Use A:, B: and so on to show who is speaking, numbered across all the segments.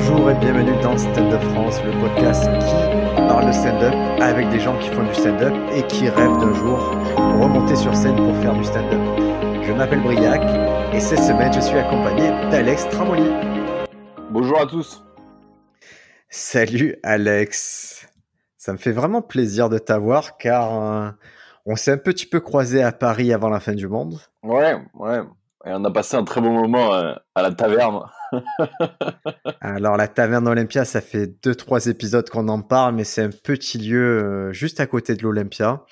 A: Bonjour et bienvenue dans Stand Up France, le podcast qui parle de stand-up avec des gens qui font du stand-up et qui rêvent d'un jour remonter sur scène pour faire du stand-up. Je m'appelle Briac et cette semaine je suis accompagné d'Alex Tramoli.
B: Bonjour à tous.
A: Salut Alex. Ça me fait vraiment plaisir de t'avoir car euh, on s'est un petit peu croisé à Paris avant la fin du monde.
B: Ouais, ouais. Et on a passé un très bon moment euh, à la taverne.
A: Alors la taverne Olympia, ça fait deux trois épisodes qu'on en parle, mais c'est un petit lieu euh, juste à côté de l'Olympia.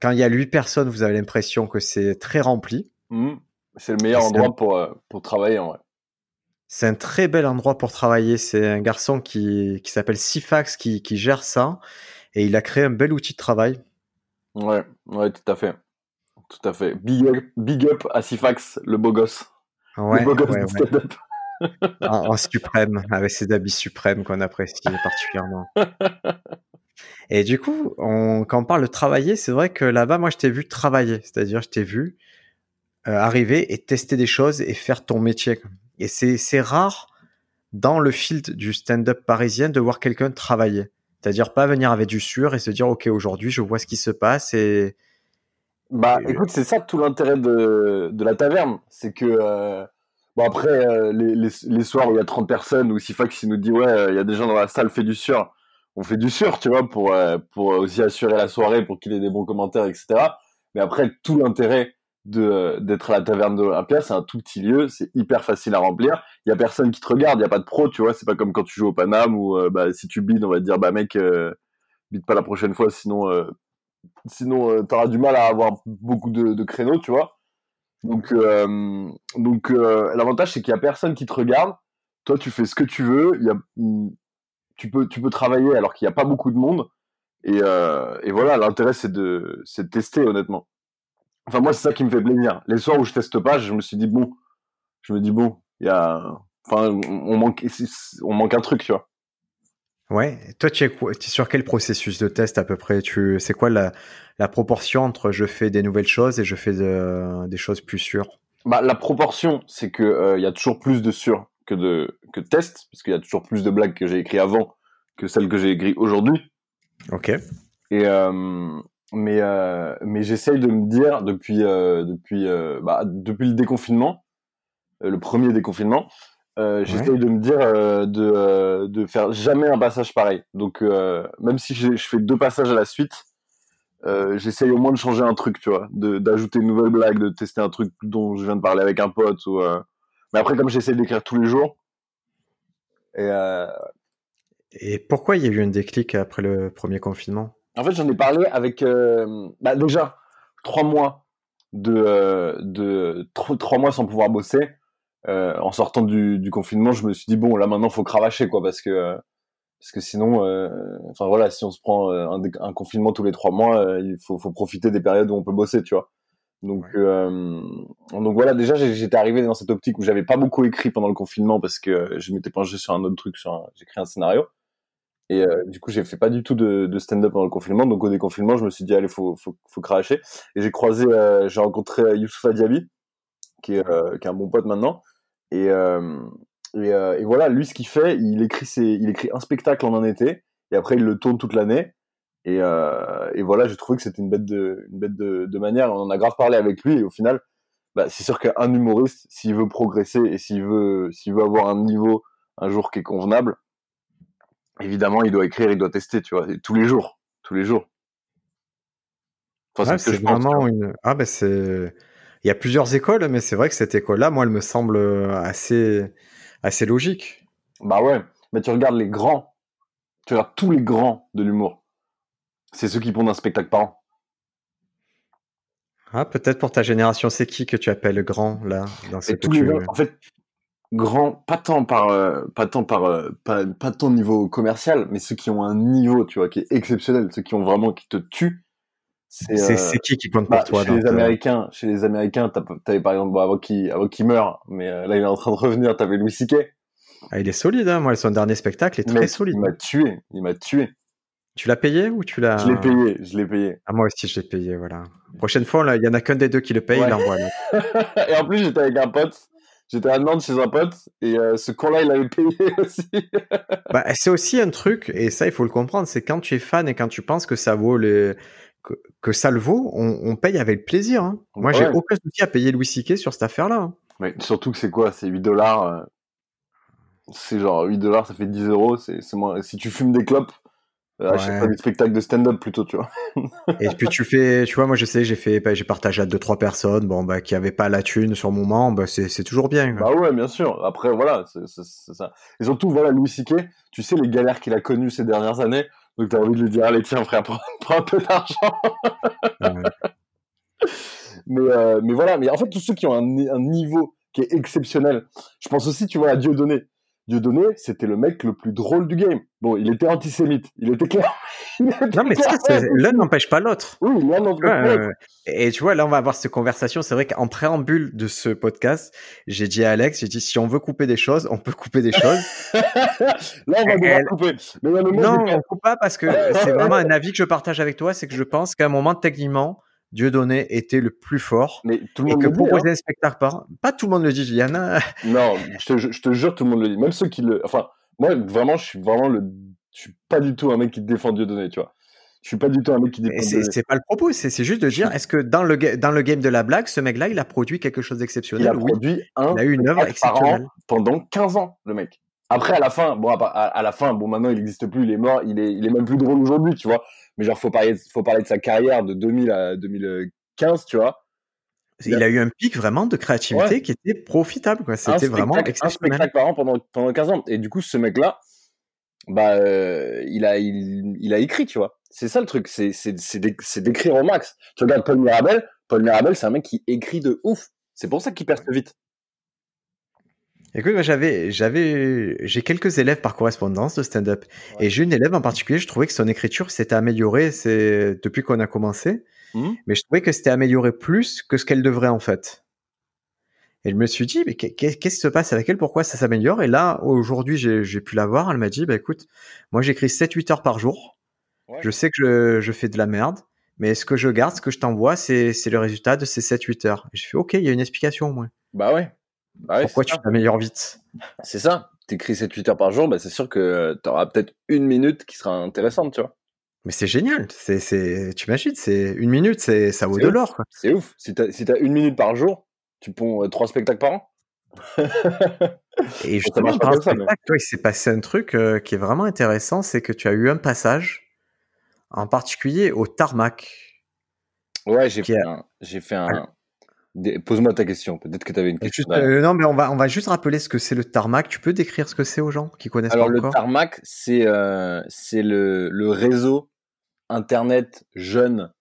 A: Quand il y a huit personnes, vous avez l'impression que c'est très rempli.
B: Mmh. C'est le meilleur endroit pour, euh, pour travailler en vrai.
A: C'est un très bel endroit pour travailler. C'est un garçon qui, qui s'appelle Sifax qui, qui gère ça et il a créé un bel outil de travail.
B: Ouais, ouais, tout à fait. Tout à fait. Big up, big up à Sifax, le beau gosse.
A: Ouais,
B: le beau gosse
A: ouais,
B: du
A: ouais.
B: stand-up.
A: En, en suprême, avec ses habits suprêmes qu'on apprécie particulièrement. Et du coup, on, quand on parle de travailler, c'est vrai que là-bas, moi, je t'ai vu travailler. C'est-à-dire, je t'ai vu euh, arriver et tester des choses et faire ton métier. Et c'est c'est rare dans le field du stand-up parisien de voir quelqu'un travailler. C'est-à-dire pas venir avec du sûr et se dire, OK, aujourd'hui, je vois ce qui se passe et
B: Bah,
A: Et-
B: écoute, c'est ça tout l'intérêt de, de la taverne. C'est que, euh, bon, après, euh, les, les, les soirs où il y a 30 personnes, où Sifax il nous dit, ouais, euh, il y a des gens dans la salle, fais du sûr. On fait du sûr, tu vois, pour, euh, pour aussi assurer la soirée, pour qu'il ait des bons commentaires, etc. Mais après, tout l'intérêt de d'être à la taverne de l'Olympia, c'est un tout petit lieu, c'est hyper facile à remplir. Il y a personne qui te regarde, il y a pas de pro, tu vois. C'est pas comme quand tu joues au Paname où, bah, si tu bides, on va te dire, bah, mec, bide pas la prochaine fois, sinon, euh, sinon euh, t'auras du mal à avoir beaucoup de, de créneaux, tu vois. Donc, euh, donc euh, l'avantage c'est qu'il y a personne qui te regarde. Toi, tu fais ce que tu veux. Il y a, mm, tu peux, tu peux travailler alors qu'il n'y a pas beaucoup de monde. Et, et voilà, l'intérêt c'est de, de tester honnêtement. Enfin moi c'est ça qui me fait plaisir. Les soirs où je teste pas, je me suis dit bon, je me dis bon, il y a, enfin on manque, on manque un truc, tu vois.
A: Ouais. Toi, tu es, quoi- tu es sur quel processus de test à peu près? Tu, c'est quoi la, la proportion entre je fais des nouvelles choses et je fais de- des choses plus sûres?
B: Bah, la proportion, c'est que euh, il y a toujours plus de sur que de que de tests, parce qu'il y a toujours plus de blagues que j'ai écrit avant que celles que j'ai écrites aujourd'hui.
A: Ok.
B: Et euh, mais euh, mais j'essaye de me dire depuis depuis bah, depuis le déconfinement, le premier déconfinement, euh, j'essaye de me dire euh, de euh, de faire jamais un passage pareil. Donc euh, même si je fais deux passages à la suite, euh, j'essaye au moins de changer un truc, tu vois, d'ajouter une nouvelle blague, de tester un truc dont je viens de parler avec un pote ou. Mais après comme j'essaye d'écrire tous les jours. Et
A: Et pourquoi il y a eu un déclic après le premier confinement?
B: En fait, j'en ai parlé avec bah, déjà trois mois de, de tro- trois mois sans pouvoir bosser. Euh, en sortant du, du confinement, je me suis dit bon, là maintenant, faut cravacher quoi, parce que euh, parce que sinon, euh, enfin voilà, si on se prend euh, un, un confinement tous les trois mois, euh, il faut, faut profiter des périodes où on peut bosser, tu vois. Donc euh, donc voilà, déjà j'étais arrivé dans cette optique où j'avais pas beaucoup écrit pendant le confinement parce que je m'étais penché sur un autre truc, sur un- j'ai créé un scénario. Et euh, du coup, j'ai fait pas du tout de, de stand-up pendant le confinement. Donc au déconfinement, je me suis dit allez, faut faut, faut cracher. Et j'ai croisé, euh, j'ai rencontré Youssoufa Diaby, qui est euh, qui est un bon pote maintenant. Et euh, et, euh, et voilà, lui, ce qu'il fait, il écrit ses, il écrit un spectacle en un été, et après il le tourne toute l'année. Et, euh, et voilà, j'ai trouvé que c'était une bête de une bête de, de manière. On en a grave parlé avec lui, et au final, bah, c'est sûr qu'un humoriste, s'il veut progresser et s'il veut s'il veut avoir un niveau un jour qui est convenable, évidemment, il doit écrire, il doit tester, tu vois, tous les jours, tous les jours. Enfin,
A: Ouais,
B: c'est ce pense,
A: vraiment une. Ah ben c'est. Il y a plusieurs écoles, mais c'est vrai que cette école-là, moi, elle me semble assez assez logique.
B: Bah ouais, mais tu regardes les grands, tu regardes tous les grands de l'humour. C'est ceux qui pondent un spectacle par an.
A: Ah, peut-être pour ta génération, c'est qui que tu appelles grand là dans ce
B: tous
A: tu.
B: en fait, grands, pas tant par, euh, pas tant par, euh, pas, pas tant niveau commercial, mais ceux qui ont un niveau, tu vois, qui est exceptionnel, ceux qui ont vraiment, qui te tuent. C'est, euh,
A: c'est qui qui compte pour
B: bah,
A: toi
B: chez les
A: ta-
B: Américains, chez les Américains, t'avais par exemple, bon, avant qu'il, avant qu'il meure, mais euh, là il est en train de revenir, t'avais Louis C.K.
A: Ah, il est solide, hein. Moi, son dernier spectacle est très solide.
B: Il m'a tué, il m'a tué.
A: Tu l'as payé ou tu l'as
B: Je l'ai payé, je l'ai payé.
A: Ah, moi aussi, je l'ai payé, voilà. Prochaine fois, là, il y en a qu'un des deux qui le paye,
B: Ouais.
A: il envoie
B: et en plus, j'étais avec un pote. J'étais à Nantes chez un pote et euh, ce con-là, il avait payé aussi.
A: bah, c'est aussi un truc, et ça, il faut le comprendre, c'est quand tu es fan et quand tu penses que ça vaut les. Que, que ça le vaut, on, on, paye avec plaisir. Hein. Moi, j'ai aucun souci à payer Louis C.K. sur cette affaire-là. Hein.
B: Mais surtout que c'est quoi? C'est 8 dollars. Euh, c'est genre 8 dollars, ça fait 10 euros. C'est moins... Si tu fumes des clopes, euh, achète pas des spectacles de stand-up plutôt, tu vois.
A: et puis tu fais, tu vois, moi je sais, j'ai fait, bah, j'ai partagé à deux trois personnes, bon bah qui avaient pas la thune sur le moment, bah c'est toujours bien.
B: Quoi. Bah ouais, bien sûr. Après voilà, c'est ça. Et surtout voilà, Louis C.K. Tu sais les galères qu'il a connues ces dernières années, donc t'as envie de lui dire allez tiens frère, prends, un peu d'argent. mais euh, mais voilà, mais en fait tous ceux qui ont un, un niveau qui est exceptionnel. Je pense aussi, tu vois, à Dieudonné. Dieudonné, c'était le mec le plus drôle du game. Bon, il était antisémite, il était clair.
A: Non, mais l'un n'empêche pas l'autre.
B: Oui, l'un n'empêche pas l'autre.
A: Et tu vois, là, on va avoir cette conversation. C'est vrai qu'en préambule de ce podcast, j'ai dit à Alex, j'ai dit, si on veut couper des choses, on peut couper des choses.
B: là, on va devoir couper.
A: Mais non, on coupe pas parce que c'est vraiment un avis que je partage avec toi, c'est que je pense qu'à un moment, techniquement, Dieudonné était le plus fort.
B: Mais tout le monde
A: et que
B: le
A: proposer
B: hein.
A: un spectacle par pas tout le monde le dit, il y en a.
B: non, je te, je te, jure, tout le monde le dit. Même ceux qui le. Enfin, moi, vraiment, je suis vraiment le. Je suis pas du tout un mec qui défend Dieudonné, tu vois. Je suis pas du tout un mec qui défend.
A: C'est pas le propos, c'est juste de dire est-ce que dans le, dans le game de la blague, ce mec-là, il a produit quelque chose d'exceptionnel?
B: Il a produit un.
A: Il a eu une œuvre exceptionnelle.
B: pendant 15 ans, le mec. Après, à la fin, bon, à, la fin, bon, maintenant, il n'existe plus, il est mort, il est, il est même plus drôle aujourd'hui, tu vois. Mais genre, faut parler, faut parler de sa carrière de 2000 à 2015, tu vois.
A: Il a eu un pic vraiment de créativité qui était profitable, quoi. C'était vraiment exceptionnel.
B: Un spectacle par an pendant, pendant 15 ans. Et du coup, ce mec-là, bah, euh, il, a, il, il, a écrit, tu vois. C'est ça le truc, c'est d'écrire au max. Tu regardes Paul Mirabel, Paul Mirabel, c'est un mec qui écrit de ouf. C'est pour ça qu'il perce vite.
A: Écoute, moi j'avais, j'avais, j'ai quelques élèves par correspondance de stand-up, et j'ai une élève en particulier, je trouvais que son écriture s'était améliorée, c'est depuis qu'on a commencé, mmh. mais je trouvais que c'était amélioré plus que ce qu'elle devrait en fait. Et je me suis dit, mais qu'est-ce qui se passe avec elle? Pourquoi ça s'améliore? Et là, aujourd'hui, j'ai pu la voir. Elle m'a dit, bah écoute, moi j'écris 7-8 heures par jour. Je sais que je, je, fais de la merde, mais ce que je garde, ce que je t'envoie, c'est le résultat de ces 7-8 heures. Et je fais, ok, il y a une explication au moins.
B: Bah ouais. Bah ouais
A: Pourquoi tu t'améliores vite?
B: C'est ça. T'écris 7-8 heures par jour, bah c'est sûr que tu auras peut-être une minute qui sera intéressante, tu vois.
A: Mais c'est génial. C'est, c'est, tu imagines, c'est une minute, c'est, ça vaut de l'or.
B: C'est ouf. Si t'as, si une minute par jour, tu ponds euh, trois spectacles par an?
A: Et justement, par un spectacle, toi, il s'est passé un truc euh, qui est vraiment intéressant, c'est que tu as eu un passage, en particulier au tarmac.
B: Ouais, j'ai fait, un, j'ai fait un, Pose-moi ta question. Peut-être que tu avais une question.
A: Euh, non, mais on va, on va juste rappeler ce que c'est le tarmac. Tu peux décrire ce que c'est aux gens qui connaissent
B: Alors,
A: pas
B: encore?
A: Le
B: tarmac, c'est euh, le, le réseau internet jeune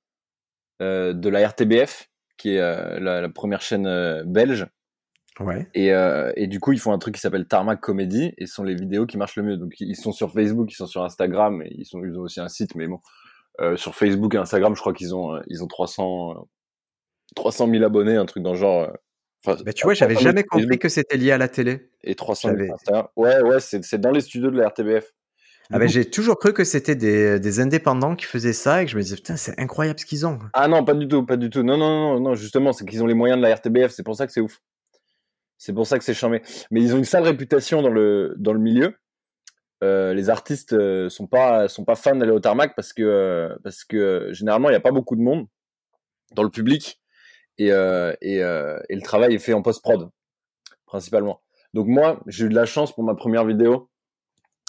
B: de la RTBF, qui est la, la, première chaîne belge.
A: Ouais.
B: Et, et, du coup, ils font un truc qui s'appelle Tarmac Comedy, et ce sont les vidéos qui marchent le mieux. Donc, ils sont sur Facebook, ils sont sur Instagram, et ils, sont, ils ont aussi un site, mais bon, sur Facebook et Instagram, je crois qu'ils ont, ils ont 300, 300 000 abonnés, un truc dans le genre. euh,
A: Bah, tu vois, j'avais jamais compris que c'était lié à la télé.
B: Et 300 000
A: j'avais-
B: Insta. Ouais, ouais, c'est dans les studios de la RTBF.
A: Ah ben, j'ai toujours cru que c'était des, des indépendants qui faisaient ça et que je me disais, putain, c'est incroyable ce qu'ils ont.
B: Ah non, pas du tout, pas du tout. Non, non, non, non, justement, c'est qu'ils ont les moyens de la RTBF, c'est pour ça que c'est ouf. C'est pour ça que c'est charmé. Mais ils ont une sale réputation dans le, dans le milieu. Euh, les artistes euh, sont pas sont pas fans d'aller au tarmac parce que euh, parce que euh, généralement il y a pas beaucoup de monde dans le public et euh, et, euh, et le travail est fait en post prod principalement. Donc moi j'ai eu de la chance pour ma première vidéo.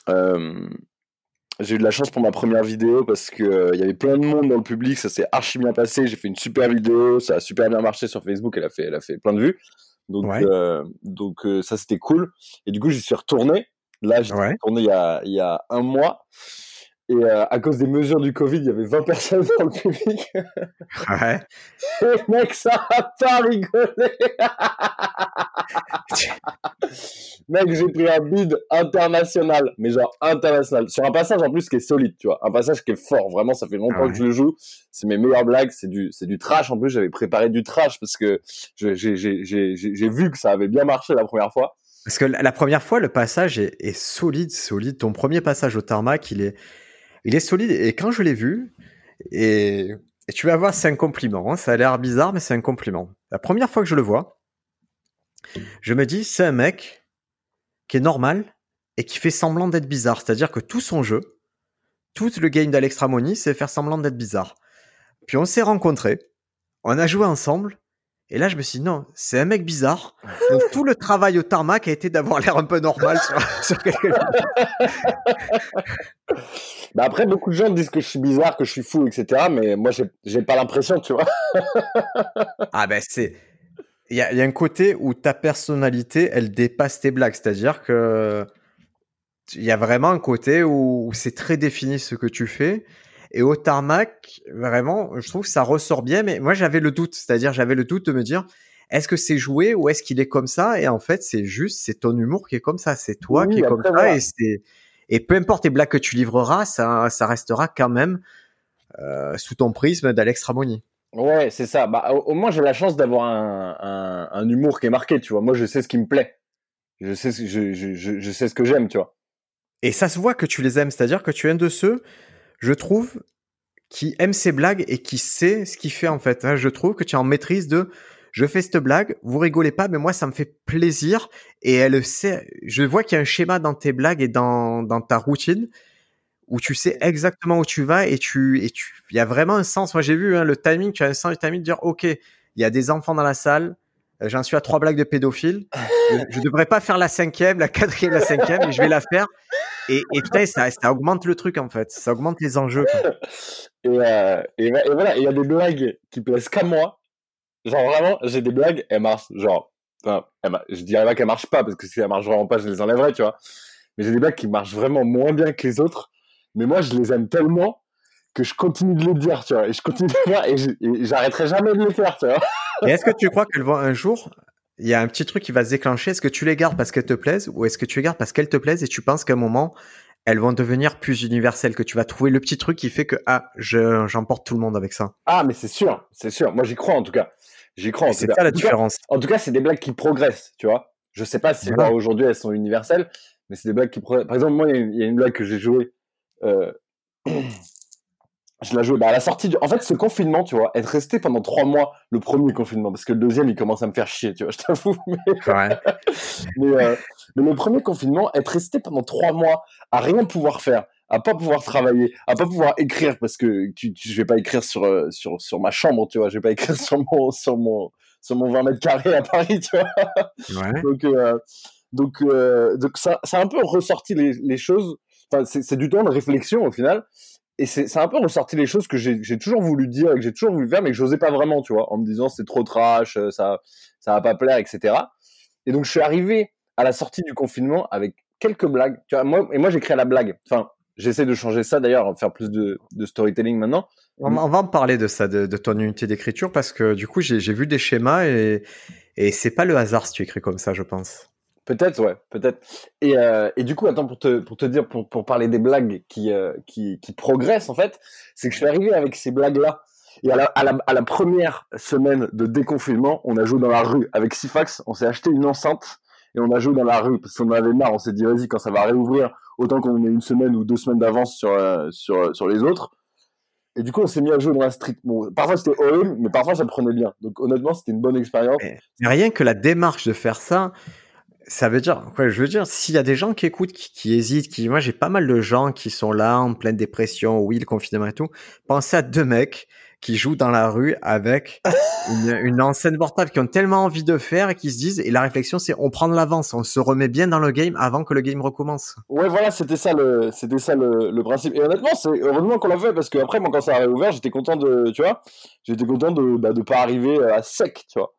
B: Euh, j'ai eu de la chance pour ma première vidéo parce que euh, il y avait plein de monde dans le public, ça s'est archi bien passé. J'ai fait une super vidéo, ça a super bien marché sur Facebook, elle a fait, elle a fait plein de vues. Donc,
A: Ouais.
B: euh, donc euh, ça c'était cool. Et du coup, j'y suis retourné. Là, j'y suis
A: Ouais.
B: retourné il y a, il y a un mois. Et euh, à cause des mesures du Covid, il y avait 20 personnes dans le public.
A: Ouais.
B: Et mec, ça a pas rigolé. Mec, j'ai pris un bid international, mais genre international. Sur un passage en plus qui est solide, tu vois. Un passage qui est fort. Vraiment, ça fait longtemps
A: Ah ouais.
B: que je le joue. C'est mes meilleures blagues. C'est du, c'est du trash. En plus, j'avais préparé du trash parce que j'ai, j'ai, j'ai, j'ai vu que ça avait bien marché la première fois.
A: Parce que la la première fois, le passage est, est solide, solide. Ton premier passage au tarmac, il est, il est solide. Et quand je l'ai vu, et, et tu vas voir, c'est un compliment. hein. Ça a l'air bizarre, mais c'est un compliment. La première fois que je le vois, Je me dis, c'est un mec qui est normal et qui fait semblant d'être bizarre. C'est-à-dire que tout son jeu, tout le game d'Alex Ramoni, c'est faire semblant d'être bizarre. Puis on s'est rencontrés, on a joué ensemble, et là je me suis dit non, c'est un mec bizarre. Donc tout le travail au tarmac a été d'avoir l'air un peu normal sur, sur quelques
B: bah après, beaucoup de gens disent que je suis bizarre, que je suis fou, etc. Mais moi, j'ai pas l'impression, tu vois.
A: ah ben c'est il y a, un côté où ta personnalité, elle dépasse tes blagues. C'est-à-dire que il y a vraiment un côté où, c'est très défini ce que tu fais. Et au tarmac, vraiment, je trouve que ça ressort bien. Mais moi, j'avais le doute. C'est-à-dire, j'avais le doute de me dire, est-ce que c'est joué ou est-ce qu'il est comme ça? Et en fait, c'est juste, c'est ton humour qui est comme ça. C'est toi qui est comme ça. Et, c'est, et peu importe les blagues que tu livreras, ça, ça restera quand même euh, sous ton prisme d'Alex Ramoni.
B: Ouais, c'est ça. Bah, au, moins, j'ai la chance d'avoir un, un, humour qui est marqué, tu vois. Moi, je sais ce qui me plaît. Je sais, je, je, je, je sais ce que j'aime, tu vois.
A: Et ça se voit que tu les aimes. C'est-à-dire que tu es un de ceux, je trouve, qui aime ces blagues et qui sait ce qu'il fait, en fait. Hein, je trouve que tu es en maîtrise de je fais cette blague, vous rigolez pas, mais moi, ça me fait plaisir. Et elle sait, je vois qu'il y a un schéma dans tes blagues et dans, dans ta routine où tu sais exactement où tu vas et tu et tu il y a vraiment un sens. Moi j'ai vu hein, le timing, tu as un sens du timing de dire ok, il y a des enfants dans la salle, euh, j'en suis à trois blagues de pédophiles, je, ne devrais pas faire la cinquième, la quatrième, la cinquième, et je vais la faire. Et, et putain ça, ça augmente le truc en fait, ça augmente les enjeux.
B: Et, euh, et, voilà, il y a des blagues qui plaisent qu'à moi. Genre vraiment, j'ai des blagues, elles marchent. Genre, enfin, je dirais pas qu'elles marchent pas parce que si elles marchent vraiment pas, je les enlèverais, tu vois. Mais j'ai des blagues qui marchent vraiment moins bien que les autres mais moi, je les aime tellement que je continue de les dire, tu vois. Et je continue de les faire et j'arrêterai jamais de les faire, tu vois.
A: est-ce que tu crois qu'elles vont un jour, il y a un petit truc qui va se déclencher Est-ce que tu les gardes parce qu'elles te plaisent ou est-ce que tu les gardes parce qu'elles te plaisent et tu penses qu'à un moment, elles vont devenir plus universelles, que tu vas trouver le petit truc qui fait que, ah, j'emporte tout le monde avec ça?
B: Ah, mais c'est sûr, c'est sûr. Moi, j'y crois en tout cas. J'y crois.
A: C'est ça la différence.
B: en tout cas, c'est des blagues qui progressent, tu vois. Je sais pas si aujourd'hui elles sont universelles, mais c'est des blagues qui progressent. Par exemple, moi, il y, a une blague que j'ai jouée je l'ai joué bah, à la sortie du... En fait, ce confinement, tu vois, être resté pendant trois mois, le premier confinement, parce que le deuxième, il commence à me faire chier, tu vois, je t'avoue. Mais... Euh, mais, le premier confinement, être resté pendant trois mois à rien pouvoir faire, à pas pouvoir travailler, à pas pouvoir écrire, parce que tu, je vais pas écrire sur, euh, sur, sur ma chambre, tu vois, je vais pas écrire sur mon, sur mon, sur mon 20 mètres carrés à Paris, tu vois. Donc, donc, donc ça, ça a un peu ressorti les, les choses c'est du temps de réflexion au final. Et c'est un peu ressorti les choses que j'ai toujours voulu dire et que j'ai toujours voulu faire, mais que j'osais pas vraiment, tu vois, en me disant c'est trop trash, euh, ça, ça va pas plaire, etc. Et donc je suis arrivé à la sortie du confinement avec quelques blagues. Moi, et moi j'écris à la blague. Enfin, j'essaie de changer ça d'ailleurs, faire plus de, storytelling maintenant.
A: On, va en parler de ça, de, ton unité d'écriture, parce que du coup j'ai vu des schémas et, et c'est pas le hasard si tu écris comme ça, je pense.
B: Peut-être, ouais, peut-être. Et, euh, et du coup, attends, pour te, pour te dire, pour, pour parler des blagues qui, euh, qui, qui progressent, en fait, c'est que je suis arrivé avec ces blagues-là. Et à la, à, la, à la première semaine de déconfinement, on a joué dans la rue avec Sifax. On s'est acheté une enceinte et on a joué dans la rue parce qu'on avait marre. On s'est dit, vas-y, quand ça va réouvrir, autant qu'on ait une semaine ou deux semaines d'avance sur, euh, sur, sur les autres. Et du coup, on s'est mis à jouer dans la street. Bon, parfois c'était horrible, mais parfois ça prenait bien. Donc honnêtement, c'était une bonne expérience.
A: Mais rien que la démarche de faire ça, ça veut dire, quoi, je veux dire, s'il y a des gens qui écoutent, qui, hésitent, qui, moi j'ai pas mal de gens qui sont là en pleine dépression, oui, le confinement et tout. Pensez à deux mecs qui jouent dans la rue avec une, enceinte portable qui ont tellement envie de faire et qui se disent, et la réflexion c'est on prend de l'avance, on se remet bien dans le game avant que le game recommence.
B: Ouais, voilà, c'était ça le, c'était ça le, le, principe. Et honnêtement, c'est heureusement qu'on l'a fait parce que après, moi, quand ça a réouvert, j'étais content de, tu vois, j'étais content de, bah, de pas arriver à sec, tu vois.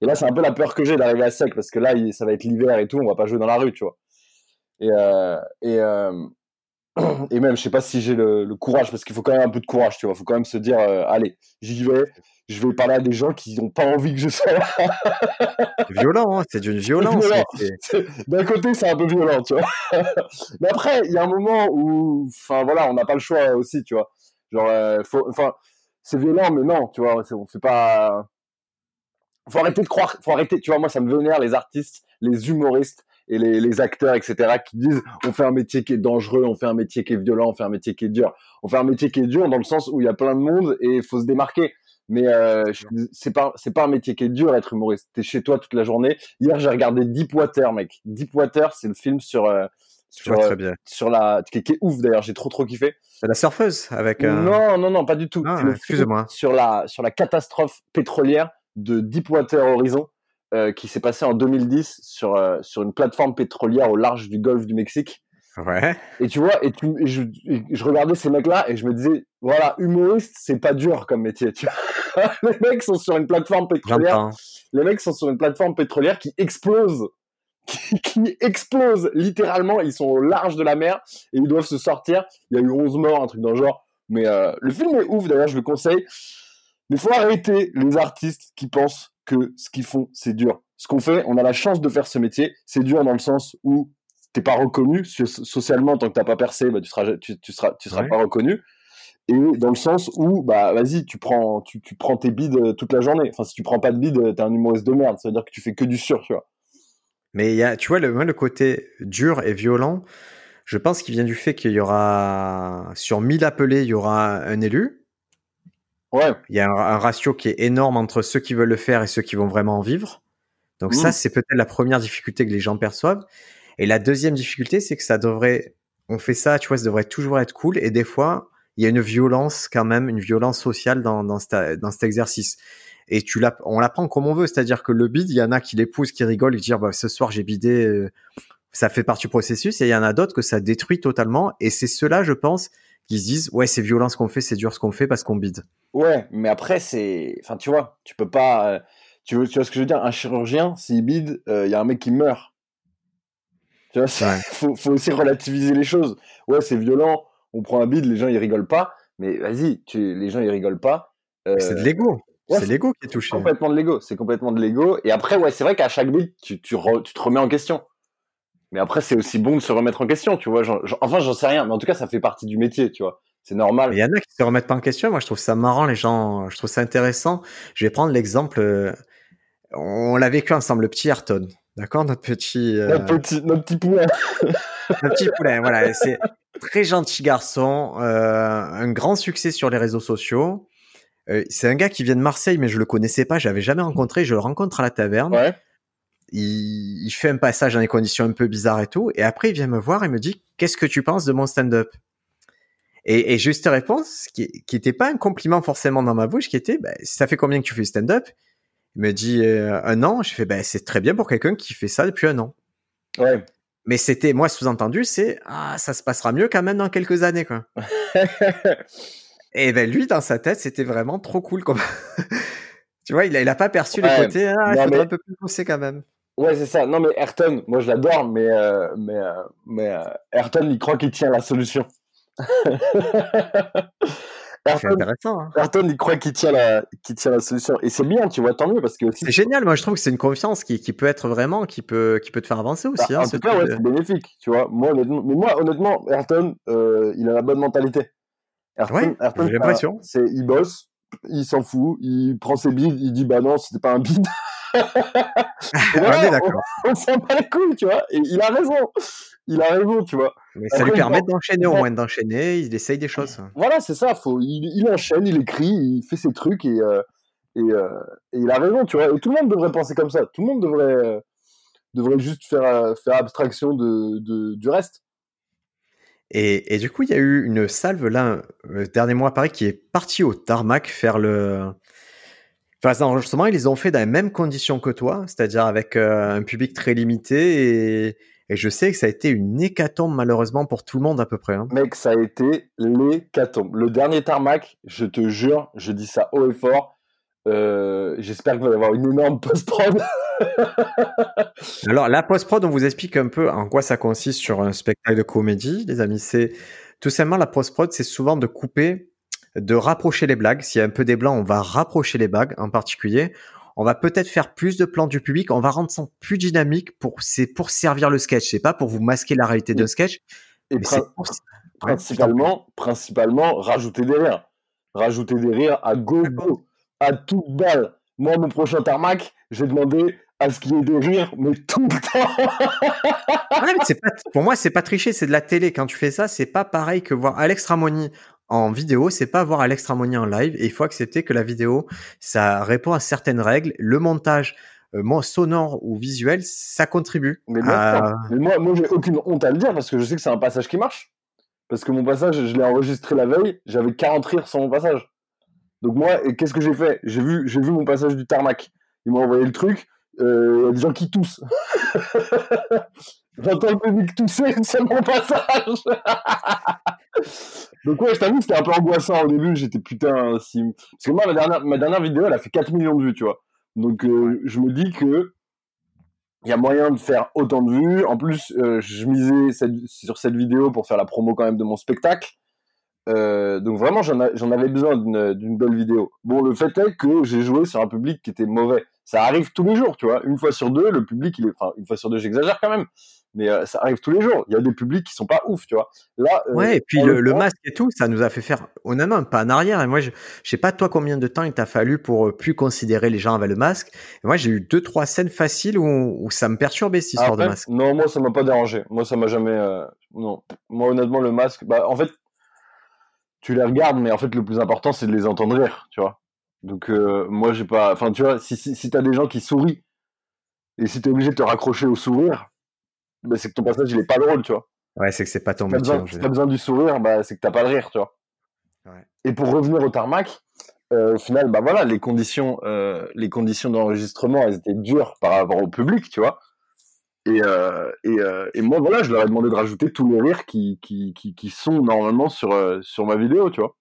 B: Et là, c'est un peu la peur que j'ai d'arriver à sec parce que là, ça va être l'hiver et tout, on va pas jouer dans la rue, tu vois. Et, euh, et, euh, et même, je sais pas si j'ai le, courage parce qu'il faut quand même un peu de courage, tu vois. Il faut quand même se dire, euh, allez, j'y vais. Je vais parler à des gens qui n'ont pas envie que je sois là.
A: c'est violent, hein, c'est d'une violence.
B: D'un côté, c'est un peu violent, tu vois. Mais après, il y a un moment où, enfin voilà, on n'a pas le choix aussi, tu vois. Genre, enfin, c'est violent, mais non, tu vois, on fait pas faut arrêter de croire, faut arrêter, tu vois, moi ça me vénère les artistes, les humoristes et les, les, acteurs, etc., qui disent on fait un métier qui est dangereux, on fait un métier qui est violent, on fait un métier qui est dur. On fait un métier qui est dur dans le sens où il y a plein de monde et il faut se démarquer. Mais euh, c'est pas c'est pas un métier qui est dur être humoriste. T'es chez toi toute la journée. Hier j'ai regardé Deepwater, mec. Deepwater, c'est le film sur euh, sur,
A: très bien.
B: sur la qui, est ouf d'ailleurs. J'ai trop trop kiffé.
A: La surfeuse avec.
B: Euh... Non non non pas du tout.
A: Ah, excusez-moi.
B: Sur la sur la catastrophe pétrolière de Deepwater Horizon. Euh, qui s'est passé en 2010 sur, euh, sur une plateforme pétrolière au large du golfe du Mexique.
A: Ouais.
B: Et tu vois, et, tu, je, je, regardais ces mecs-là et je me disais, voilà, humoriste, c'est pas dur comme métier. Tu vois les mecs sont sur une plateforme pétrolière. Les mecs sont sur une plateforme pétrolière qui explose, qui, qui, explose littéralement. Ils sont au large de la mer et ils doivent se sortir. Il y a eu 11 morts, un truc dans le genre. Mais euh, le film est ouf, d'ailleurs, je le conseille. Mais faut arrêter les artistes qui pensent que ce qu'ils font, c'est dur. Ce qu'on fait, on a la chance de faire ce métier. C'est dur dans le sens où t'es pas reconnu socialement tant que t'as pas percé, bah, tu seras tu, tu seras tu seras pas reconnu. Et dans le sens où bah vas-y, tu prends tu, tu prends tes bides euh, toute la journée. Enfin si tu prends pas de bides, t'es un humoriste de merde. Ça veut dire que tu fais que du sur, tu vois.
A: Mais il y a tu vois le le côté dur et violent. Je pense qu'il vient du fait qu'il y aura sur 1000 appelés, il y aura un élu.
B: Ouais.
A: Il y a un, un, ratio qui est énorme entre ceux qui veulent le faire et ceux qui vont vraiment en vivre. Donc ça, c'est peut-être la première difficulté que les gens perçoivent. Et la deuxième difficulté, c'est que ça devrait, on fait ça, tu vois, ça devrait toujours être cool. Et des fois, il y a une violence quand même, une violence sociale dans, dans, cet, dans cet exercice. Et tu on l'apprend comme on veut, c'est-à-dire que le bid, il y en a qui l'épousent, qui rigolent, qui disent bah, ce soir j'ai bidé, euh, ça fait partie du processus. Et il y en a d'autres que ça détruit totalement. Et c'est cela, je pense, qui se disent ouais c'est violent ce qu'on fait, c'est dur ce qu'on fait parce qu'on bide.
B: Ouais, mais après c'est, enfin tu vois, tu peux pas, euh, tu, vois, tu vois ce que je veux dire, un chirurgien s'il bide, euh, il y a un mec qui meurt. Tu vois, faut, faut aussi relativiser les choses. Ouais, c'est violent, on prend un bide, les gens ils rigolent pas, mais vas-y, les gens ils rigolent pas.
A: Euh... C'est de l'ego. Ouais, c'est l'ego qui est touché.
B: Complètement de l'ego. C'est complètement de l'ego. Et après, ouais, c'est vrai qu'à chaque bide, tu, tu, tu, te remets en question. Mais après, c'est aussi bon de se remettre en question, tu vois. Genre, enfin, j'en sais rien, mais en tout cas, ça fait partie du métier, tu vois. C'est normal.
A: Il y en a qui se remettent pas en question. Moi, je trouve ça marrant, les gens. Je trouve ça intéressant. Je vais prendre l'exemple. Euh, on l'a vécu ensemble, le petit Ayrton. D'accord Notre petit.
B: Euh... Notre petit, notre petit poulet.
A: notre petit poulet, voilà. C'est très gentil garçon. Euh, un grand succès sur les réseaux sociaux. Euh, c'est un gars qui vient de Marseille, mais je le connaissais pas. J'avais jamais rencontré. Je le rencontre à la taverne.
B: Ouais
A: il, il, fait un passage dans des conditions un peu bizarres et tout, et après il vient me voir et me dit qu'est-ce que tu penses de mon stand-up? Et, et, juste réponse qui, qui était pas un compliment forcément dans ma bouche, qui était bah, ça fait combien que tu fais stand-up? Il me dit euh, un an. Je fais bah, c'est très bien pour quelqu'un qui fait ça depuis un an.
B: Ouais.
A: Mais c'était moi sous-entendu, c'est ah ça se passera mieux quand même dans quelques années quoi. et ben lui dans sa tête c'était vraiment trop cool comme. tu vois, il a, il a pas perçu ouais. le côté ah il faudrait mais... un peu plus pousser quand même.
B: Ouais, c'est ça. Non, mais Ayrton, moi je l'adore, mais, euh, mais, euh, mais euh, Ayrton, il croit qu'il tient la solution.
A: Ayrton, intéressant. Hein.
B: Ayrton, il croit qu'il tient, la, qu'il tient la solution. Et c'est bien, tu vois, tant mieux. parce que
A: C'est génial. Moi, je trouve que c'est une confiance qui, qui peut être vraiment, qui peut, qui peut te faire avancer aussi.
B: Bah,
A: hein,
B: en tout cas, ouais, c'est bénéfique. Tu vois, moi, honnêtement, mais moi, honnêtement, Ayrton, euh, il a la bonne mentalité.
A: Ayrton, ouais, Ayrton, j'ai l'impression.
B: Il bosse, il s'en fout, il prend ses bides, il dit bah non, c'était pas un bide.
A: voilà, d'accord.
B: On, on s'en bat les couilles, tu vois. Et il a raison. Il a raison, tu vois.
A: Mais ça Après, lui permet d'enchaîner, au moins d'enchaîner. Il essaye des choses.
B: Voilà, c'est ça. Faut, il, il, enchaîne, il écrit, il fait ses trucs et, euh, et, euh, et, il a raison, tu vois. Et tout le monde devrait penser comme ça. Tout le monde devrait, euh, devrait juste faire, faire abstraction de, de, du reste.
A: Et, et, du coup, il y a eu une salve là, le dernier mois, pareil, qui est partie au tarmac faire le. Enfin, cet enregistrement, ils les ont fait dans les mêmes conditions que toi, c'est-à-dire avec euh, un public très limité. Et, et, je sais que ça a été une hécatombe, malheureusement, pour tout le monde à peu près. Hein.
B: Mec, ça a été l'hécatombe. Le dernier tarmac, je te jure, je dis ça haut et fort. Euh, J'espère qu'il va y avoir une énorme post-prod.
A: Alors, la post-prod, on vous explique un peu en quoi ça consiste sur un spectacle de comédie, les amis. C'est tout simplement la post-prod, c'est souvent de couper, de rapprocher les blagues. S'il y a un peu des blancs, on va rapprocher les blagues en particulier. On va peut-être faire plus de plans du public. On va rendre ça plus dynamique pour, c'est pour servir le sketch. C'est pas pour vous masquer la réalité d'un sketch.
B: Et prin pour... principalement, ouais, principalement, rajouter des rires. Rajouter des rires à go-go, à toute balle. Moi, mon prochain tarmac, j'ai demandé à ce qu'il y ait des rires, mais tout le temps.
A: ouais, mais pas, pour moi, c'est pas tricher, c'est de la télé. Quand tu fais ça, c'est pas pareil que voir Alex Ramoni en vidéo, c'est pas voir Alex Ramoni en live et il faut accepter que la vidéo, ça répond à certaines règles. Le montage, euh, sonore ou visuel, ça contribue.
B: Mais, moi, moi j'ai aucune honte à le dire parce que je sais que c'est un passage qui marche. Parce que mon passage, je l'ai enregistré la veille, j'avais 40 rires sur mon passage. Donc moi, qu'est-ce que j'ai fait? J'ai vu, j'ai vu mon passage du tarmac. Ils m'ont envoyé le truc. Euh, il y a des gens qui toussent. J'entends le public tousser, c'est mon passage. Donc ouais, je t'avoue, c'était un peu angoissant au début. J'étais putain si... Parce que moi, ma dernière, ma dernière vidéo, elle a fait 4 millions de vues, tu vois. Donc euh, je me dis que il y a moyen de faire autant de vues. En plus, euh, je misais sur cette vidéo pour faire la promo quand même de mon spectacle. Euh, donc vraiment, j'en avais besoin d'une belle vidéo. Bon, le fait est que j'ai joué sur un public qui était mauvais. Ça arrive tous les jours, tu vois. Une fois sur deux, le public, il est, enfin, une fois sur deux, j'exagère quand même mais euh, ça arrive tous les jours. Il y a des publics qui sont pas ouf, tu vois.
A: Là, euh, ouais, et puis le, masque et tout, ça nous a fait faire honnêtement pas en arrière. Et moi, je, je sais pas toi combien de temps il t'a fallu pour euh, plus considérer les gens avec le masque. Et moi, j'ai eu deux trois scènes faciles où, où ça me perturbait cette histoire de masque.
B: Non, moi ça m'a pas dérangé. Moi ça m'a jamais. Non, moi honnêtement le masque, bah en fait, tu les regardes, mais en fait le plus important c'est de les entendre rire, tu vois. Donc moi j'ai pas. Enfin tu vois, si si, si t'as des gens qui sourient et si t'es obligé de te raccrocher au sourire bah, c'est que ton personnage il est pas drôle, tu vois.
A: Ouais, c'est que c'est pas ton métier.
B: si t'as besoin du sourire, bah, c'est que t'as pas le rire, tu vois. Et pour revenir au tarmac, euh, au final, bah voilà, les conditions, euh, les conditions d'enregistrement, elles étaient dures par rapport au public, tu vois. Et, euh, et, et, moi, voilà, je leur ai demandé de rajouter tous les rires qui, qui, qui, qui sont normalement sur, sur ma vidéo, tu vois.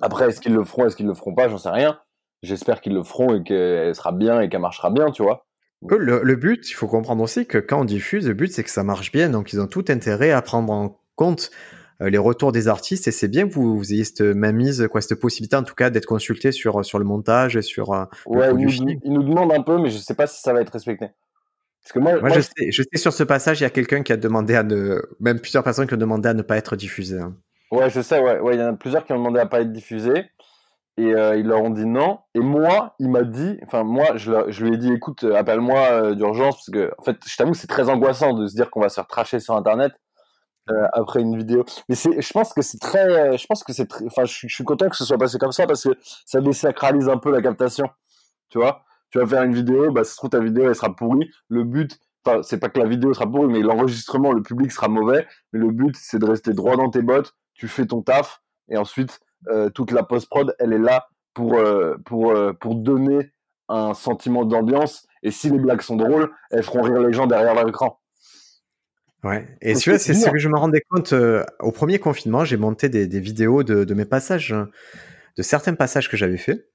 B: Après, est-ce qu'ils le feront, est-ce qu'ils le feront pas, j'en sais rien. J'espère qu'ils le feront et qu'elle sera bien et qu'elle marchera bien, tu vois.
A: Le, but, il faut comprendre aussi que quand on diffuse, le but c'est que ça marche bien, donc ils ont tout intérêt à prendre en compte euh, les retours des artistes et c'est bien que vous, ayez cette même mise, quoi, cette possibilité en tout cas d'être consulté sur, sur le montage et sur euh,
B: ouais, le nous demande un peu, mais je sais pas si ça va être respecté.
A: Parce que moi, moi, je, sais, je, sais, sur ce passage, il y a quelqu'un qui a demandé à ne, même plusieurs personnes qui ont demandé à ne pas être diffusées. Hein.
B: Ouais, je sais, ouais, ouais, il y en a plusieurs qui ont demandé à pas être diffusées et euh, ils leur ont dit non. Et moi, il m'a dit, enfin moi, je, lui ai dit, écoute, euh, appelle-moi euh, d'urgence parce que, en fait, je t'avoue, c'est très angoissant de se dire qu'on va se faire tracher sur Internet après une vidéo. Mais je pense que c'est très, je pense que c'est, enfin, je, suis content que ce soit passé comme ça parce que ça désacralise un peu la captation. Tu vois, tu vas faire une vidéo, bah, se trouve ta vidéo elle sera pourrie. Le but, enfin, c'est pas que la vidéo sera pourrie, mais l'enregistrement, le public sera mauvais. Mais le but, c'est de rester droit dans tes bottes. Tu fais ton taf et ensuite toute la post-prod, elle est là pour, euh, pour, euh, pour donner un sentiment d'ambiance. Et si les blagues sont drôles, elles feront rire les gens derrière l'écran.
A: Ouais. Et tu vois, c'est ce que je me rendais compte au premier confinement. J'ai monté des, des vidéos de, de, mes passages, de certains passages que j'avais fait.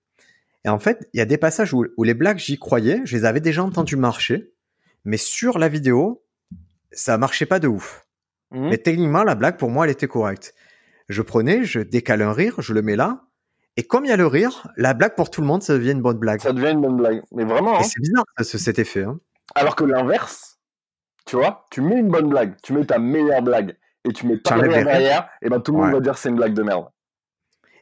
A: Et en fait, il y a des passages où, où les blagues, j'y croyais, je les avais déjà entendus marcher, mais sur la vidéo, ça marchait pas de ouf. Mmh. Mais techniquement, la blague, pour moi, elle était correcte je prenais, je décale un rire, je le mets là, et comme il y a le rire, la blague pour tout le monde, ça devient une bonne blague.
B: Ça devient une bonne blague. Mais vraiment.
A: Hein. c'est bizarre cet effet. Hein.
B: Alors que l'inverse, tu vois, tu mets une bonne blague, tu mets ta meilleure blague, et tu mets ta meilleure derrière, et ben tout le monde va dire c'est une blague de merde.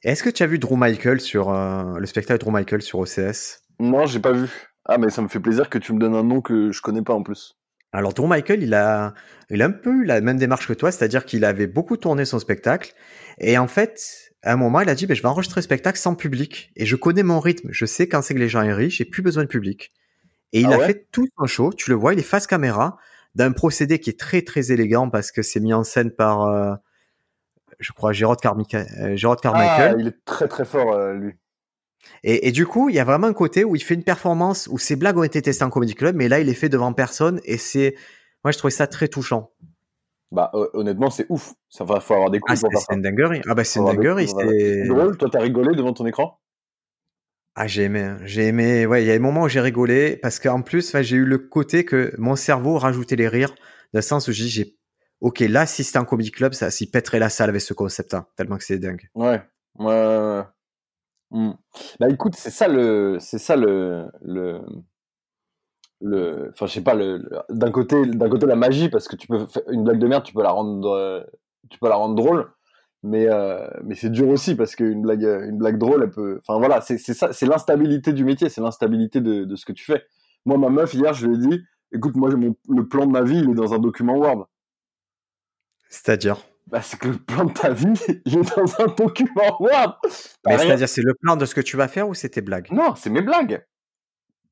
A: Est-ce que tu as vu Drew Michael sur euh, le spectacle Drew Michael sur OCS
B: Non, j'ai pas vu. Ah, mais ça me fait plaisir que tu me donnes un nom que je connais pas en plus.
A: Alors, Drew Michael, il a, il a un peu la même démarche que toi, c'est-à-dire qu'il avait beaucoup tourné son spectacle. Et en fait, à un moment, il a dit, ben, je vais enregistrer le spectacle sans public. Et je connais mon rythme. Je sais quand c'est que les gens sont riches, j'ai plus besoin de public. Et il ah a fait tout son show. Tu le vois, il est face caméra d'un procédé qui est très, très élégant parce que c'est mis en scène par, euh, je crois, Gérard, Carmichael. Euh,
B: ah, il est très, très fort, euh, lui.
A: Et, du coup, il y a vraiment un côté où il fait une performance où ses blagues ont été testées en comedy club, mais là, il est fait devant personne et c'est, moi, je trouvais ça très touchant.
B: Bah, honnêtement, c'est ouf. Ça va, faut avoir des coups
A: ah, C'est une dinguerie. Ah, bah, c'est une dinguerie. C'est
B: drôle. Toi, t'as rigolé devant ton écran?
A: Ah, j'ai aimé. Hein. J'ai aimé. Ouais, il y a des moments où j'ai rigolé parce qu'en plus, j'ai eu le côté que mon cerveau rajoutait les rires, dans le sens où j'ai, ok, là, si c'était un comedy club, ça s'y pèterait la salle avec ce concept-là, tellement que c'est dingue.
B: Ouais. Ouais. Mmh. Bah écoute, c'est ça le, c'est ça le, le, le, enfin je sais pas le, d'un côté, d'un côté la magie parce que tu peux une blague de merde, tu peux la rendre, tu peux la rendre drôle, mais euh, mais c'est dur aussi parce qu'une blague, une blague drôle, elle peut, enfin voilà, c'est ça, c'est l'instabilité du métier, c'est l'instabilité de, de ce que tu fais. Moi ma meuf hier, je lui ai dit, écoute moi le plan de ma vie, il est dans un document Word.
A: C'est-à-dire?
B: Bah, c'est que le plan de ta vie, il est dans un document Word.
A: Mais c'est-à-dire, c'est le plan de ce que tu vas faire ou c'est tes blagues?
B: Non, c'est mes blagues.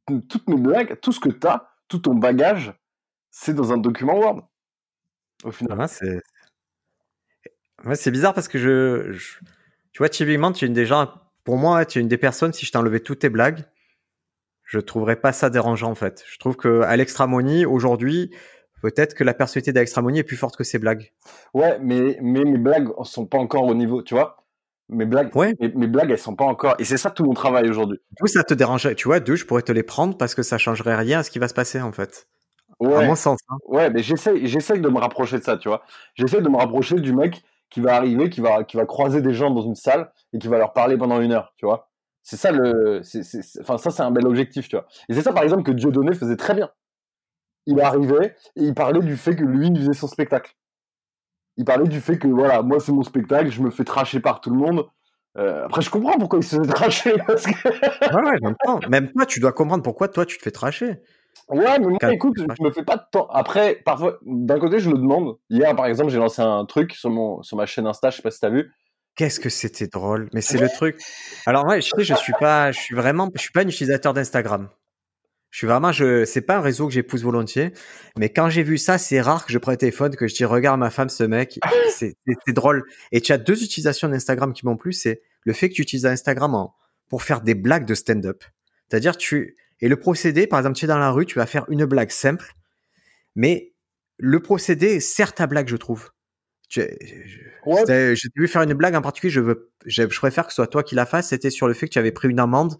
B: Toutes mes blagues, tout ce que tu as, tout ton bagage, c'est dans un document Word. Au final.
A: Ah, c'est... c'est bizarre parce que je, Tu vois, typiquement, tu es une des gens... Pour moi, tu es une des personnes, si je t'enlevais toutes tes blagues, je trouverais pas ça dérangeant en fait. Je trouve que à l'extramonie aujourd'hui, peut-être que la personnalité d'Alextramonie est plus forte que ses blagues.
B: Ouais, mais, mais mes blagues sont pas encore au niveau, tu vois. Mes blagues,
A: ouais.
B: mes, blagues, elles sont pas encore. Et c'est ça tout mon travail aujourd'hui.
A: Coup, ça te dérangerait. Tu vois, deux, je pourrais te les prendre parce que ça changerait rien à ce qui va se passer en fait.
B: Ouais.
A: À mon sens. Hein.
B: Ouais, mais j'essaie de me rapprocher de ça, tu vois. J'essaie de me rapprocher du mec qui va arriver, qui va, qui va croiser des gens dans une salle et qui va leur parler pendant une heure, tu vois. C'est ça le, enfin ça c'est un bel objectif, tu vois. Et c'est ça par exemple que Dieudonné faisait très bien. Il arrivait et il parlait du fait que lui il faisait son spectacle. Il parlait du fait que voilà, moi c'est mon spectacle, je me fais tracher par tout le monde. Euh, après je comprends pourquoi il se fait tracher. Parce que...
A: ouais, ouais, même, temps. même toi tu dois comprendre pourquoi toi tu te fais tracher.
B: Ouais, mais moi, écoute, je me fais pas de temps. Après, parfois, d'un côté, je le demande. Hier, par exemple, j'ai lancé un truc sur, mon, sur ma chaîne Insta, je sais pas si t'as vu.
A: Qu'est-ce que c'était drôle, mais c'est le truc. Alors ouais, je sais, je suis pas, je suis vraiment, je suis pas un utilisateur d'Instagram. Je suis vraiment, je, c'est pas un réseau que j'épouse volontiers, mais quand j'ai vu ça, c'est rare que je prenne le téléphone, que je dis regarde ma femme, ce mec, c'est, drôle. Et tu as deux utilisations d'Instagram qui m'ont plu, c'est le fait que tu utilises Instagram pour faire des blagues de stand-up. C'est-à-dire tu et le procédé, par exemple, tu es dans la rue, tu vas faire une blague simple, mais le procédé sert ta blague, je trouve. J'ai vu faire une blague en particulier. Je veux, je, préfère que ce soit toi qui la fasses. C'était sur le fait que tu avais pris une amende,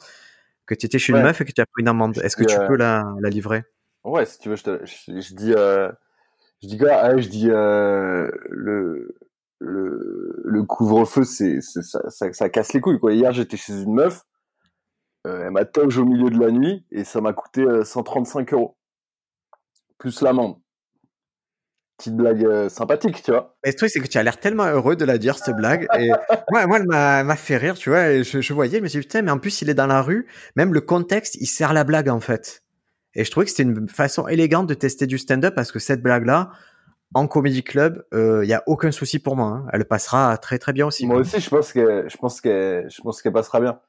A: que tu étais chez une meuf et que tu as pris une amende. Est-ce que tu peux la, la, livrer?
B: Ouais, si tu veux, je, te, je, dis, euh, je dis quoi ah, Je dis euh, le le, le couvre-feu, c'est ça, ça, ça, casse les couilles quoi. Hier, j'étais chez une meuf. Euh, elle m'a toge au milieu de la nuit et ça m'a coûté 135 euros plus l'amende petite blague euh, sympathique, tu vois.
A: Mais le truc, c'est que tu as l'air tellement heureux de la dire, cette blague. Et moi, moi, elle m'a fait rire, tu vois. Et je, voyais, je me suis dit, putain, mais en plus, il est dans la rue. Même le contexte, il sert la blague, en fait. Et je trouvais que c'était une façon élégante de tester du stand-up parce que cette blague-là, en comedy club, il euh, n'y a aucun souci pour moi. Hein. Elle passera très très bien aussi.
B: Moi aussi, je pense que je pense que je pense qu'elle passera bien.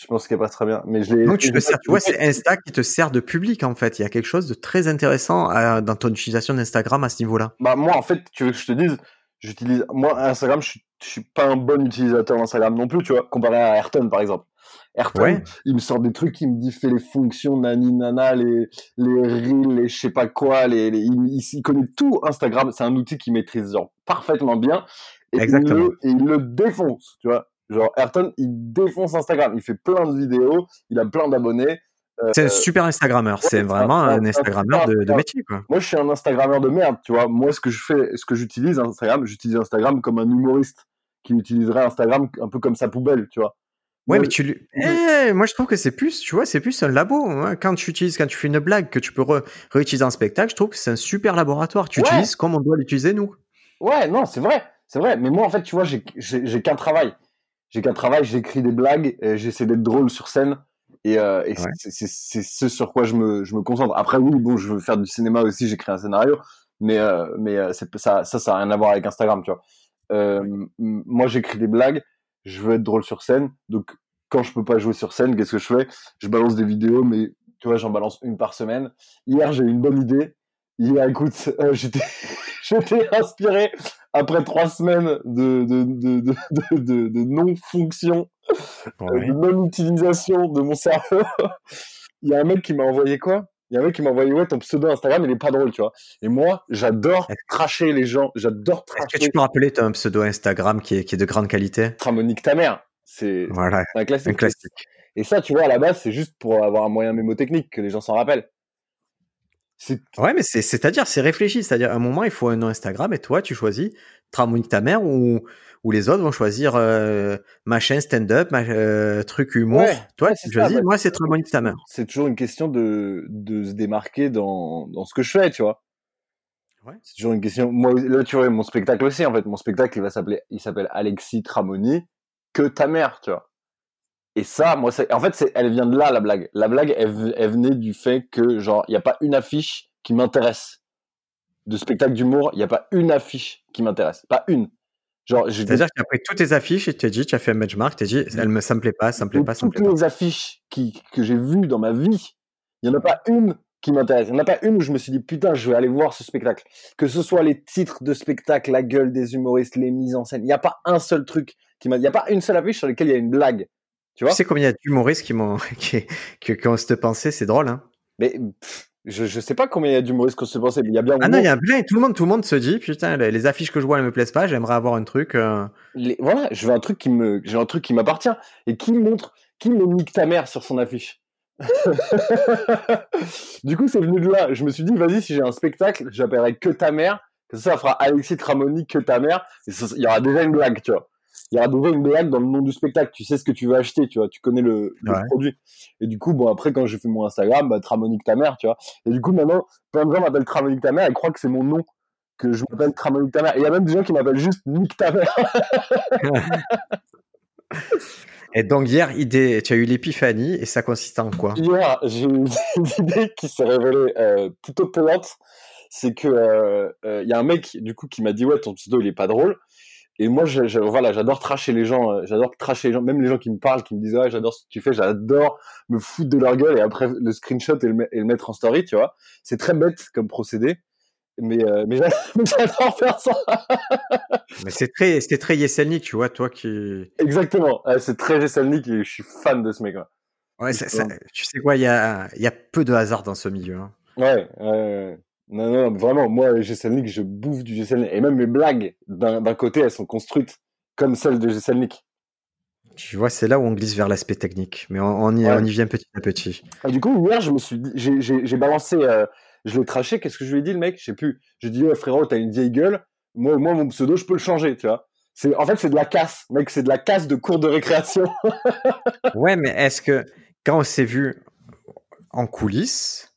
B: Je pense qu'elle passe très bien. Mais je l'ai.
A: Donc tu te sers, tu vois, c'est Insta qui te sert de public en fait. Il y a quelque chose de très intéressant dans ton utilisation d'Instagram à ce niveau-là.
B: Bah moi en fait, tu veux que je te dise, j'utilise moi Instagram, je suis, suis pas un bon utilisateur d'Instagram non plus, tu vois, comparé à Ayrton par exemple. Ayrton, il me sort des trucs, il me dit fais les fonctions nani nana, les les reels, les je sais pas quoi, les, il, connaît tout Instagram. C'est un outil qu'il maîtrise genre parfaitement bien. Et
A: Exactement.
B: et il le défonce, tu vois. Genre, Ayrton, il défonce Instagram. Il fait plein de vidéos, il a plein d'abonnés.
A: c'est un euh, super Instagrammeur. c'est vraiment un, Instagrammeur de, métier, quoi.
B: Moi, je suis un Instagrammeur de merde, tu vois. Moi, ce que je fais, ce que j'utilise Instagram, j'utilise Instagram comme un humoriste qui utiliserait Instagram un peu comme sa poubelle, tu vois.
A: Ouais, mais tu eh, moi je trouve que c'est plus, tu vois, c'est plus un labo. Hein. Quand tu utilises, quand tu fais une blague que tu peux réutiliser en spectacle, je trouve que c'est un super laboratoire. Tu utilises comme on doit l'utiliser nous.
B: Ouais, non, c'est vrai, c'est vrai. Mais moi, en fait, tu vois, j'ai qu'un travail j'ai qu'un travail, j'écris des blagues, j'essaie d'être drôle sur scène. Et, euh, et c'est ce sur quoi je me, je me concentre. Après, oui, bon, je veux faire du cinéma aussi, j'écris un scénario, mais, euh, mais euh, ça, ça, ça n'a rien à voir avec Instagram, tu vois. Euh, moi, j'écris des blagues, je veux être drôle sur scène, donc quand je peux pas jouer sur scène, qu'est-ce que je fais? Je balance des vidéos, mais tu vois, j'en balance une par semaine. Hier, j'ai eu une bonne idée. Hier, écoute, euh, j'étais, j'étais inspiré après trois semaines de, de, de, de, de non-fonction, euh, de non-utilisation de mon cerveau, il y a un mec qui m'a envoyé quoi? Il y a un mec qui m'a envoyé ouais ton pseudo Instagram il est pas drôle tu vois. Et moi j'adore cracher les gens j'adore
A: est-ce que tu peux rappeler ton pseudo Instagram qui est, qui est de grande qualité?
B: Tramonique ta mère. C'est
A: voilà,
B: un classique.
A: un classique.
B: Et ça tu vois à la base c'est juste pour avoir un moyen mémotechnique que les gens s'en rappellent
A: Ouais, mais c'est, c'est-à-dire, c'est réfléchi. C'est-à-dire, à un moment, il faut un nom Instagram et toi, tu choisis Tramonique ta mère ou, ou les autres vont choisir euh, machin stand-up, euh, truc humour. toi, tu choisis, moi, c'est Tramonique ta mère.
B: C'est toujours une question de, de se démarquer dans, dans ce que je fais, tu vois. Ouais. C'est toujours une question. Moi, là, tu vois, mon spectacle aussi, en fait. Mon spectacle, il va s'appeler, il s'appelle Alexis Tramoni, que ta mère, tu vois. Et ça, moi, c'est, en fait, elle vient de là, la blague. La blague, elle, elle venait du fait que, genre, il n'y a pas une affiche qui m'intéresse. De spectacle d'humour, il n'y a pas une affiche qui m'intéresse. Pas une. Genre,
A: C'est-à-dire que tu as pris toutes tes affiches et tu t'es dit, tu as fait un benchmark, tu t'es dit, elle me, ça me plaît pas, ça me plaît pas, ça me
B: toutes
A: plaît pas.
B: les affiches qui, que j'ai vues dans ma vie, il n'y en a pas une qui m'intéresse. Il n'y en a pas une où je me suis dit, putain, je vais aller voir ce spectacle. Que ce soit les titres de spectacle, la gueule des humoristes, les mises en scène, il n'y a pas un seul truc qui m'a. Il n'y a pas une seule affiche sur laquelle il y a une blague. Tu vois
A: sais combien il y a d'humoristes qui m'ont, qui, qui, qui ont cette pensée, c'est drôle, hein.
B: Mais pff, je, je sais pas combien il y a d'humoristes qu'on se pensait, mais il y a bien.
A: Ah non, il y a plein, tout le monde, tout le monde se dit, putain, les, les affiches que je vois, elles me plaisent pas, j'aimerais avoir un truc, euh,
B: les- voilà, je veux un truc qui me, j'ai un truc qui m'appartient et qui montre, qui me nique ta mère sur son affiche? du coup, c'est venu de là. Je me suis dit, vas-y, si j'ai un spectacle, j'appellerai que ta mère. Que ça, ça fera Alexis Tramoni que ta mère. Il y aura déjà une blague, tu vois. Il y aura déjà une blague dans le nom du spectacle. Tu sais ce que tu veux acheter, tu vois. Tu connais le, le
A: Ouais.
B: produit. Et du coup, bon, après, quand j'ai fait mon Instagram, bah, Tramonique ta mère, tu vois. Et du coup, maintenant, plein de gens m'appellent Tramonique ta mère et croient que c'est mon nom. Que je m'appelle Tramonique ta mère. Et il y a même des gens qui m'appellent juste Nique ta mère.
A: Et donc hier, idée, tu as eu l'épiphanie et ça consiste en quoi?
B: Hier, j'ai eu une idée qui s'est révélée euh, plutôt payante. C'est que euh, euh, il y a un mec du coup qui m'a dit ouais ton pseudo il est pas drôle. Et moi je, je- voilà j'adore tracher les gens, euh, j'adore tracher les gens, même les gens qui me parlent, qui me disent ouais j'adore ce que tu fais, j'adore me foutre de leur gueule et après le screenshot et le, me- et le mettre en story, tu vois. C'est très bête comme procédé, mais euh, mais j'adore faire ça.
A: Mais c'est très, c'est très Yeselnik, tu vois, toi qui.
B: Exactement, c'est très Gessalnik et je suis fan de ce mec. Ouais,
A: Ouais, ça- ça- tu sais quoi, il y a, il y a peu de hasard dans ce milieu. hein.
B: ouais, ouais, ouais. Non, non, vraiment, moi, Gesselnik, je bouffe du Gesselnik. Et même mes blagues, d'un côté, elles sont construites comme celles de Gesselnik.
A: Tu vois, c'est là où on glisse vers l'aspect technique, mais on, on y,
B: Ouais.
A: on y vient petit à petit.
B: Et du coup, hier, je me suis dit, j'ai- balancé, euh, je l'ai traché, qu'est-ce que je lui ai dit, le mec? Je sais plus. J'ai dit, ouais, frérot, t'as une vieille gueule. Moi, moi, mon pseudo, je peux le changer, tu vois. C'est, en fait, c'est de la casse, mec, c'est de la casse de cours de récréation.
A: Ouais, mais est-ce que quand on s'est vu en coulisses,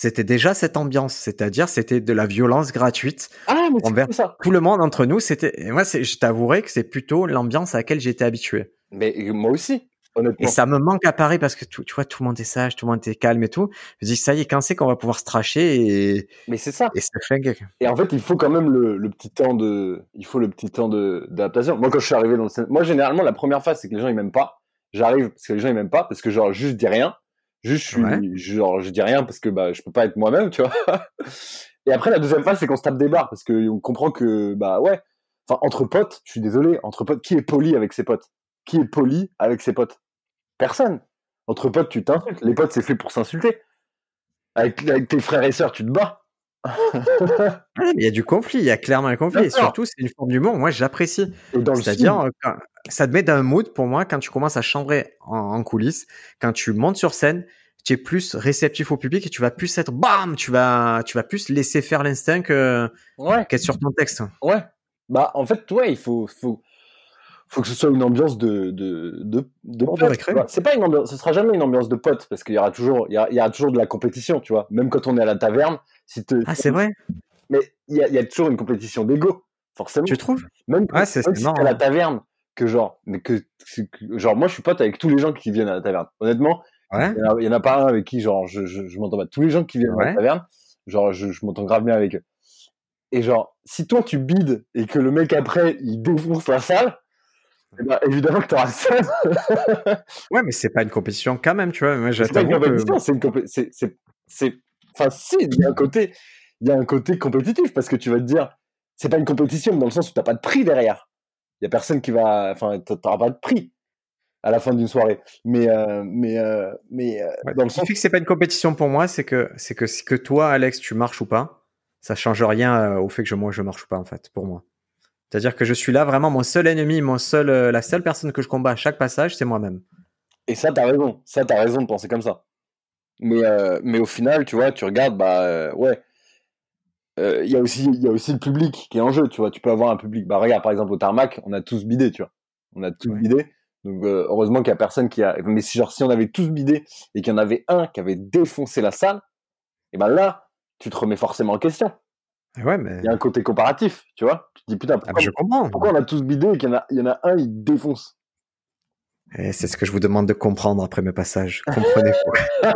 A: c'était déjà cette ambiance, c'est-à-dire c'était de la violence gratuite.
B: Ah, mais
A: Envers-
B: ça.
A: Tout le monde entre nous, c'était. et Moi, c'est- je t'avouerai que c'est plutôt l'ambiance à laquelle j'étais habitué.
B: Mais moi aussi,
A: Et
B: honnêtement.
A: ça me manque à Paris parce que tout- tu vois, tout le monde est sage, tout le monde est calme et tout. Je me dis, ça y est, quand c'est qu'on va pouvoir se tracher et,
B: Mais c'est ça.
A: et se flinguer.
B: Et en fait, il faut quand même le, le petit temps de, il faut le petit temps de d'adaptation. Moi, quand je suis arrivé dans le moi généralement la première phase c'est que les gens ils m'aiment pas. J'arrive parce que les gens ils m'aiment pas parce que genre juste je dis rien, juste je suis,
A: Ouais.
B: genre je dis rien parce que bah je peux pas être moi-même, tu vois. Et après la deuxième phase c'est qu'on se tape des barres parce que on comprend que bah ouais, enfin entre potes, je suis désolé, entre potes, qui est poli avec ses potes? Qui est poli avec ses potes? Personne. Entre potes, tu t'insultes. Les potes c'est fait pour s'insulter. Avec, avec tes frères et sœurs, tu te bats.
A: Il y a du conflit, il y a clairement un conflit. Et surtout, c'est une forme d'humour. Moi, j'apprécie. C'est-à-dire, ça te met dans un mood pour moi quand tu commences à chambrer en, en coulisses, quand tu montes sur scène, tu es plus réceptif au public et tu vas plus être bam, tu vas, tu vas plus laisser faire l'instinct que
B: ouais.
A: qu'être sur ton texte.
B: Ouais. Bah, en fait, ouais, il faut, faut, faut que ce soit une ambiance de, de, de, de potes. C'est pas une ambiance, ce sera jamais une ambiance de potes parce qu'il y aura toujours, il y, a- il y aura toujours de la compétition, tu vois. Même quand on est à la taverne, si te,
A: Ah, c'est vrai
B: mais il y a, il y a toujours une compétition d'ego, forcément.
A: Tu trouves?
B: Même,
A: Ouais, c'est-
B: si à la taverne, que genre, mais que, que- genre, moi, je suis pote avec tous les gens qui viennent à la taverne. Honnêtement,
A: Ouais.
B: il y, en a- il y en a pas un avec qui, genre, je, je, je m'entends pas. Tous les gens qui viennent à la taverne, genre, je, je m'entends grave bien avec eux. Et genre, si toi tu bides et que le mec après il défonce la salle, eh ben, évidemment que t'auras le seum.
A: Ouais, mais c'est pas une compétition quand même, tu vois. Moi,
B: C'est pas une
A: que-
B: compétition, c'est une compé- c'est, c'est, c'est, enfin, si, il y a un côté, il y a un côté compétitif parce que tu vas te dire, c'est pas une compétition dans le sens où t'as pas de prix derrière. Il y a personne qui va, enfin, t'a- t'auras pas de prix à la fin d'une soirée. Mais, euh, mais, euh, mais, euh,
A: Ouais,
B: dans le
A: Ce qui
B: sens,
A: fait que c'est pas une compétition pour moi, c'est que c'est que que toi, Alex, tu marches ou pas, ça change rien euh, au fait que je, moi je marche ou pas en fait pour moi. C'est-à-dire que je suis là vraiment mon seul ennemi, mon seul, euh, la seule personne que je combats à chaque passage, c'est moi-même.
B: Et ça, t'as raison. Ça, t'as raison de penser comme ça. Mais, euh, mais au final, tu vois, tu regardes, bah euh, ouais. Il y, a aussi- y a aussi le public qui est en jeu, tu vois. Tu peux avoir un public. Bah regarde, par exemple, au tarmac, on a tous bidé, tu vois. On a tous
A: Ouais.
B: bidé. Donc heureusement qu'il y a personne qui a. Mais si, genre, si on avait tous bidé et qu'il y en avait un qui avait défoncé la salle, et ben là, tu te remets forcément en question.
A: Ouais, mais
B: Il y a un côté comparatif, tu vois. Tu te dis putain,
A: ah,
B: pourquoi,
A: je comprends.
B: pourquoi on a tous bidé et qu'il y en a, il y en a un, il défonce?
A: Et c'est ce que je vous demande de comprendre après mes passages. Comprenez-vous.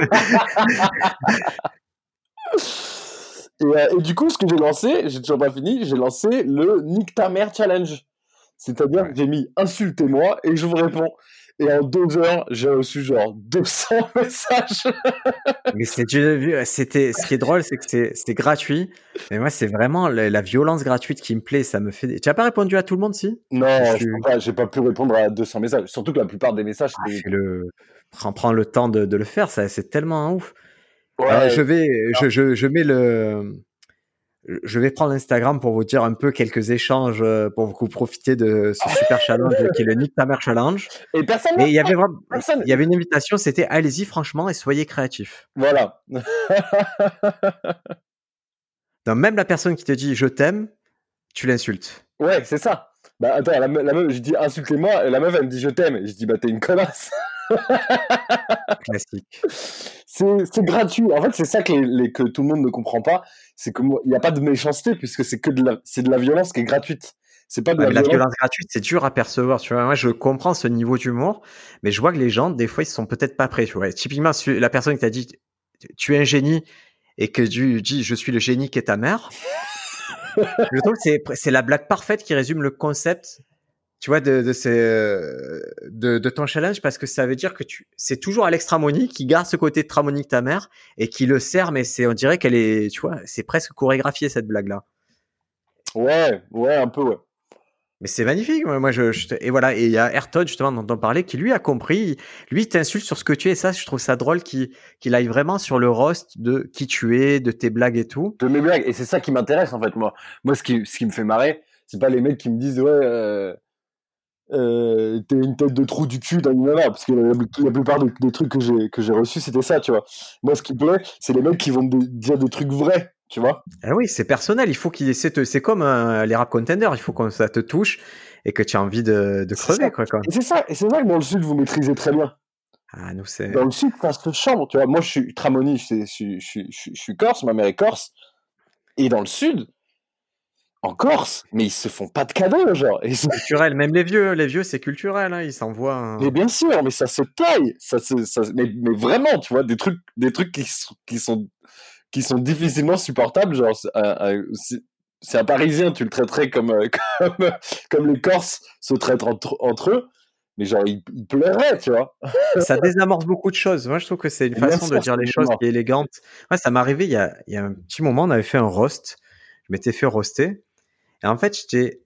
B: Et, euh, et du coup, ce que j'ai lancé, j'ai toujours pas fini, j'ai lancé le Nick ta mère challenge. C'est-à-dire que j'ai mis insultez-moi et je vous réponds. Et en deux heures, j'ai reçu genre 200 messages.
A: Mais c'est c'était, ce qui est drôle, c'est que c'est gratuit. Mais moi, c'est vraiment la, violence gratuite qui me plaît. Ça me fait. Tu n'as pas répondu à tout le monde, si?
B: Non, je n'ai pas, pas, pu répondre à 200 messages. Surtout que la plupart des messages.
A: Ah, le... prends, prends, le temps de, de le faire. Ça, c'est tellement ouf. Ouais, je vais, je, je, je mets le je vais prendre Instagram pour vous dire un peu quelques échanges euh, pour que vous profitiez de ce super challenge qui est le Nick Tamer Challenge.
B: Et personne.
A: Et il y avait vraiment, il y avait une invitation, c'était allez-y franchement et soyez créatifs.
B: Voilà.
A: Donc même la personne qui te dit je t'aime, tu l'insultes.
B: Ouais, c'est ça. Bah attends, la, meuf, je dis insultez-moi, et la meuf elle me dit je t'aime, et je dis bah t'es une connasse.
A: Classique.
B: C'est gratuit. En fait, c'est ça que, les, que tout le monde ne comprend pas. C'est qu'il n'y a pas de méchanceté puisque c'est que de la, c'est de la violence qui est gratuite. C'est pas de
A: la, violence. gratuite, c'est dur à percevoir. Tu vois, moi, je comprends ce niveau d'humour, mais je vois que les gens, des fois, ils sont peut-être pas prêts. Tu vois, typiquement, la personne qui t'a dit, tu es un génie, et que tu dis, je suis le génie qui est ta mère. je trouve que c'est la blague parfaite qui résume le concept tu vois, de, de, ces, de, de, ton challenge parce que ça veut dire que tu, c'est toujours Alex Tramoni qui garde ce côté de Tramoni ta mère et qui le sert, mais c'est, on dirait qu'elle est, tu vois, c'est presque chorégraphié cette blague-là.
B: Ouais, ouais, un peu, ouais.
A: Mais c'est magnifique. Moi, je, et voilà. Et il y a Ayrton, justement, dont on parlait, qui lui a compris. Lui, t'insulte sur ce que tu es. Et ça, je trouve ça drôle qu'il qu'il aille vraiment sur le roast de qui tu es, de tes blagues et tout.
B: De mes blagues. Et c'est ça qui m'intéresse, en fait, moi. Moi, ce qui, ce qui me fait marrer, c'est pas les mecs qui me disent, ouais, euh, euh, t'es une tête de trou du cul d'un parce que la, plupart des, trucs que j'ai que j'ai reçus c'était ça tu vois. Moi ce qui me plaît c'est les mecs qui vont dire des trucs vrais tu vois.
A: Ah oui c'est personnel il faut qu'il c'est comme euh, les rap contenders il faut que ça te touche et que tu as envie de, de crever quoi,
B: c'est ça et c'est ça que dans le sud vous maîtrisez très bien.
A: Ah nous c'est
B: dans le sud ça se chambre tu vois. Moi je suis Tramoni je, je, je, je suis corse ma mère est corse. Et dans le sud en Corse, mais ils se font pas de cadeaux, genre.
A: C'est culturel, même les vieux, les vieux, c'est culturel, hein, ils s'envoient.
B: Mais bien sûr, mais ça se taille, ça mais, vraiment, tu vois, des trucs, des trucs qui, qui sont, qui sont difficilement supportables, genre, c'est un Parisien, tu le traiterais comme, euh, comme, comme les Corses se traitent entre, entre eux. Mais genre, il, pleurait, tu vois.
A: ça désamorce beaucoup de choses. Moi, je trouve que c'est une façon de dire les choses qui est élégante. Moi, ça m'est arrivé il y, a, il y a un petit moment, on avait fait un roast. Je m'étais fait roaster. Et en fait, j'étais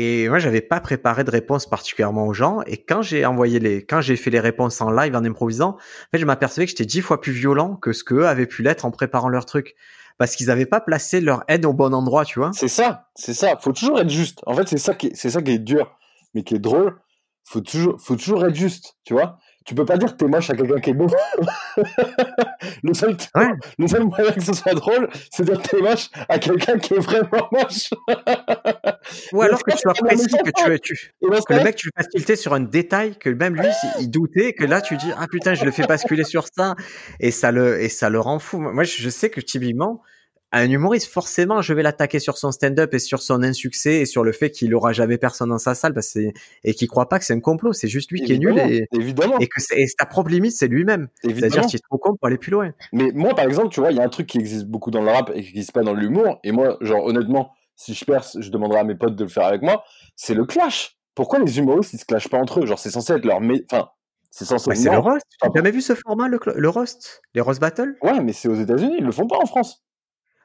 A: et moi, j'avais pas préparé de réponse particulièrement aux gens. Et quand j'ai envoyé les, quand j'ai fait les réponses en live en improvisant, en fait, je m'apercevais que j'étais dix fois plus violent que ce qu'eux avaient pu l'être en préparant leur truc. Parce qu'ils n'avaient pas placé leur aide au bon endroit, tu vois.
B: C'est ça, c'est ça. Faut toujours être juste. En fait, c'est ça qui, c'est ça qui est dur, mais qui est drôle. Faut toujours, faut toujours être juste, tu vois tu peux pas dire que t'es moche à quelqu'un qui est beau. le, seul, le seul moyen que ce soit drôle, c'est de dire que t'es moche à quelqu'un qui est vraiment moche.
A: Ou alors que tu sois précis, que tu, tu que le mec tu le fasses tilter sur un détail que même lui il doutait, que là tu dis ah putain je le fais basculer sur ça et ça le et ça le rend fou. Moi je sais que typiquement un humoriste, forcément, je vais l'attaquer sur son stand-up et sur son insuccès et sur le fait qu'il aura jamais personne dans sa salle parce que et qu'il croit pas que c'est un complot. C'est juste lui qui est nul et,
B: évidemment.
A: et que et sa propre limite, c'est lui-même. C'est-à-dire qu'il est trop con pour aller plus loin.
B: Mais moi, par exemple, tu vois, il y a un truc qui existe beaucoup dans le rap et qui n'existe pas dans l'humour. Et moi, genre, honnêtement, si je perce, je demanderai à mes potes de le faire avec moi. C'est le clash. Pourquoi les humoristes, ils se clashent pas entre eux? Genre, c'est censé être leur, enfin,
A: c'est censé. c'est le roast. Tu jamais vu ce format, le, le roast? Les roast battles?
B: Ouais, mais c'est aux États-Unis. Ils le font pas en France.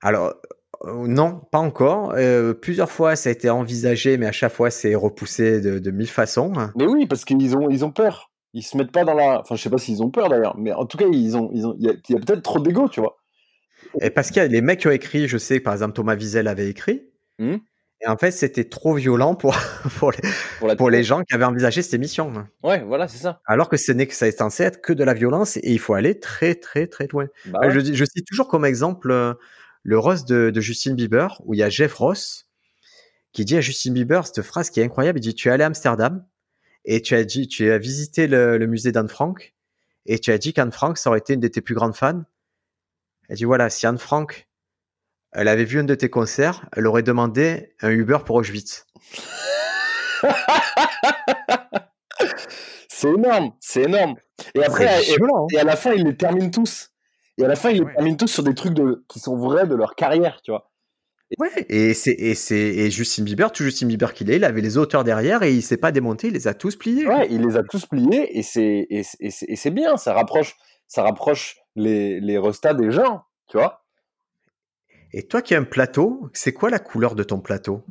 A: Alors, euh, non, pas encore. Euh, plusieurs fois, ça a été envisagé, mais à chaque fois, c'est repoussé de, mille façons.
B: Mais oui, parce qu'ils ont, ils ont peur. Ils se mettent pas dans la. Enfin, je sais pas s'ils ont peur d'ailleurs, mais en tout cas, ils ont, ils ont, il y a, peut-être trop d'ego, tu vois.
A: Et parce qu'il y a les mecs qui ont écrit, je sais, par exemple, Thomas Wiesel avait écrit. Mmh. Et en fait, c'était trop violent pour, pour, les, pour, les gens qui avaient envisagé cette émission.
B: Ouais, voilà, c'est ça.
A: Alors que ce n'est que ça est censé être que de la violence et il faut aller très, très, très loin. Bah je, je cite toujours comme exemple le Ross de, de, Justin Bieber, où il y a Jeff Ross qui dit à Justin Bieber cette phrase qui est incroyable. Il dit Tu es allé à Amsterdam et tu as dit, tu as visité le, musée d'Anne Frank et tu as dit qu'Anne Frank, ça aurait été une de tes plus grandes fans. Elle dit Voilà, si Anne Frank, elle avait vu un de tes concerts, elle aurait demandé un Uber pour Auschwitz.
B: c'est énorme, c'est énorme. Et après, et, hein. et à la fin, ils les terminent tous. Et à la fin, ils terminent tous sur des trucs de, qui sont vrais de leur carrière, tu vois.
A: Ouais, et c'est et c'est et Justin Bieber, tout Justin Bieber qu'il est, il avait les auteurs derrière et il s'est pas démonté, il les a tous pliés.
B: Ouais, il les a tous pliés et c'est et c'est- et c'est et c'est bien, ça rapproche ça rapproche les les restats des gens, tu vois.
A: Et toi qui as un plateau, c'est quoi la couleur de ton plateau?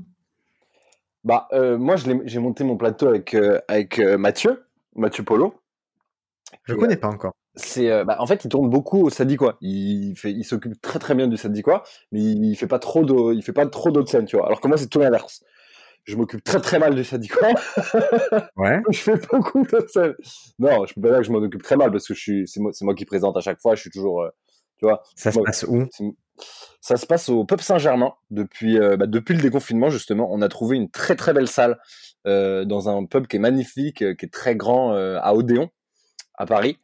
B: Bah euh, moi je l'ai- j'ai monté mon plateau avec euh, avec euh, Mathieu, Mathieu Polo.
A: Je
B: Et,
A: connais pas encore.
B: C'est euh, bah, en fait il tourne beaucoup au Sadiquois. Il fait il s'occupe très très bien du Sadiquois, mais il, il fait pas trop de il fait pas trop d'autres scènes, tu vois. Alors que moi c'est tout l'inverse. Je m'occupe très très mal du Sadiquois.
A: Ouais.
B: je fais beaucoup d'autres scènes. Non, je peux pas dire que je m'en occupe très mal parce que je suis c'est moi c'est moi qui présente à chaque fois. Je suis toujours euh, tu vois.
A: Ça se passe où?
B: Ça se passe au Pub Saint-Germain depuis euh, bah, depuis le déconfinement justement. On a trouvé une très très belle salle dans un pub qui est magnifique, qui est très grand à Odéon à Paris.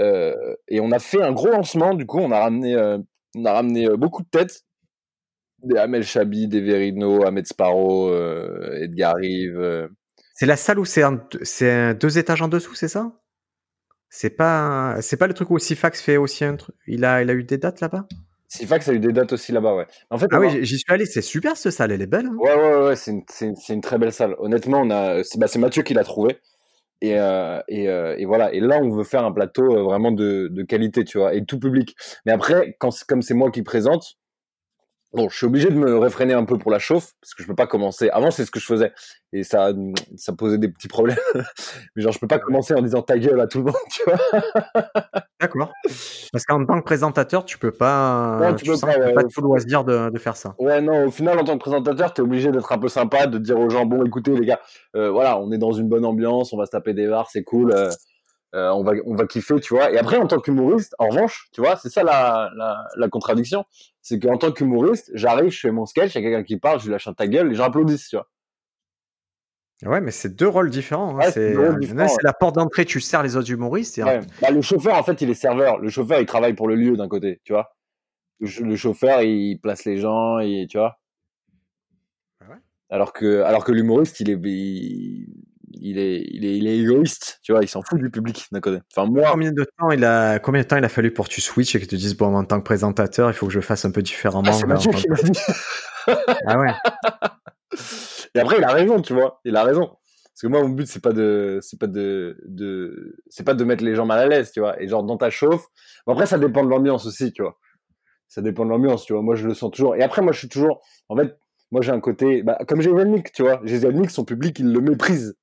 B: Euh, et on a fait un gros lancement. Du coup, on a ramené euh, on a ramené euh, beaucoup de têtes. Des Amel Chabi, des Verino, Ahmed Sparrow, Edgar Rive.
A: C'est la salle où c'est un, c'est un deux étages en dessous, c'est ça? C'est pas c'est pas le truc où Sifax fait aussi un truc? Il a il a eu des dates là-bas?
B: Sifax a eu des dates aussi là-bas, ouais. En fait,
A: Ah oui, j'y- suis allé, c'est super cette salle, elle est belle. hein.
B: Ouais, ouais, ouais, c'est une, une, très belle salle. Honnêtement, on a, c'est, bah, c'est Mathieu qui l'a trouvé. Et, euh, et, euh, et voilà. Et là, on veut faire un plateau euh, vraiment de, de qualité, tu vois, et tout public. Mais après, quand, comme c'est moi qui présente, bon, je suis obligé de me réfréner un peu pour la chauffe, parce que je peux pas commencer. Avant, c'est ce que je faisais. Et ça, ça posait des petits problèmes. Mais genre, je peux pas commencer en disant ta gueule à tout le monde, tu vois.
A: D'accord. Parce qu'en tant que présentateur, tu peux pas
B: Non, tu peux
A: sens
B: pas, ouais,
A: pas tout loisir de, de faire ça.
B: Ouais, non, au final, en tant que présentateur, t'es obligé d'être un peu sympa, de dire aux gens, bon, écoutez, les gars, euh, voilà, on est dans une bonne ambiance, on va se taper des bars, c'est cool, euh, euh, on va, on va kiffer, tu vois. Et après, en tant qu'humoriste, en revanche, tu vois, c'est ça la, la, la contradiction, c'est qu'en tant qu'humoriste, j'arrive, je fais mon sketch, il y a quelqu'un qui parle, je lui lâche un ta gueule, les gens applaudissent, tu vois.
A: Ouais, mais c'est deux rôles différents. hein.
B: Ouais, c'est ouais.
A: la porte d'entrée, tu sers les autres humoristes. Et
B: Ouais. Bah, le chauffeur, en fait, il est serveur. Le chauffeur, il travaille pour le lieu d'un côté, tu vois. Le, ch- le chauffeur, il place les gens, et tu vois.
A: Ah ouais.
B: Alors que, alors que l'humoriste, il est, il, il est, il est, il est égoïste, tu vois. Il s'en fout du public d'un côté. Enfin, moi,
A: Combien de temps il a combien de temps il a fallu pour que tu switches et que tu te dises bon en tant que présentateur il faut que je fasse un peu différemment.
B: ah, c'est
A: là,
B: Mathieu
A: en tant
B: qui
A: que-
B: m'a dit.
A: Ah ouais.
B: Et après, il a raison, tu vois. Il a raison. Parce que moi, mon but, c'est pas de, c'est pas de, de, c'est pas de mettre les gens mal à l'aise, tu vois. Et genre, dans ta chauffe. Bon, après, ça dépend de l'ambiance aussi, tu vois. Ça dépend de l'ambiance, tu vois. Moi, je le sens toujours. Et après, moi, je suis toujours, en fait, moi, j'ai un côté, bah, comme j'ai Nick, tu vois. J'ai Nick, son public, il le méprise.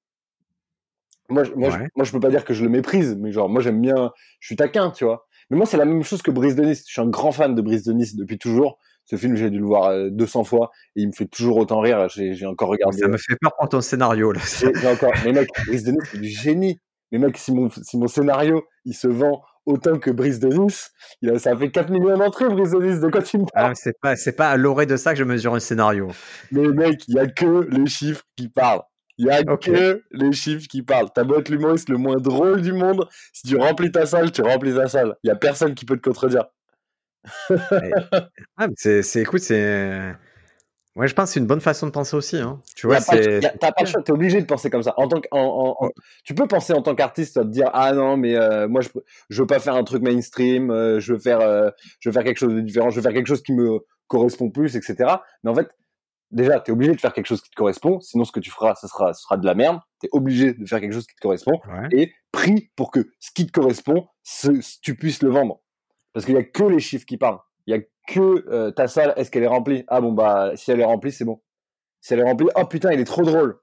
B: Moi, je, moi, je, moi, je peux pas dire que je le méprise, mais genre, moi, j'aime bien, je suis taquin, tu vois. Mais moi, c'est la même chose que Brice de Nice. Je suis un grand fan de Brice de Nice depuis toujours. Ce film, j'ai dû le voir euh, 200 fois et il me fait toujours autant rire. J'ai encore regardé.
A: Ça me fait peur pour ton scénario là.
B: J'ai j'ai encore. Mais mec, Brice de Nice, c'est du génie. Mais mec, si mon, si mon scénario, il se vend autant que Brice de Nice, il a, ça a fait 4 millions d'entrées, Brice de Nice. De quoi tu me
A: Ah,
B: parles?
A: c'est pas c'est pas à l'orée de ça que je mesure un scénario.
B: Mais mec, il y a que les chiffres qui parlent. Il y a que les chiffres qui parlent. T'as beau être l'humoriste le moins drôle du monde, si tu remplis ta salle, tu remplis ta salle. Il y a personne qui peut te contredire.
A: Ah, mais c'est c'est écoute c'est ouais je pense que c'est une bonne façon de penser aussi hein. Tu vois c'est
B: T'as pas le choix, t'es obligé de penser comme ça. En tant que, en, en- en- tu peux penser en tant qu'artiste, te dire ah non mais euh, moi je, je veux pas faire un truc mainstream, euh, je veux faire, euh, je veux faire quelque chose de différent, je veux faire quelque chose qui me correspond plus, etc. Mais en fait, déjà t'es obligé de faire quelque chose qui te correspond, sinon ce que tu feras, ce sera, ce sera de la merde. T'es obligé de faire quelque chose qui te correspond
A: ouais.
B: et pris pour que ce qui te correspond, ce- tu puisses le vendre. Parce qu'il y a que les chiffres qui parlent. Il y a que euh, ta salle, est-ce qu'elle est remplie? Ah bon bah si elle est remplie, c'est bon. Si elle est remplie, oh putain, il est trop drôle.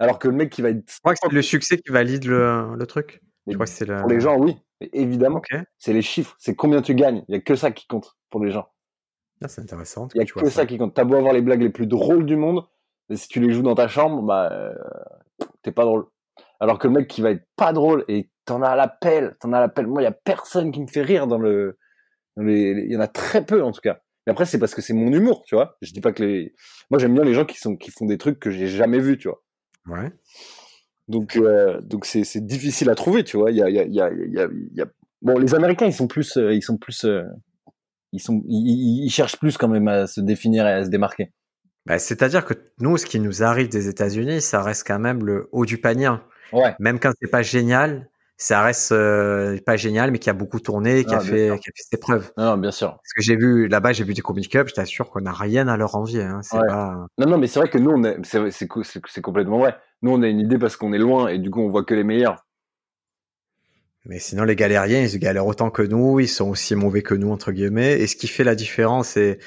B: Alors que le mec qui va être
A: Je crois que c'est le succès qui valide le, le truc.
B: Mais
A: Je crois que c'est le
B: pour les gens, oui, Mais évidemment, c'est les chiffres, c'est combien tu gagnes. Il y a que ça qui compte pour les gens.
A: Ah, c'est intéressant.
B: Il y a que
A: vois
B: ça. qui compte. T'as beau avoir les blagues les plus drôles du monde, mais si tu les joues dans ta chambre, bah euh, t'es pas drôle. Alors que le mec qui va être pas drôle et t'en as à la pelle, t'en as à la pelle. Moi, il y a personne qui me fait rire dans le, il y en a très peu en tout cas. Mais après, c'est parce que c'est mon humour, tu vois. Je dis pas que les, moi j'aime bien les gens qui sont, qui font des trucs que j'ai jamais vus, tu vois.
A: Ouais.
B: Donc, euh, donc c'est, c'est difficile à trouver, tu vois. Il y a, il y a, il y a, y a, bon, les Américains, ils sont plus, euh, ils sont plus, euh, ils sont, ils, ils- ils cherchent plus quand même à se définir et à se démarquer.
A: Bah, c'est-à-dire que nous, ce qui nous arrive des États-Unis, ça reste quand même le haut du panier.
B: Ouais.
A: Même quand c'est pas génial, ça reste euh, pas génial, mais qui a beaucoup tourné, qui, a,
B: Ah, bien
A: fait, qui a fait ses preuves.
B: Non, non, bien sûr.
A: Parce que j'ai vu là-bas, j'ai vu des Comic Cup, je t'assure qu'on n'a rien à leur envier. Hein. C'est
B: Ouais.
A: pas.
B: Non, non, mais c'est vrai que nous, on est, c'est, c'est, co- c'est, c'est complètement vrai. Nous, on a une idée parce qu'on est loin et du coup, on voit que les meilleurs.
A: Mais sinon, les galériens, ils galèrent autant que nous, ils sont aussi mauvais que nous, entre guillemets. Et ce qui fait la différence, et,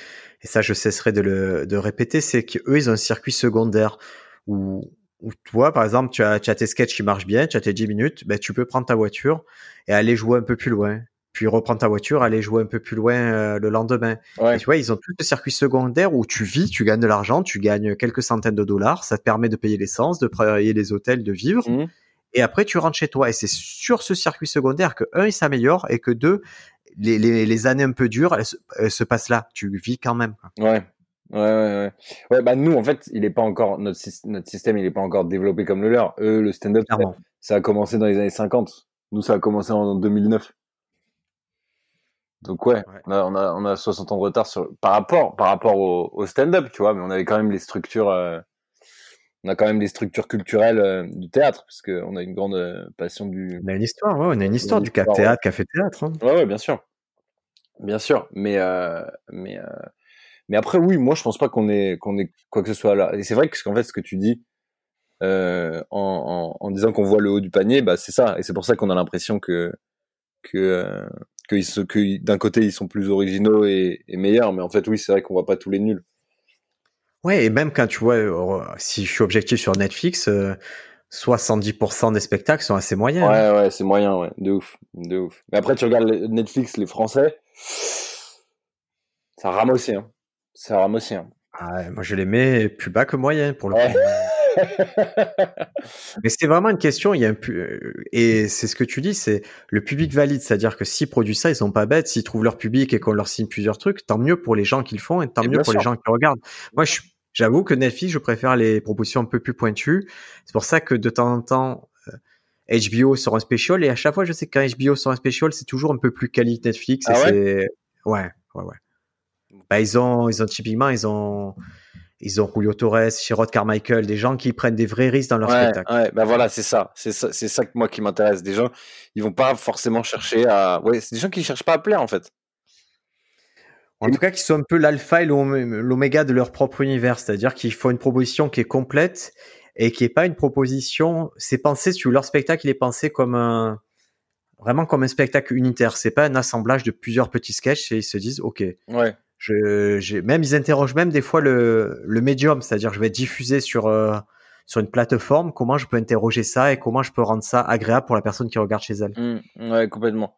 A: et ça, je cesserai de le de répéter, c'est qu'eux, ils ont un circuit secondaire où, où toi, par exemple, tu as, tu as tes sketchs qui marchent bien, tu as tes 10 minutes, ben, tu peux prendre ta voiture et aller jouer un peu plus loin. Puis reprendre ta voiture, aller jouer un peu plus loin euh, le lendemain.
B: Ouais.
A: Et tu vois, ils ont tout ce circuit secondaire où tu vis, tu gagnes de l'argent, tu gagnes quelques centaines de dollars, ça te permet de payer l'essence, de payer les hôtels, de vivre.
B: Mhm.
A: Et après, tu rentres chez toi. Et c'est sur ce circuit secondaire que, un, il s'améliore et que deux, les, les, les années un peu dures, elles, se- elles se passent là. Tu vis quand même.
B: Ouais. Ouais, ouais, ouais. Ouais, bah, nous, en fait, il est pas encore, notre, notre système, il est pas encore développé comme le leur. Eux, le stand-up, ça, a commencé dans les années 50. Nous, ça a commencé en 2009. Donc, ouais,
A: Ouais.
B: On, a, on, a, on a 60 ans de retard sur, par rapport, par rapport au, au stand-up, tu vois, mais on avait quand même les structures, euh, on a quand même les structures culturelles euh, du théâtre, parce qu'on a une grande euh, passion du,
A: On a une histoire, ouais, on a une histoire du
B: histoire,
A: théâtre, café théâtre. hein.
B: Ouais, ouais, bien sûr. Bien sûr. Mais, euh, mais, mais après, oui, moi, je pense pas qu'on ait, qu'on ait quoi que ce soit là. Et c'est vrai que, ce qu'en fait, ce que tu dis, en, en, en disant qu'on voit le haut du panier, bah, c'est ça. Et c'est pour ça qu'on a l'impression que, que, que, ils se- que d'un côté, ils sont plus originaux et, et meilleurs. Mais en fait, oui, c'est vrai qu'on voit pas tous les nuls.
A: Ouais, et même quand tu vois, euh, si je suis objectif sur Netflix, euh, 70% des spectacles sont assez moyens. hein.
B: Ouais, ouais, c'est moyen, ouais. De ouf. De ouf. Mais après, tu regardes les- Netflix, les Français, ça rame aussi, hein. Ça rame aussi, hein.
A: Ah ouais, moi, je les mets plus bas que moyen pour le
B: Ouais.
A: coup. Mais c'est vraiment une question. Il y a un pu- euh, et c'est ce que tu dis, c'est le public valide, c'est-à-dire que s'ils produisent ça, ils sont pas bêtes. S'ils trouvent leur public et qu'on leur signe plusieurs trucs, tant mieux pour les gens qui le font et tant
B: Et
A: mieux pour les gens qui regardent. Moi, j'avoue que Netflix, je préfère les propositions un peu plus pointues. C'est pour ça que de temps en temps, euh, HBO sort un special et à chaque fois, je sais que quand HBO sort un special, c'est toujours un peu plus quali que Netflix. et
B: Ah ouais
A: ouais, ouais, ouais. Bah, ils ont, ils ont typiquement, ils ont, ils ont Julio Torres, Sherrod Carmichael, des gens qui prennent des vrais risques dans leur
B: Ouais,
A: spectacle.
B: ouais, bah voilà, c'est ça. C'est ça, ça que moi qui m'intéresse. Des gens, ils vont pas forcément chercher à. Ouais, c'est des gens qui cherchent pas à plaire en fait.
A: En tout cas, qui sont un peu l'alpha et l'omé- l'oméga de leur propre univers, c'est-à-dire qu'ils font une proposition qui est complète et qui est pas une proposition. C'est pensé, veux, leur spectacle, il est pensé comme un, vraiment comme un spectacle unitaire. C'est pas un assemblage de plusieurs petits sketchs et ils se disent, ok,
B: Ouais,
A: je, même ils interrogent même des fois le, le médium, c'est-à-dire je vais diffuser sur euh, sur une plateforme, comment je peux interroger ça et comment je peux rendre ça agréable pour la personne qui regarde chez elle.
B: Mm, ouais, complètement,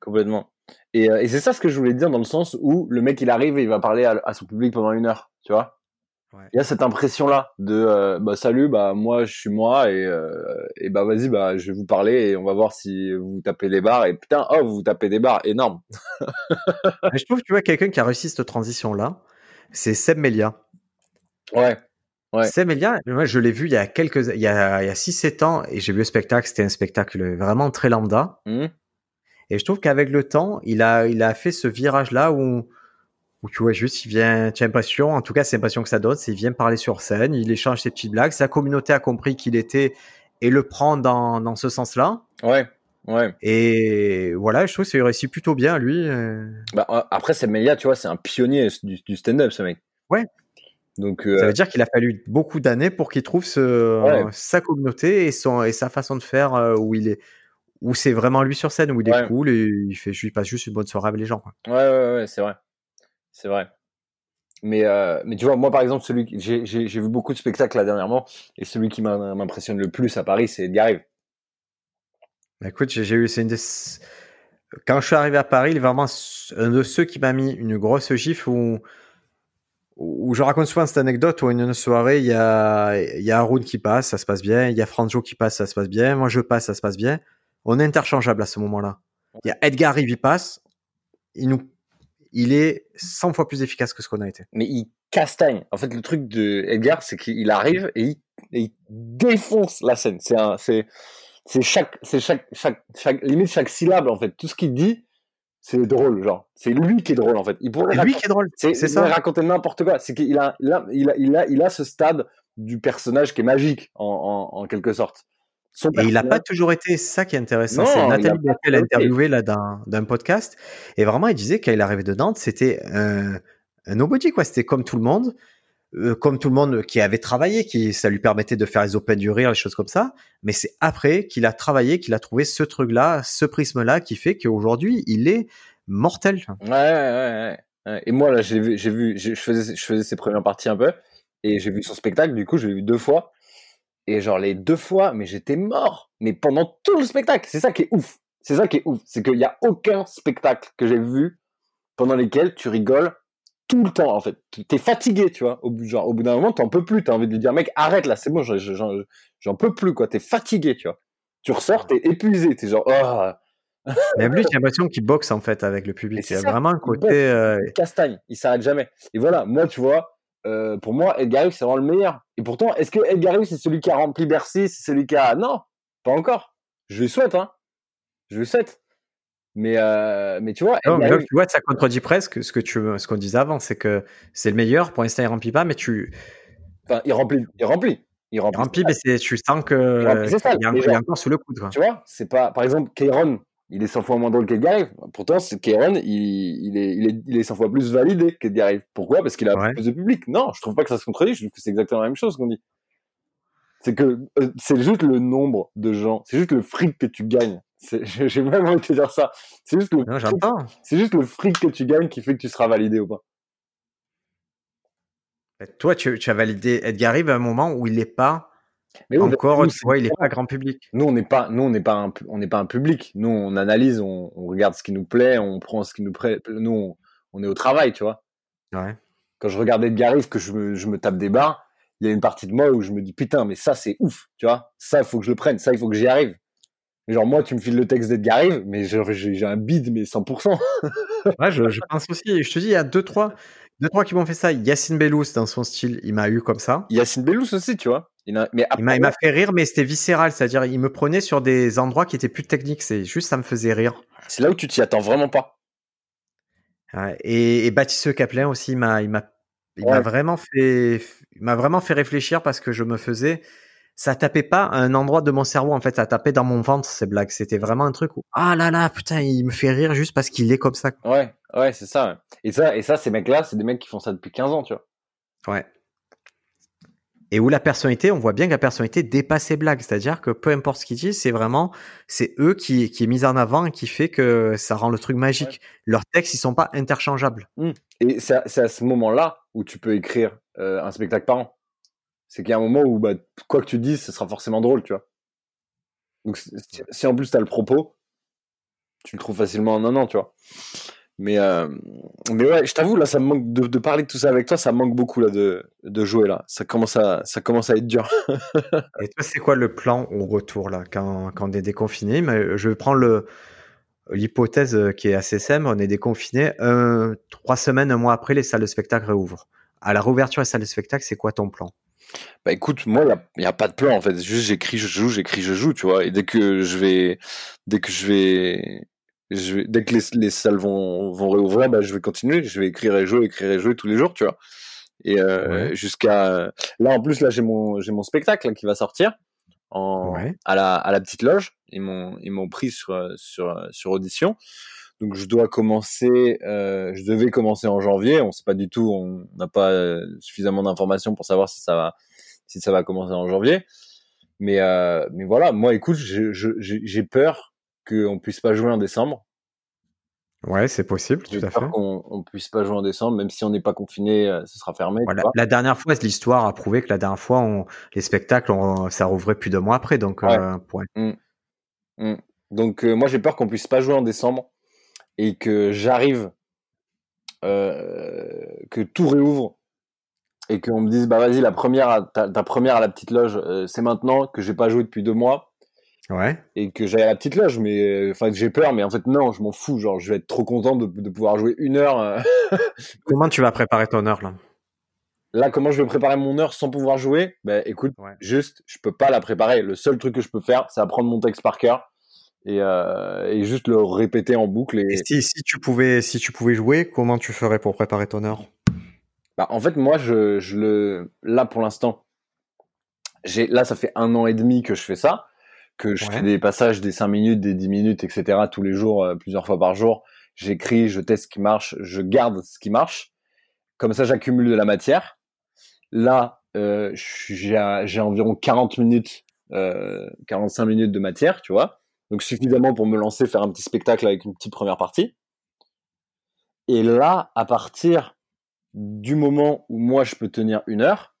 B: complètement. Et, euh, et c'est ça ce que je voulais dire dans le sens où le mec il arrive et il va parler à son public pendant une heure, tu vois.
A: Ouais.
B: Il y a cette impression là de euh, bah salut, bah moi je suis moi et euh, et bah vas-y bah je vais vous parler et on va voir si vous tapez des barres et putain oh vous vous tapez des barres énorme.
A: Mais je trouve, tu vois, quelqu'un qui a réussi cette transition-là, c'est Seb Melia.
B: Ouais, Ouais.
A: Seb Melia, moi, je l'ai vu il y a quelques, il y a, il y a 6-7 ans et j'ai vu le spectacle, c'était un spectacle vraiment très lambda.
B: Mm.
A: Et je trouve qu'avec le temps, il a, il a fait ce virage-là où, où tu vois juste, il vient, tu as l'impression, en tout cas, c'est l'impression que ça donne, c'est il vient parler sur scène, il échange ses petites blagues, sa communauté a compris qu'il était et le prend dans, dans ce sens-là.
B: ouais, ouais.
A: Et voilà, je trouve que c'est réussi plutôt bien, lui. euh.
B: Bah euh, après c'est Melia, tu vois, c'est un pionnier du, du stand-up ce mec.
A: Ouais.
B: Donc
A: Ça
B: euh,
A: veut dire qu'il a fallu beaucoup d'années pour qu'il trouve ce,
B: Ouais.
A: sa communauté et, son, et sa façon de faire où il est, où c'est vraiment lui sur scène, où il est cool et il fait, il passe juste une bonne soirée avec les gens. quoi.
B: Ouais, ouais, ouais, c'est vrai. C'est vrai. Mais, euh, mais tu vois, moi, par exemple, celui j'ai, j'ai, j'ai vu beaucoup de spectacles là dernièrement, et celui qui m'impressionne le plus à Paris, c'est Edgar Rive.
A: Bah, écoute, j'ai j'ai eu, c'est une des... Quand je suis arrivé à Paris, il est vraiment un de ceux qui m'a mis une grosse gifle où, où je raconte souvent cette anecdote où une soirée, il y a, il y a Haroun qui passe, ça se passe bien, il y a Franjo qui passe, ça se passe bien, moi je passe, ça se passe bien. On est interchangeable à ce moment-là. Il y a Edgar Rive, il passe, il nous, il est 100 fois plus efficace que ce qu'on a été.
B: Mais il castagne. En fait, le truc de Edgar, c'est qu'il arrive et il, et il défonce la scène. C'est un, c'est, c'est chaque, c'est chaque, chaque, chaque, limite chaque syllabe, en fait. Tout ce qu'il dit, c'est drôle, genre. C'est lui qui est drôle, en fait. Il pourrait
A: C'est lui
B: raconter-
A: qui est drôle,
B: C'est
A: c'est
B: il
A: ça.
B: raconter n'importe quoi. C'est qu'il a, il a, il a, il a, il a ce stade du personnage qui est magique en, en, en quelque sorte.
A: Et il n'a pas toujours été ça qui est intéressant. C'est Nathalie qui l'a interviewé là d'un podcast. Et vraiment, il disait qu'il arrivait de Nantes, c'était un, un nobody, quoi. C'était comme tout le monde. Euh, comme tout le monde qui avait travaillé, qui ça lui permettait de faire les open du rire, les choses comme ça. Mais c'est après qu'il a travaillé, qu'il a trouvé ce truc-là, ce prisme-là, qui fait qu'aujourd'hui il est mortel.
B: Ouais, ouais, ouais. Et moi là, j'ai vu, j'ai vu, je faisais, je faisais ses premières parties un peu, et j'ai vu son spectacle. Du coup, je l'ai vu deux fois. Et genre les deux fois, mais j'étais mort. Mais pendant tout le spectacle, c'est ça qui est ouf. C'est ça qui est ouf, c'est qu'il n'y a aucun spectacle que j'ai vu pendant lesquels tu rigoles tout le temps en fait. T'es fatigué, tu vois. Au bout, genre, au bout d'un moment, t'en peux plus. T'as envie de lui dire, mec, arrête là, c'est bon, j'en peux plus quoi. T'es fatigué, tu vois. Tu ressors, t'es épuisé, t'es genre, oh.
A: Même lui, j'ai l'impression qu'il boxe en fait avec le public. Il y a vraiment un côté. Euh,
B: castagne, il s'arrête jamais. Et voilà, moi, tu vois, euh, pour moi, Edgar Rive, c'est vraiment le meilleur. Et pourtant, est-ce que Edgar Rive, c'est celui qui a rempli Bercy C'est celui qui a. Non, pas encore. Je lui souhaite, hein. Je lui souhaite. Mais, euh, mais tu vois.
A: tu vois, ça contredit presque ce que tu, ce qu'on disait avant, c'est que c'est le meilleur. Pour l'instant, il remplit pas, mais tu.
B: Enfin, il remplit, il remplit.
A: Il remplit, il remplit mais tu sens que il, y a, encore sous le coude.
B: Tu vois, c'est pas, par exemple, Kairon, il est 100 fois moins drôle qu'Edgar Pourtant, Kairon, il, il, est, il, est, il est 100 fois plus validé qu'Edgar Pourquoi? Parce qu'il a plus de public. Non, je trouve pas que ça se contredit. Je trouve que c'est exactement la même chose qu'on dit. C'est que euh, c'est juste le nombre de gens, c'est juste le fric que tu gagnes j'ai même envie de te dire ça. C'est juste, le c'est juste le fric que tu gagnes qui fait que tu seras validé ou pas.
A: Toi, tu, tu as validé Edgar à un moment où il n'est pas mais encore, tu vois, il n'est pas grand public.
B: Nous, on n'est pas, nous, on n'est pas un, on n'est pas un public. Nous, on analyse, on, on, regarde ce qui nous plaît, on prend ce qui nous plaît. Nous, on, est au travail, tu vois.
A: Ouais.
B: Quand je regarde Edgar Rive, que je me, je me tape des barres, il y a une partie de moi où je me dis putain, mais ça, c'est ouf, tu vois. Ça, il faut que je le prenne. Ça, il faut que j'y arrive. Genre, moi, tu me files le texte d'Edgar Rive, mais j'ai un bid, mais 100%.
A: ouais, je, je, pense aussi. Je te dis, il y a deux, trois, deux, trois qui m'ont fait ça. Yacine Bellous, dans son style, il m'a eu comme ça.
B: Yacine Bellous aussi, tu vois.
A: Il, mais il m'a fait rire, mais c'était viscéral. C'est-à-dire, il me prenait sur des endroits qui étaient plus techniques. C'est juste, ça me faisait rire.
B: C'est là où tu t'y attends vraiment pas.
A: et, et Baptiste Caplin aussi, il m'a, il m'a vraiment fait, m'a vraiment fait réfléchir parce que je me faisais, ça tapait pas à un endroit de mon cerveau en fait, ça tapait dans mon ventre ces blagues. C'était vraiment un truc où ah là là putain il me fait rire juste parce qu'il est comme ça.
B: Ouais ouais c'est ça. Et ça et ça ces mecs là c'est des mecs qui font ça depuis 15 ans tu vois.
A: Ouais. Et où la personnalité, on voit bien que la personnalité dépasse ses blagues, c'est-à-dire que peu importe ce qu'ils disent, c'est vraiment c'est eux qui qui est mis en avant et qui fait que ça rend le truc magique. Leurs textes ils sont pas interchangeables.
B: Mmh. Et c'est à, à, ce moment-là où tu peux écrire euh, un spectacle par an c'est qu'il y a un moment où bah, quoi que tu dises, ce sera forcément drôle, tu vois. Donc si, en plus tu as le propos, tu le trouves facilement en un an, tu vois. Mais, euh, mais ouais, je t'avoue, là, ça me manque de, parler de tout ça avec toi, ça me manque beaucoup là, de, de jouer là. Ça commence à, ça commence à être dur.
A: Et toi, c'est quoi le plan au retour là, quand, quand on est déconfiné? Mais je prends le l'hypothèse qui est assez simple, on est déconfiné, trois semaines, un mois après, les salles de spectacle réouvrent. À la réouverture des salles de spectacle, c'est quoi ton plan?
B: Bah écoute, moi, il n'y a, pas de plan en fait. Juste j'écris, je joue, j'écris, je joue, tu vois. Et dès que je vais, dès que je vais, je vais dès que les, les salles vont, vont réouvrir, bah, je vais continuer. Je vais écrire et jouer, écrire et jouer tous les jours, tu vois. Et euh, jusqu'à là, en plus, là, j'ai mon, j'ai mon spectacle qui va sortir en, à, la, à la petite loge. Ils m'ont, ils m'ont pris sur, sur, sur audition. Donc je dois commencer, euh, je devais commencer en janvier. On sait pas du tout, on n'a pas euh, suffisamment d'informations pour savoir si ça va, si ça va commencer en janvier. Mais euh, mais voilà, moi écoute, j'ai peur qu'on puisse pas jouer en décembre.
A: Ouais, c'est possible, tout à fait.
B: Qu'on on puisse pas jouer en décembre, même si on n'est pas confiné, euh, ce sera fermé.
A: Voilà. La dernière fois, l'histoire a prouvé que la dernière fois, on, les spectacles, on, ça rouvrait plus de mois après, donc. Euh,
B: mmh. Mmh. Donc moi, j'ai peur qu'on puisse pas jouer en décembre et que j'arrive, euh, que tout réouvre et qu'on me dise bah vas-y la première ta, première à la petite loge euh, c'est maintenant que j'ai pas joué depuis deux mois
A: ouais
B: et que j'aille à la petite loge mais enfin que j'ai peur mais en fait non je m'en fous genre je vais être trop content de, de pouvoir jouer une heure euh.
A: comment tu vas préparer ton heure là?
B: Là comment je vais préparer mon heure sans pouvoir jouer? Bah écoute juste je peux pas la préparer le seul truc que je peux faire c'est apprendre mon texte par cœur et, euh, et, juste le répéter en boucle. Et,
A: si, si, tu pouvais, si tu pouvais jouer, comment tu ferais pour préparer ton heure?
B: Bah, En fait, moi, je, je le, là pour l'instant, j'ai, là, ça fait un an et demi que je fais ça. Que je
A: Ouais.
B: fais des passages des 5 minutes, des 10 minutes, etc. tous les jours, euh, plusieurs fois par jour. J'écris, je teste ce qui marche, je garde ce qui marche. Comme ça, j'accumule de la matière. Là, euh, j'ai environ 40 minutes, euh, 45 minutes de matière, tu vois. Donc suffisamment pour me lancer, faire un petit spectacle avec une petite première partie. Et là, à partir du moment où moi je peux tenir une heure,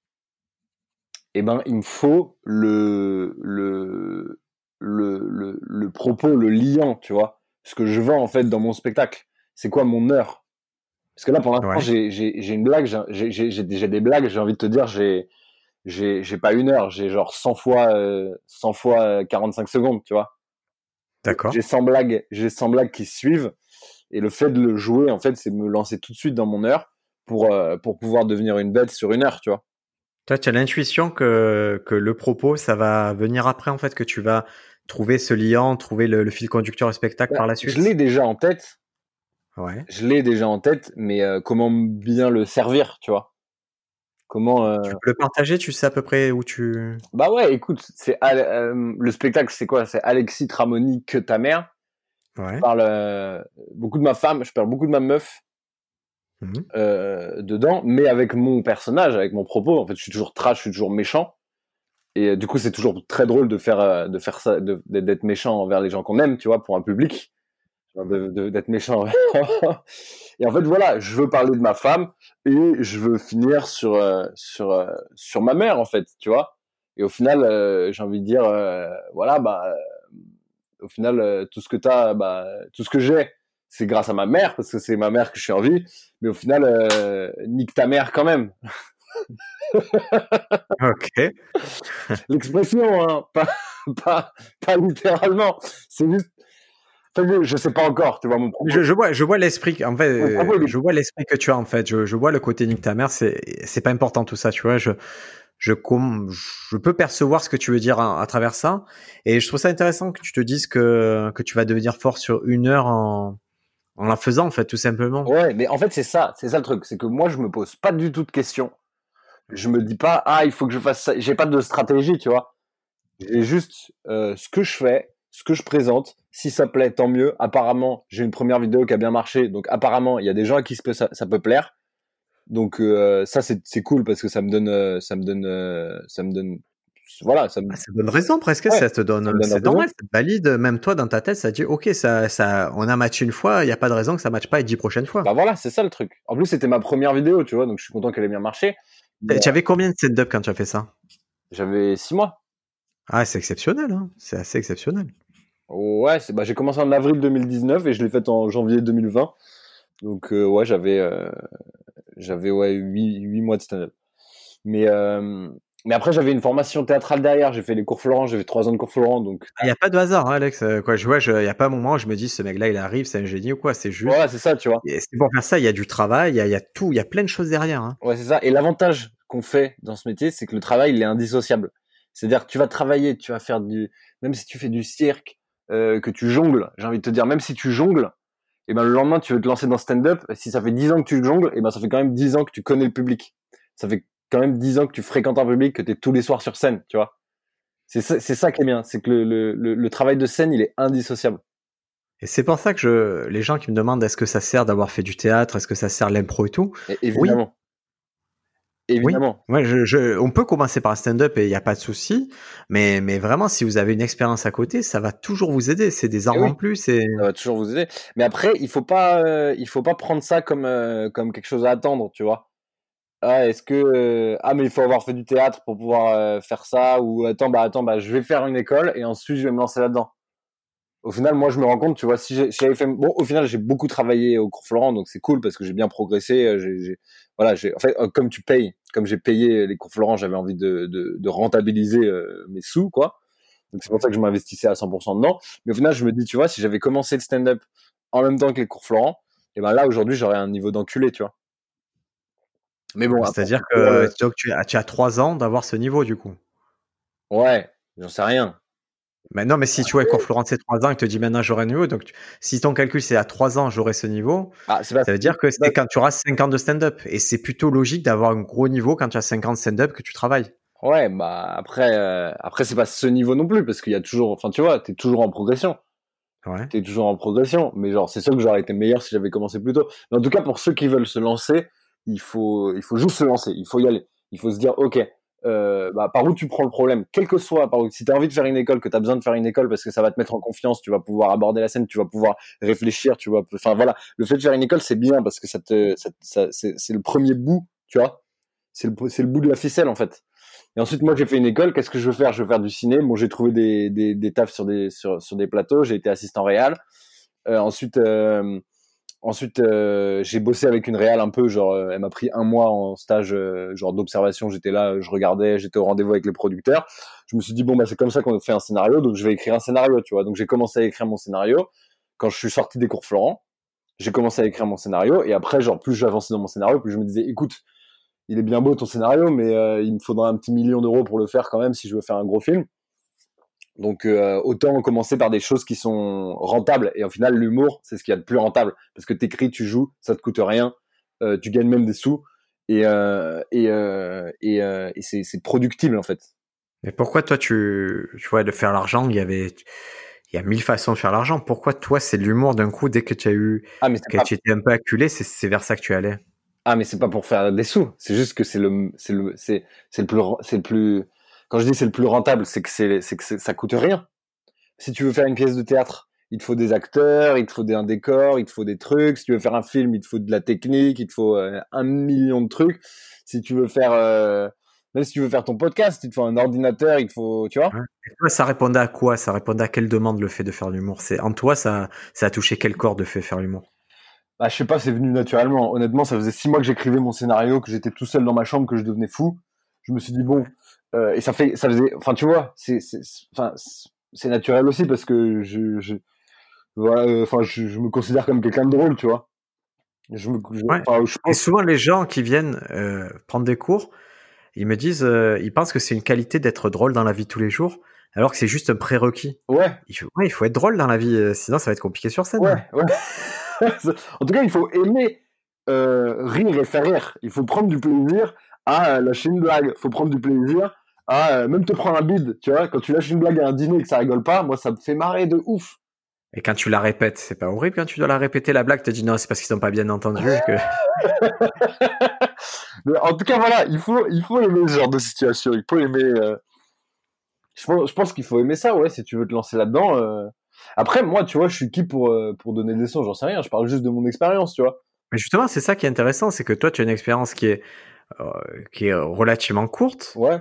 B: eh ben il me faut le le le le, le propos, le liant, tu vois, ce que je vends en fait dans mon spectacle. C'est quoi mon heure? Parce que là pour l'instant
A: Ouais.
B: j'ai j'ai j'ai une blague, j'ai j'ai des blagues. J'ai envie de te dire j'ai j'ai j'ai pas une heure, j'ai genre 100 fois euh, 100 fois euh, 45 secondes, tu vois.
A: D'accord.
B: J'ai 100 blagues, j'ai 100 blagues qui suivent. Et le fait de le jouer, en fait, c'est me lancer tout de suite dans mon heure pour, euh, pour pouvoir devenir une bête sur une heure, tu vois.
A: Toi, tu as l'intuition que, que le propos, ça va venir après, en fait, que tu vas trouver ce liant, trouver le, le fil conducteur au spectacle par la suite.
B: Je l'ai déjà en tête,
A: Ouais.
B: je l'ai déjà en tête, mais euh, comment bien le servir, tu vois? Comment euh,
A: Tu peux le partager, tu sais à peu près où tu.
B: Bah ouais, écoute, c'est euh, le spectacle, c'est quoi? C'est Alexis Tramoni que ta mère.
A: Ouais.
B: Je parle beaucoup de ma femme, je parle beaucoup de ma meuf euh, dedans, mais avec mon personnage, avec mon propos. En fait, je suis toujours trash, je suis toujours méchant. Et euh, du coup, c'est toujours très drôle de faire euh, de faire ça, d'être méchant envers les gens qu'on aime, tu vois, pour un public, de- d'être méchant. et en fait, voilà, je veux parler de ma femme et je veux finir sur euh, sur sur ma mère, en fait, tu vois. Et au final, j'ai envie de dire, voilà, bah, au final, tout ce que t'as, bah, tout ce que j'ai, c'est grâce à ma mère parce que c'est ma mère que je suis en vie. Mais au final, nique ta mère quand même.
A: Ok.
B: L'expression, hein, pas, pas, pas littéralement. C'est juste. Enfin, je- je sais pas encore, tu vois, mon propos.
A: Je, je vois, je vois l'esprit. En fait, je vois l'esprit que tu as. En fait, je, je vois le côté nique ta mère. C'est, c'est pas important tout ça. Tu vois, je, je, je peux percevoir ce que tu veux dire à, à travers ça. Et je trouve ça intéressant que tu te dises que que tu vas devenir fort sur une heure en en la faisant, en fait, tout simplement.
B: Ouais, mais en fait, c'est ça, c'est ça le truc. C'est que moi, je me pose pas du tout de questions. Je me dis pas, ah, il faut que je fasse ça. J'ai pas de stratégie, tu vois. J'ai juste euh, ce que je fais, ce que je présente. Si ça plaît, tant mieux. Apparemment, j'ai une première vidéo qui a bien marché. Donc, apparemment, il y a des gens à qui ça peut, ça, ça peut plaire. Donc, euh, ça, c'est cool parce que ça me donne, euh, ça me donne, ça me donne, voilà, ça me,
A: Ah, ça donne raison presque,
B: Ouais,
A: ça te donne,
B: donne
A: c'est normal, ça te valide, même toi dans ta tête, ça dit ok, ça, ça, on a matché une fois, il n'y a pas de raison que ça matche pas les dix prochaines fois.
B: bah voilà, c'est ça le truc. En plus, c'était ma première vidéo, tu vois, donc je suis content qu'elle ait bien marché.
A: Tu avais combien de stand-up quand tu as fait ça?
B: J'avais six mois.
A: Ah, c'est exceptionnel, hein. c'est assez exceptionnel.
B: Ouais, bah j'ai commencé en avril 2019 et je l'ai fait en janvier 2020. Donc euh, ouais, j'avais euh, j'avais ouais 8, huit mois de stand-up. Mais euh, mais après j'avais une formation théâtrale derrière, j'ai fait les cours Florent, j'ai fait trois ans de cours Florent donc
A: Il n'y a pas de hasard, hein, Alex. euh, Quoi, je vois, il n'y a pas un moment où je me dis ce mec-là, il arrive, c'est un génie ou quoi. C'est juste.
B: voilà, c'est ça, tu vois.
A: Et c'est pour faire ça, il y a du travail, il y a, il y a tout, il y a plein de choses derrière. Hein.
B: Ouais, c'est ça. Et l'avantage qu'on fait dans ce métier, c'est que le travail, il est indissociable. C'est-à-dire que tu vas travailler, tu vas faire du, même si tu fais du cirque, euh, que tu jongles, j'ai envie de te dire, même si tu jongles, et ben le lendemain, tu veux te lancer dans stand-up. Si ça fait 10 ans que tu jongles, et ben ça fait quand même 10 ans que tu connais le public. Ça fait quand même 10 ans que tu fréquentes un public, que tu es tous les soirs sur scène, tu vois. C'est ça, c'est ça qui est bien, c'est que le, le, le, le travail de scène, il est indissociable.
A: Et c'est pour ça que je, les gens qui me demandent est-ce que ça sert d'avoir fait du théâtre, est-ce que ça sert l'impro et tout?
B: Et évidemment. Évidemment.
A: Ouais, je, je, on peut commencer par un stand-up et il n'y a pas de souci. Mais, mais vraiment, si vous avez une expérience à côté, ça va toujours vous aider. C'est des armes
B: oui.
A: en plus. Et...
B: Ça va toujours vous aider. Mais après, il faut pas, euh, il faut pas prendre ça comme, euh, comme quelque chose à attendre, tu vois. Ah, est-ce que euh, ah mais il faut avoir fait du théâtre pour pouvoir euh, faire ça ou attends bah attends bah je vais faire une école et ensuite je vais me lancer là-dedans. Au final, moi je me rends compte, tu vois, si j'avais fait bon au final j'ai beaucoup travaillé au cours Florent donc c'est cool parce que j'ai bien progressé. euh, J'ai, voilà, j'ai en fait euh, comme tu payes, comme j'ai payé les cours Florent, j'avais envie de, de, de rentabiliser euh, mes sous quoi. Donc c'est pour ça que je m'investissais à 100% dedans. Mais au final, je me dis, tu vois, si j'avais commencé le stand-up en même temps que les cours Florent, et ben là aujourd'hui j'aurais un niveau d'enculé, tu vois. Mais bon,
A: C'est-à-dire que
B: euh,
A: tu, as, tu as trois ans d'avoir ce niveau du coup.
B: ouais, j'en sais rien.
A: Mais non, mais si tu vois, cours Florent, c'est trois ans, il te dit maintenant j'aurai un niveau. Donc, tu- si ton calcul c'est à trois ans, j'aurai ce niveau,
B: Ah,
A: ça veut dire que c'est quand tu auras 5 ans de stand-up. Et c'est plutôt logique d'avoir un gros niveau quand tu as 5 ans de stand-up que tu travailles.
B: Ouais, bah après, euh, après c'est pas ce niveau non plus parce qu'il y a toujours, enfin tu vois, t'es toujours en progression.
A: Ouais.
B: T'es toujours en progression, mais genre c'est sûr que j'aurais été meilleur si j'avais commencé plus tôt. Mais en tout cas, pour ceux qui veulent se lancer, il faut, il faut juste se lancer, il faut y aller. Il faut se dire, ok, euh, bah, par où tu prends le problème, quel que soit, par où, si tu as envie de faire une école, que tu as besoin de faire une école parce que ça va te mettre en confiance, tu vas pouvoir aborder la scène, tu vas pouvoir réfléchir, tu vas, enfin voilà, le fait de faire une école c'est bien parce que ça te, ça, c'est le premier bout, tu vois, c'est le, le bout de la ficelle en fait. Et ensuite, moi, j'ai fait une école. Qu'est-ce que je veux faire? Je veux faire du ciné. Bon, j'ai trouvé des, des, des tafs sur des, sur des plateaux. J'ai été assistant réel. Euh, ensuite, euh, ensuite euh, j'ai bossé avec une réal un peu. Genre, euh, elle m'a pris un mois en stage euh, genre d'observation. J'étais là, je regardais, j'étais au rendez-vous avec les producteurs. Je me suis dit bon bah c'est comme ça qu'on fait un scénario. Donc je vais écrire un scénario, tu vois. Donc j'ai commencé à écrire mon scénario. Quand je suis sorti des cours Florent, j'ai commencé à écrire mon scénario. Et après, genre plus j'avançais dans mon scénario, plus je me disais écoute il est bien beau ton scénario, mais il me faudra un petit million d'euros pour le faire quand même si je veux faire un gros film. Donc euh, autant commencer par des choses qui sont rentables. Et au final, l'humour, c'est ce qu'il y a de plus rentable. Parce que t'écris, tu joues, ça te coûte rien, euh, tu gagnes même des sous. Et, euh, et, et, et c'est, c'est productible en fait.
A: Mais pourquoi toi, tu, tu vois, de faire l'argent, il y avait... Il y a mille façons de faire l'argent. Pourquoi toi, c'est de l'humour d'un coup, dès que tu as eu,
B: Ah mais c'est
A: que
B: pas,
A: tu étais un peu acculé, c'est, vers ça que tu allais?
B: ah mais c'est pas pour faire des sous. C'est juste que c'est le c'est le c'est c'est le plus c'est le plus quand je dis c'est le plus rentable, c'est que c'est c'est que c'est- ça coûte rien. Si tu veux faire une pièce de théâtre, il te faut des acteurs, il te faut des, un décor, il te faut des trucs. Si tu veux faire un film, il te faut de la technique, il te faut euh, un million de trucs. Si tu veux faire euh, même si tu veux faire ton podcast, il te faut un ordinateur, il te faut, tu vois.
A: Et toi, ça répondait à quoi? Ça répondait à quelle demande le fait de faire l'humour? C'est En toi, ça, ça a touché quel corps de fait faire l'humour?
B: Bah, je sais pas, c'est venu naturellement. Honnêtement, ça faisait six mois que j'écrivais mon scénario, que j'étais tout seul dans ma chambre, que je devenais fou. Je me suis dit bon, euh, et ça fait, ça faisait, enfin, tu vois, c'est, enfin, c'est- naturel aussi parce que je, je voilà, euh, enfin, je, je me considère comme quelqu'un de drôle, tu vois. Je me, je,
A: Ouais.
B: enfin, je
A: Et souvent, les gens qui viennent euh, prendre des cours, ils me disent, euh, ils pensent que c'est une qualité d'être drôle dans la vie de tous les jours, alors que c'est juste un prérequis.
B: ouais,
A: Il faut, ouais, il faut être drôle dans la vie, sinon ça va être compliqué sur scène.
B: ouais, ouais. en tout cas, il faut aimer rire et faire rire. Il faut prendre du plaisir à lâcher une blague. Il faut prendre du plaisir à euh, même te prendre un bide. Tu vois, quand tu lâches une blague à un dîner et que ça rigole pas, moi, ça me fait marrer de ouf.
A: Et quand tu la répètes, c'est pas horrible quand tu dois la répéter, la blague, te dis non, c'est parce qu'ils n'ont pas bien entendu. Que...
B: Mais en tout cas, voilà, il faut, il faut aimer ce genre de situation. Il faut aimer. euh, Je pense, qu'il faut aimer ça, ouais, si tu veux te lancer là-dedans. euh. Après, moi, tu vois, je suis qui pour, euh, pour donner des sons J'en sais rien. Je parle juste de mon expérience, tu vois.
A: Mais justement, c'est ça qui est intéressant, c'est que toi, tu as une expérience qui est, qui est relativement courte,
B: Ouais.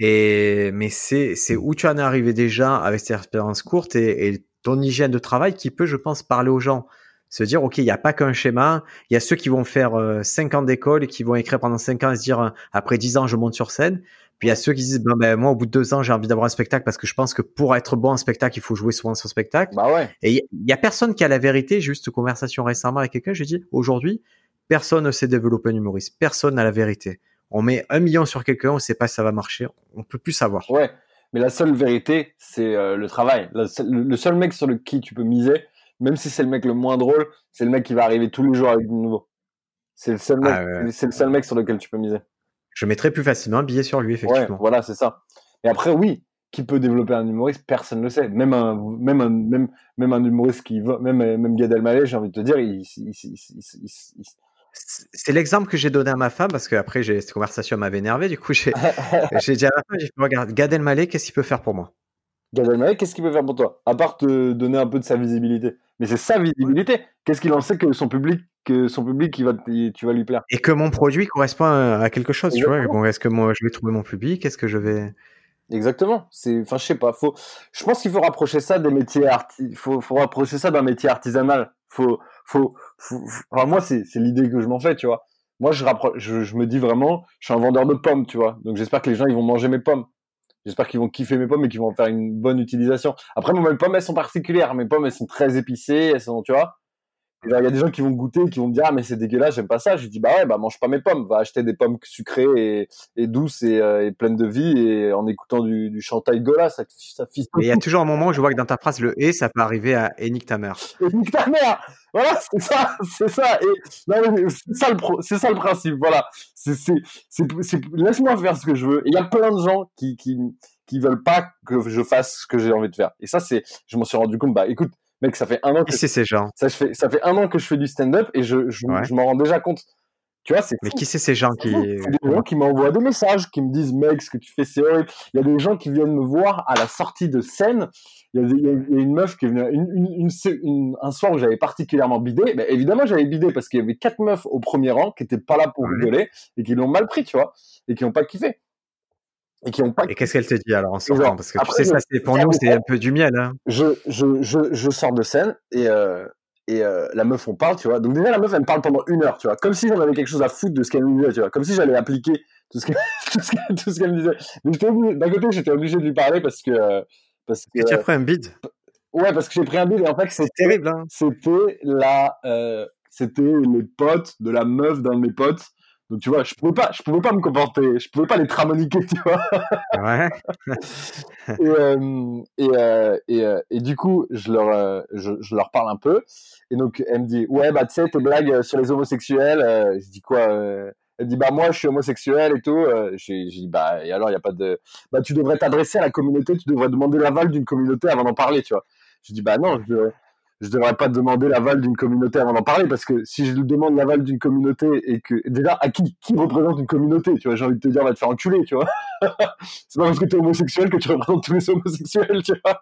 A: Et mais c'est c'est où tu en es arrivé déjà avec cette expérience courte et, et ton hygiène de travail qui peut, je pense, parler aux gens. Se dire, OK, il n'y a pas qu'un schéma. Il y a ceux qui vont faire euh, 5 ans d'école et qui vont écrire pendant 5 ans et se dire, euh, après 10 ans, je monte sur scène. Puis il y a ceux qui disent, ben, ben, moi, au bout de 2 ans, j'ai envie d'avoir un spectacle parce que je pense que pour être bon en spectacle, il faut jouer souvent sur spectacle.
B: Bah ouais.
A: Et il y, y a personne qui a la vérité. Juste une conversation récemment avec quelqu'un, j'ai dit, aujourd'hui, personne ne sait développer un humoriste. Personne n'a la vérité. On met un million sur quelqu'un, on sait pas si ça va marcher. On peut plus savoir.
B: Ouais. Mais la seule vérité, c'est euh, le travail. La le le seul mec sur le qui tu peux miser, même si c'est le mec le moins drôle, c'est le mec qui va arriver tous les jours avec du nouveau. C'est le seul mec,
A: Ah ouais.
B: c'est le seul mec sur lequel tu peux miser.
A: Je mettrais plus facilement un billet sur lui,
B: Ouais,
A: effectivement.
B: voilà, c'est ça. Et après, oui, qui peut développer un humoriste? Personne ne le sait. Même un, même un, même, même un humoriste qui va, même, même Gad Elmaleh, j'ai envie de te dire, il, il, il, il- il- il-
A: C'est l'exemple que j'ai donné à ma femme parce que après j'ai cette conversation m'avait énervé. Du coup, j'ai dit à ma femme, j'ai fait, regarde, Gad Elmaleh, qu'est-ce qu'il peut faire pour moi?
B: Gad Elmaleh, qu'est-ce qu'il peut faire pour toi? À part te donner un peu de sa visibilité. Mais c'est sa visibilité. Qu'est-ce qu'il en sait que son public, que son public, il va, te- tu vas lui plaire?
A: Et que mon produit correspond à, à quelque chose, tu vois. Bon, est-ce que moi je vais trouver mon public? Est-ce que je vais
B: Exactement. C'est, enfin, je sais pas. Faut, je pense qu'il faut rapprocher ça des métiers arti, faut, faut rapprocher ça d'un métier artisanal. Faut- faut- moi, c'est, l'idée que je m'en fais, tu vois. Moi, je je, me dis vraiment, je suis un vendeur de pommes, tu vois. Donc, j'espère que les gens, ils vont manger mes pommes. J'espère qu'ils vont kiffer mes pommes et qu'ils vont en faire une bonne utilisation. Après, mes pommes, elles sont particulières. Mes pommes, elles sont très épicées, elles sont, tu vois. Il y a des gens qui vont goûter, qui vont me dire ah mais c'est dégueulasse, j'aime pas ça. Je dis bah ouais, bah mange pas mes pommes, va acheter des pommes sucrées et, et douces et, euh, et, pleines de vie et en écoutant du, du chantail Gola, ça, ça
A: Mais il y a toujours un moment où je vois que dans ta phrase le et ça peut arriver à et nique ta mère.
B: Et nique ta mère. Voilà, c'est ça, c'est ça. Et c'est ça le c'est ça le principe. Voilà, c'est c'est laisse-moi faire ce que je veux. Il y a plein de gens qui qui qui veulent pas que je fasse ce que j'ai envie de faire. Et ça c'est, je m'en suis rendu compte. Bah écoute Mec, ça fait un an que.
A: c'est ces gens?
B: Ça fait, ça fait un an que je fais du stand-up et je, je, m'en rends déjà compte. Tu vois, c'est.
A: Mais qui c'est ces gens qui.
B: des gens qui m'envoient des messages, qui me disent, mec, ce que tu fais, c'est horrible. Il y a des gens qui viennent me voir à la sortie de scène. Il y a, il y a une meuf qui est venue une, une, un soir où j'avais particulièrement bidé. Évidemment, j'avais bidé parce qu'il y avait quatre meufs au premier rang qui étaient pas là pour rigoler et qui l'ont mal pris, tu vois, et qui n'ont pas kiffé
A: et qui ont pas. Et qu'est-ce qu'elle te dit alors en sortant Parce que tu sais, ça, c'est pour nous, c'est un peu du miel. Hein.
B: Je, je, je, je sors de scène et, euh, et euh, la meuf, on parle, tu vois. Donc déjà, la meuf, elle me parle pendant une heure, tu vois. Comme si j'en avais quelque chose à foutre de ce qu'elle me disait, tu vois. Comme si j'allais appliquer tout ce qu'elle me disait. D'un côté, j'étais obligé de lui parler parce que. Parce que
A: et tu as pris un bide
B: Ouais, parce que j'ai pris un bide et en fait,
A: c'est terrible. Hein.
B: C'était la. Euh, c'était les potes de la meuf d'un de mes potes donc tu vois, je pouvais pas, je pouvais pas me comporter, je pouvais pas les tramoniquer, tu vois.
A: Ouais.
B: et, euh, et, euh, et, euh, et, du coup, je leur, je, je, leur parle un peu. Et donc elle me dit, ouais bah tu sais tes blagues sur les homosexuels. je dis quoi Elle dit bah moi je suis homosexuel et tout. j'ai dit bah et alors il y a pas de, bah tu devrais t'adresser à la communauté, tu devrais demander l'aval d'une communauté avant d'en parler, tu vois. Je dis bah non, je je devrais pas demander l'aval d'une communauté avant d'en parler parce que si je demande l'aval d'une communauté et que déjà à qui qui représente une communauté tu vois j'ai envie de te dire va te faire enculer tu vois. C'est pas parce que tu es homosexuel que tu représentes tous les homosexuels tu vois.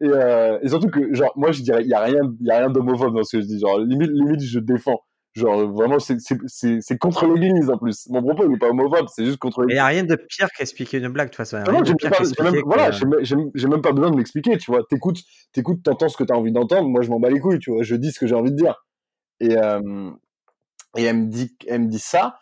B: Et, euh, et surtout que genre moi je dirais il y a rien il y a rien d'homophobe dans ce que je dis genre limite limite je défends Genre, vraiment, c'est contre l'église en plus. Mon propos, il n'est pas homophobe, c'est juste contre l'église.
A: Il n'y a rien de pire qu'expliquer une blague, de toute façon.
B: Non, j'ai même, voilà, même pas besoin de m'expliquer, tu vois. T'écoutes, t'écoutes, t'entends ce que t'as envie d'entendre. Moi, je m'en bats les couilles, tu vois. Je dis ce que j'ai envie de dire. Et, euh, et elle me dit, elle me dit ça.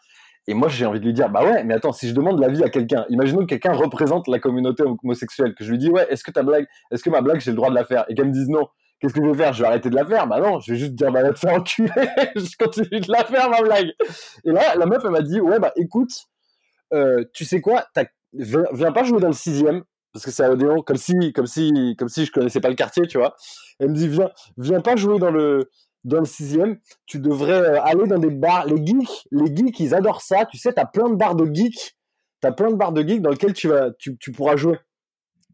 B: Et moi, j'ai envie de lui dire, bah ouais, mais attends, si je demande l'avis à quelqu'un, imaginons que quelqu'un représente la communauté homosexuelle, que je lui dis, ouais, est-ce que ta blague, est-ce que ma blague, j'ai le droit de la faire? Et qu'elle me dise non qu'est-ce que je vais faire? Je vais arrêter de la faire Bah non, je vais juste dire, bah va te faire enculer, je continue de la faire, ma blague. Et là, la meuf, elle m'a dit, ouais, bah écoute, euh, tu sais quoi, viens, viens, pas jouer dans le sixième, parce que c'est à Odéon, comme si, comme si, comme si je connaissais pas le quartier, tu vois. Elle me dit, viens, viens pas jouer dans le, dans le sixième, tu devrais euh, aller dans des bars, les geeks, les geeks, ils adorent ça, tu sais, t'as plein de bars de geeks, t'as plein de bars de geeks dans lesquels tu vas, tu, tu pourras jouer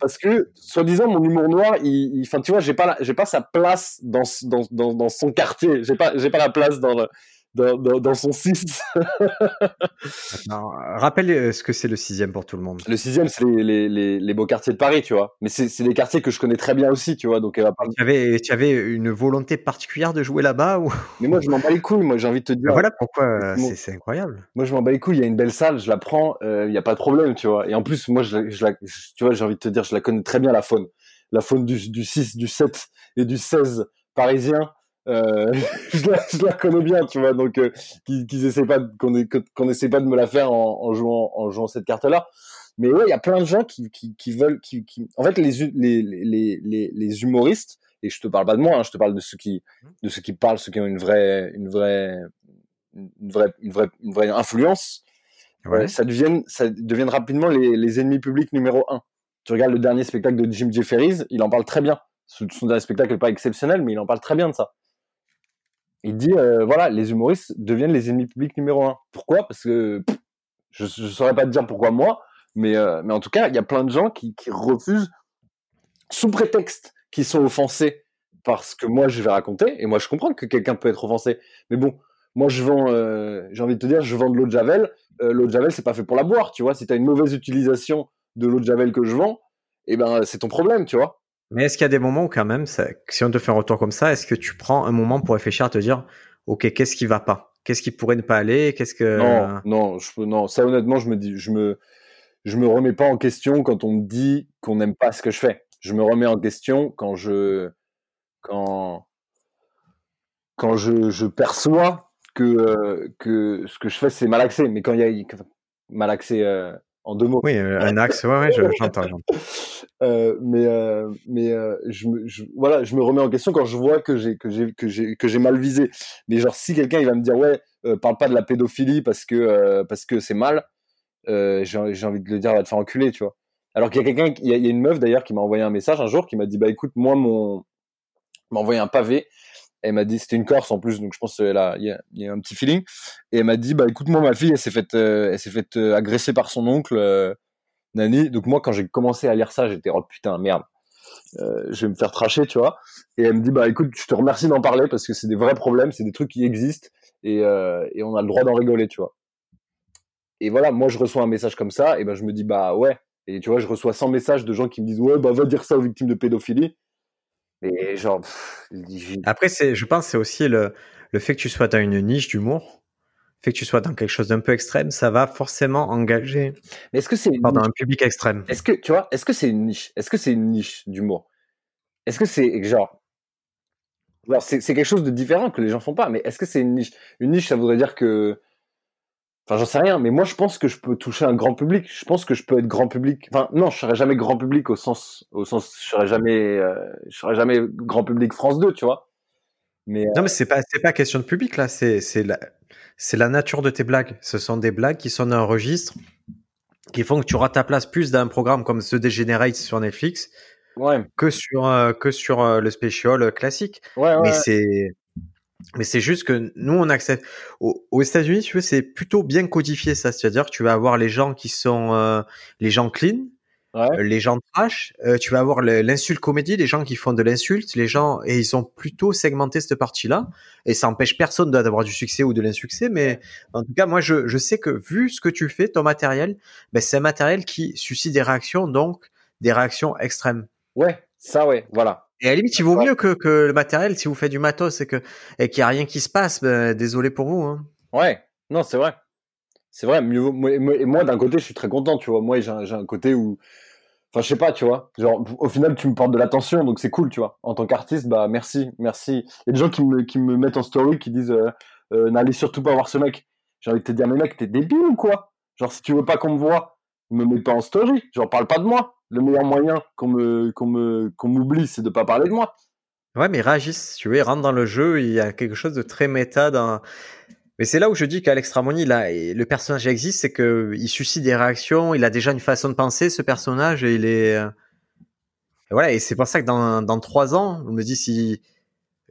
B: parce que soi-disant mon humour noir il enfin tu vois j'ai pas j'ai pas sa place dans, dans, son quartier. J'ai pas j'ai pas la place dans le, dans, dans, son 6.
A: rappelle euh, ce que c'est le sixième pour tout le monde.
B: Le sixième, c'est les, les, les, beaux quartiers de Paris, tu vois. Mais c'est des quartiers que je connais très bien aussi, tu vois. Donc,
A: tu, avais, tu avais une volonté particulière de jouer là-bas ou...
B: Mais moi, je m'en bats les couilles. Moi, j'ai envie de te dire.
A: voilà pourquoi c'est incroyable.
B: Moi, je m'en bats les couilles. Il y a une belle salle, je la prends, euh, il n'y a pas de problème, tu vois. Et en plus, moi, je, je la, tu vois, j'ai envie de te dire, je la connais très bien, la faune. La faune du, du 6, du 7 et du 16 parisien euh, je, la, connais bien, tu vois, donc euh, qu'ils essaient pas, qu'on qu'on essaie pas de me la faire en, en jouant, en jouant cette carte-là. Mais ouais, il y a plein de gens qui, qui, qui veulent, qui, qui, en fait, les, les, les, les, les humoristes, et je te parle pas de moi, hein, je te parle de ceux qui, de ceux qui parlent, ceux qui ont une vraie, une vraie, une vraie, une vraie, une vraie influence. Ouais. ça devienne rapidement les, les ennemis publics numéro un. Tu regardes le dernier spectacle de Jim Jefferies, il en parle très bien. Son dernier spectacle n'est pas exceptionnel, mais il en parle très bien de ça. Il dit, euh, voilà, les humoristes deviennent les ennemis publics numéro un. Pourquoi? Parce que je ne saurais pas te dire pourquoi moi, mais, euh, mais en tout cas, il y a plein de gens qui, qui refusent, sous prétexte qu'ils sont offensés par ce que moi je vais raconter. Et moi, je comprends que quelqu'un peut être offensé. Mais bon, moi, je vends, euh, j'ai envie de te dire, je vends de l'eau de Javel. l'eau de Javel, c'est pas fait pour la boire, tu vois. Si tu as une mauvaise utilisation de l'eau de Javel que je vends, eh ben, c'est ton problème, tu vois.
A: Mais est-ce qu'il y a des moments où quand même, si on te fait un retour comme ça, est-ce que tu prends un moment pour réfléchir te dire, ok, qu'est-ce qui va pas? Qu'est-ce qui pourrait ne pas aller? Qu'est-ce que
B: non, non, ça honnêtement, je me je me, je me remets pas en question quand on me dit qu'on n'aime pas ce que je fais. Je me remets en question quand je, quand, quand je, je perçois que, que ce que je fais c'est malaxé. Mais quand il y a malaxé euh, en deux mots.
A: Oui, euh, un axe, ouais, ouais, j'entends.
B: Euh, mais euh, mais euh, je, me, je, voilà, je me remets en question quand je vois que j'ai que j'ai que j'ai que j'ai mal visé. Mais genre si quelqu'un il va me dire ouais, euh, parle pas de la pédophilie parce que parce que c'est mal, j'ai envie de le dire va te faire enculer, tu vois. Alors qu'il y a quelqu'un, il y, a- il y a une meuf d'ailleurs qui m'a envoyé un message un jour qui m'a dit bah écoute moi mon m'a envoyé un pavé. Elle m'a dit c'était une Corse en plus donc je pense qu'elle a il y a, un petit feeling. Et elle m'a dit bah écoute moi ma fille elle s'est faite euh, elle s'est faite euh, agresser par son oncle euh, Nani. Donc moi quand j'ai commencé à lire ça j'étais oh putain merde. Je vais me faire tracher tu vois. Et elle me dit bah écoute je te remercie d'en parler parce que c'est des vrais problèmes c'est des trucs qui existent et et on a le droit d'en rigoler tu vois. Et voilà moi je reçois un message comme ça et ben je me dis bah ouais. Et tu vois je reçois 100 messages de gens qui me disent ouais bah va dire ça aux victimes de pédophilie et genre pff,
A: Après, c'est, je pense, que c'est aussi le, le fait que tu sois dans une niche d'humour, le fait que tu sois dans quelque chose d'un peu extrême, ça va forcément engager
B: mais est-ce que c'est
A: pardon, un public extrême.
B: Est-ce que tu vois Est-ce que c'est une niche Est-ce que c'est une niche d'humour? Est-ce que c'est genre alors c'est c'est quelque chose de différent que les gens font pas, mais est-ce que c'est une niche? Une niche, ça voudrait dire que Enfin, j'en sais rien, mais moi je pense que je peux toucher un grand public. Je pense que je peux être grand public. Enfin, non, je serai jamais grand public au sens, au sens, je serai jamais, euh, je serai jamais grand public France 2, tu vois. Mais euh,
A: Non, mais c'est pas, c'est pas question de public là, c'est, c'est la, c'est la nature de tes blagues. Ce sont des blagues qui sont dans un registre qui font que tu auras ta place plus dans un programme comme The Degenerate sur Netflix
B: ouais,
A: que sur, euh, que sur le special euh, classique.
B: ouais, ouais.
A: Mais c'est, mais c'est juste que nous, on accepte. Au- Aux, États-Unis, tu veux, c'est plutôt bien codifié ça. C'est-à-dire que tu vas avoir les gens qui sont euh, les gens clean,
B: ouais.
A: euh, les gens trash. euh, tu vas avoir l'insulte comédie, les gens qui font de l'insulte, les gens et ils ont plutôt segmenté cette partie-là. Et ça empêche personne d'avoir du succès ou de l'insuccès. Mais en tout cas, moi, je, je sais que vu ce que tu fais, ton matériel, ben, c'est un matériel qui suscite des réactions, donc des réactions extrêmes.
B: Ouais, ça, ouais, voilà.
A: Et à la limite, il vaut mieux que, que le matériel, si vous faites du matos et que et qu'il n'y a rien qui se passe, ben, désolé pour vous. Hein.
B: Ouais, non, c'est vrai. C'est vrai, mieux moi, moi- et moi, d'un côté, je suis très content, tu vois. Moi, j'ai un, j'ai un côté où. Enfin, je sais pas, tu vois. Genre, au final, tu me portes de l'attention, donc c'est cool, tu vois. En tant qu'artiste, bah, merci, merci. Il y a des gens qui me, qui me mettent en story, qui disent euh, euh, N'allez surtout pas voir ce mec. J'ai envie de te dire, mais mec, t'es débile ou quoi? Genre, si tu veux pas qu'on me voit, me mets pas en story. Genre, parle pas de moi. Le meilleur moyen qu'on me, qu'on me, qu'on m'oublie, c'est de pas parler de moi.
A: Ouais, mais réagissent, tu vois, ils dans le jeu, il y a quelque chose de très méta dans... Mais c'est là où je dis qu'Alex Ramoni, le personnage existe, c'est que il suscite des réactions, il a déjà une façon de penser, ce personnage, et il est... euh, voilà, et c'est pour ça que dans, dans trois ans, je me dis si...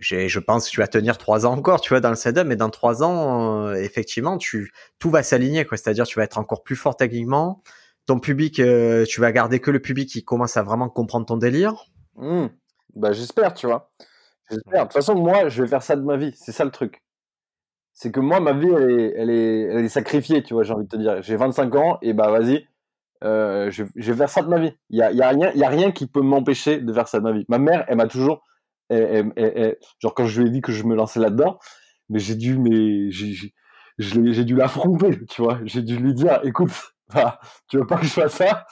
A: Je pense que tu vas tenir trois ans encore, tu vois, dans le setup, mais dans trois ans, euh, effectivement, tu, tout va s'aligner. C'est-à-dire, tu vas être encore plus fort techniquement. Ton public, euh, tu vas garder que le public qui commence à vraiment comprendre ton délire?
B: Hmm. Bah, j'espère, tu vois. De toute façon, moi, je vais faire ça de ma vie. C'est ça le truc. C'est que moi, ma vie, elle est, sacrifiée, tu vois, j'ai envie de te dire. J'ai 25 ans, et bah, vas-y. Euh, je, vais faire ça de ma vie. Il y a, y a rien, y a rien qui peut m'empêcher de faire ça de ma vie. Ma mère, elle m'a toujours, genre quand je lui ai dit que je me lançais là-dedans, mais j'ai dû, mais j'ai dû l'affronter, tu vois. J'ai dû lui dire, écoute, bah, tu veux pas que je fasse ça,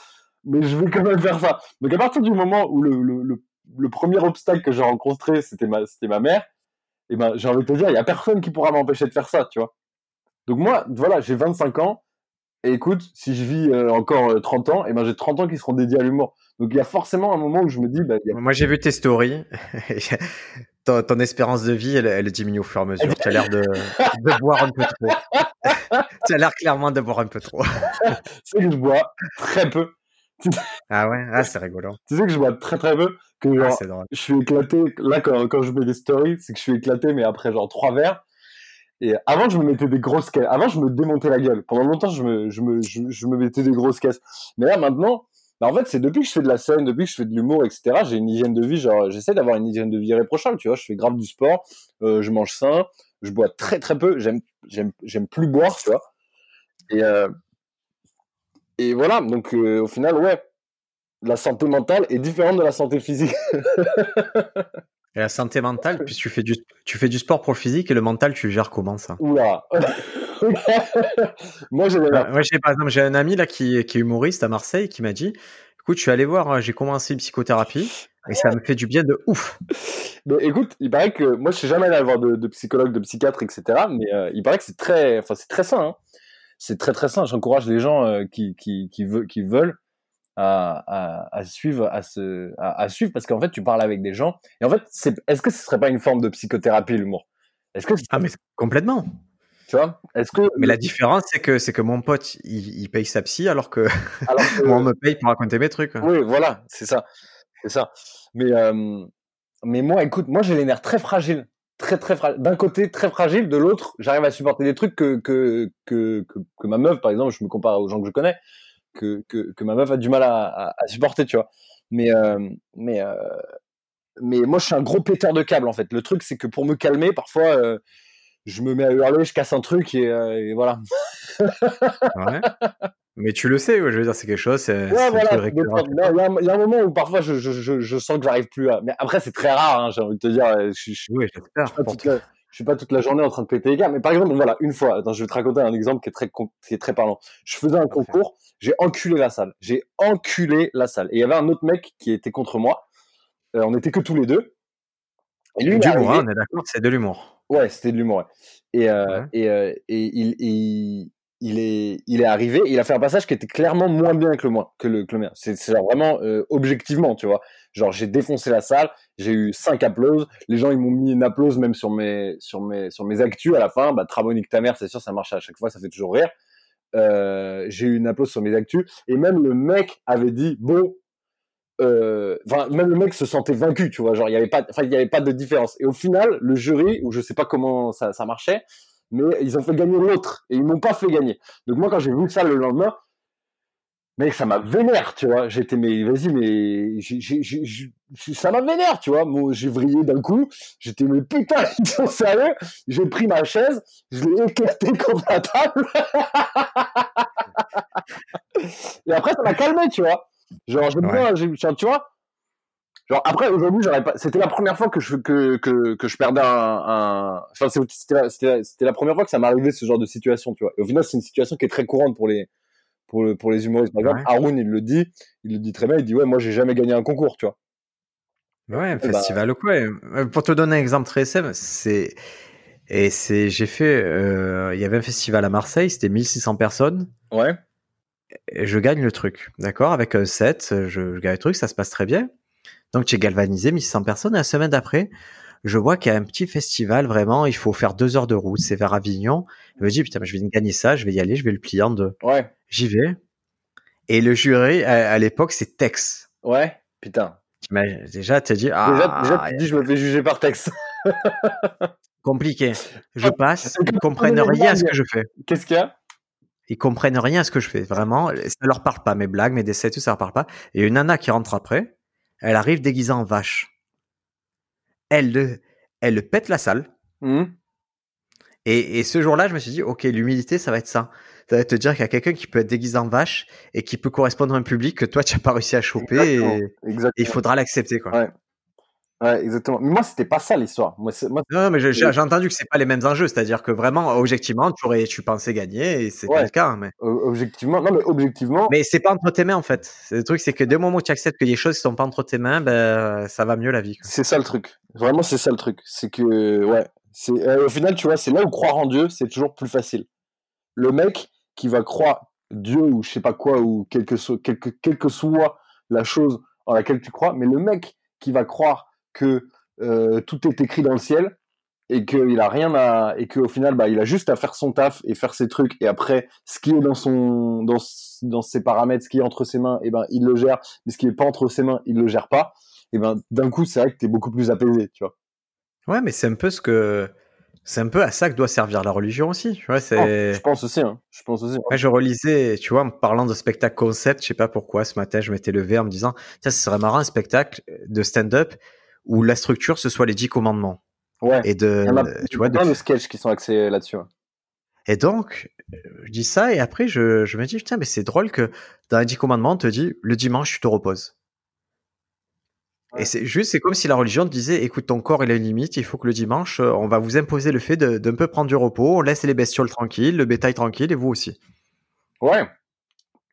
B: mais je vais quand même faire ça. Donc à partir du moment où le, le, le, le premier obstacle que j'ai rencontré, c'était ma, c'était ma mère, et ben j'ai envie de te dire, il y a personne qui pourra m'empêcher de faire ça, tu vois. Donc moi, voilà, j'ai 25 ans, et écoute, si je vis euh, encore euh, 30 ans, et ben j'ai 30 ans qui seront dédiés à l'humour. Donc il y a forcément un moment où je me dis, bah, y a-
A: Moi, j'ai vu tes stories. ton, ton espérance de vie, elle, elle diminue au fur et à mesure. Tu as l'air de, de boire un peu trop. tu as l'air clairement de boire un peu trop.
B: c'est que je bois très peu.
A: Ah ouais, ah, c'est rigolo.
B: Tu sais que je bois très très peu, que genre,
A: Ah, c'est drôle.
B: je suis éclaté. Là, quand, quand je mets des stories, c'est que je suis éclaté, mais après genre trois verres. Et avant, je me mettais des grosses caisses. Avant, je me démontais la gueule. Pendant longtemps, je me, je me, je, je me mettais des grosses caisses. Mais là, maintenant, bah, en fait, c'est depuis que je fais de la scène, depuis que je fais de l'humour, etc. J'ai une hygiène de vie, genre, j'essaie d'avoir une hygiène de vie irréprochable, tu vois. Je fais grave du sport, euh, je mange sain, je bois très très peu. J'aime, j'aime, j'aime plus boire, tu vois. Et, euh, et voilà. Donc, euh, au final, ouais, la santé mentale est différente de la santé physique.
A: Et la santé mentale, puis tu fais, du, tu fais du sport pour le physique et le mental, tu le gères comment ça?
B: Oula. Moi, j'ai
A: Ouais, un ami là qui, qui est humoriste à Marseille qui m'a dit Écoute, je suis allé voir, hein, j'ai commencé une psychothérapie et ça me fait du bien de ouf.
B: Mais écoute, il paraît que moi, je suis jamais allé voir de, de psychologue, de psychiatre, etc. Mais euh, il paraît que c'est très, enfin, c'est très sain. hein. C'est très très sain. J'encourage les gens euh, qui, qui, qui, veulent, qui veulent à, à, suivre, à, se, à, suivre parce qu'en fait, tu parles avec des gens. Et en fait, est-ce que ce serait pas une forme de psychothérapie, l'humour? Est-ce que
A: Ah, mais complètement.
B: Tu vois? Est-ce que
A: Mais la différence, c'est que c'est que mon pote, il, paye sa psy alors que, alors moi, on me paye pour raconter mes trucs.
B: Oui, voilà, c'est ça, c'est ça. Mais euh, mais moi, écoute, moi, j'ai les nerfs très fragiles très très. D'un côté très fragile, de l'autre, j'arrive à supporter des trucs que, que que, que ma meuf, par exemple, je me compare aux gens que je connais, que, que, ma meuf a du mal à, à, supporter, tu vois. Mais, euh, mais, euh, mais moi, je suis un gros péteur de câble, en fait. Le truc, c'est que pour me calmer, parfois, euh, je me mets à hurler, je casse un truc et, voilà.
A: ouais? Mais tu le sais, je veux dire, c'est quelque chose.
B: Ouais, voilà. Il y, a un moment où parfois je, je, je, sens que j'arrive plus à. Mais après, c'est très rare, hein, j'ai envie de te dire. Je, je,
A: oui, j'espère
B: je suis pas toute la journée en train de péter les gars, mais par exemple, voilà, une fois, attends, je vais te raconter un exemple qui est très, qui est très parlant. Je faisais un concours, j'ai enculé la salle. J'ai enculé la salle. Et il y avait un autre mec qui était contre moi. Euh, on était que tous les deux.
A: Et lui, du l'humour, hein, on est d'accord, c'est de l'humour.
B: Ouais, c'était de l'humour. Et, euh, et, euh, et il, il, il est, il est arrivé, il a fait un passage qui était clairement moins bien que le, moins, que le, que le mien. C'est genre vraiment euh, objectivement, tu vois. Genre, j'ai défoncé la salle, j'ai eu cinq applauses, les gens, ils m'ont mis une applause même sur mes, sur mes, sur mes actus à la fin. Bah, Tramonique ta mère, c'est sûr, ça marche à chaque fois, ça fait toujours rire. J'ai eu une applause sur mes actus, et même le mec avait dit, bon, euh, même le mec se sentait vaincu, tu vois. Genre, il y avait pas, enfin, il avait pas de différence. Et au final, le jury, ou je sais pas comment ça, marchait, mais ils ont fait gagner l'autre et ils m'ont pas fait gagner. Donc moi, quand j'ai vu ça le lendemain, mais ça m'a vénère, tu vois. J'étais, mais vas-y, mais ça m'a vénère, tu vois. Moi, j'ai vrillé d'un coup. J'étais, mais putain, ils sont sérieux. J'ai pris ma chaise, je l'ai éclaté contre la table. et après, ça m'a calmé, tu vois. Genre, j'ai ouais. tu vois, Genre après aujourd'hui j'aurais pas. C'était la première fois que je que que, que je perdais un. un... Enfin c'était c'était c'était la première fois que ça m'arrivait ce genre de situation tu vois. Et au final c'est une situation qui est très courante pour les pour le, pour les humoristes. Par exemple Haroun il le dit il le dit très bien il dit ouais moi j'ai jamais gagné un concours tu vois.
A: Ouais un festival ou quoi. Euh, pour te donner un exemple très simple c'est et c'est j'ai fait euh, il y avait un festival à Marseille c'était 1600 personnes.
B: Ouais.
A: Je gagne le truc d'accord? Avec un set je, je gagne le truc ça se passe très bien. Donc j'ai galvanisé 1600 personnes et la semaine d'après, je vois qu'il y a un petit festival vraiment, il faut faire deux heures de route, c'est vers Avignon. Je me dis putain, je vais gagner ça, je vais y aller, je vais le plier en deux.
B: Ouais.
A: J'y vais. Et le jury à, l'époque c'est Tex.
B: Ouais, putain.
A: Déjà, tu as dit ah.
B: Déjà, déjà tu dis je me fais juger par Tex.
A: compliqué. Je passe, ils comprennent rien à ce que je fais.
B: Qu'est-ce qu'il y a?
A: Ils comprennent rien à ce que je fais. Vraiment, ça leur parle pas. Mes blagues, mes dessins, tout ça leur parle pas. Et une nana qui rentre après, elle arrive déguisée en vache. Elle le, elle pète la salle.
B: Mmh.
A: Et, ce jour-là, je me suis dit, ok, l'humilité, ça va être ça. Ça va te dire qu'il y a quelqu'un qui peut être déguisé en vache et qui peut correspondre à un public que toi, tu n'as pas réussi à choper. Et, il faudra l'accepter. quoi.
B: Ouais, exactement. Mais moi, c'était pas ça l'histoire. Moi,
A: non, mais j'ai entendu que c'est pas les mêmes enjeux. C'est-à-dire que vraiment, objectivement, tu aurais, tu pensais gagner et c'est pas le cas. Mais...
B: Objectivement, non, mais objectivement.
A: Mais c'est pas entre tes mains, en fait. Le truc, c'est que dès le moment où tu acceptes que les choses sont pas entre tes mains, ben, ça va mieux la vie.
B: C'est ça le truc. Vraiment, c'est ça le truc. C'est que, ouais. C'est, euh, au final, tu vois, c'est là où croire en Dieu, c'est toujours plus facile. Le mec qui va croire Dieu ou je sais pas quoi, ou quelque, quelque, quelle que soit la chose en laquelle tu crois, mais le mec qui va croire que euh, tout est écrit dans le ciel et qu'il a rien à et qu'au final bah il a juste à faire son taf et faire ses trucs et après ce qui est dans son dans dans ses paramètres ce qui est entre ses mains et eh ben il le gère mais ce qui est pas entre ses mains il le gère pas et ben d'un coup c'est vrai que tu es beaucoup plus apaisé tu vois
A: ouais mais c'est un peu ce que c'est un peu à ça que doit servir la religion aussi tu vois c'est
B: je pense aussi hein. je pense aussi
A: je relisais tu vois en parlant de spectacle concept je sais pas pourquoi ce matin je m'étais levé en me disant ça ce serait marrant un spectacle de stand-up où la structure ce soit les dix commandements.
B: Ouais.
A: Et de,
B: il y a, tu vois, plein de sketchs qui sont axés là-dessus.
A: Et donc, je dis ça et après je, je me dis putain mais c'est drôle que dans les dix commandements on te dit le dimanche tu te reposes. Et c'est juste, c'est comme si la religion te disait, écoute, ton corps, il a une limite, il faut que le dimanche, euh, on va vous imposer le fait d'un peu prendre du repos, on laisse les bestioles tranquilles, le bétail tranquille, et vous aussi.
B: Ouais.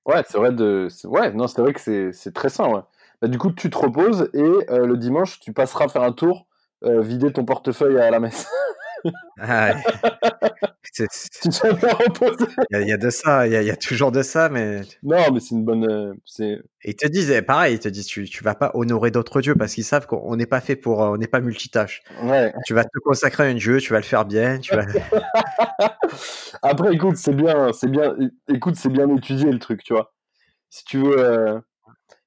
B: Ouais, c'est vrai de, ouais, non, c'est vrai que c'est très sain, ouais. Bah, du coup, tu te reposes et euh, le dimanche, tu passeras faire un tour, euh, vider ton portefeuille à la messe.
A: Ah,
B: Tu te sens bien reposé.
A: Il y, a- il y a de ça, il y, a- il y a toujours de ça, mais
B: Non, mais c'est une bonne. euh, c'est
A: ils te disent, eh, pareil, ils te disent, tu, tu vas pas honorer d'autres dieux parce qu'ils savent qu'on n'est pas fait pour, on n'est pas multitâche.
B: ouais.
A: Tu vas te consacrer à un dieu, tu vas le faire bien, tu vas.
B: Après, écoute, c'est bien, c'est bien. Écoute, c'est bien étudié le truc, tu vois. Si tu veux,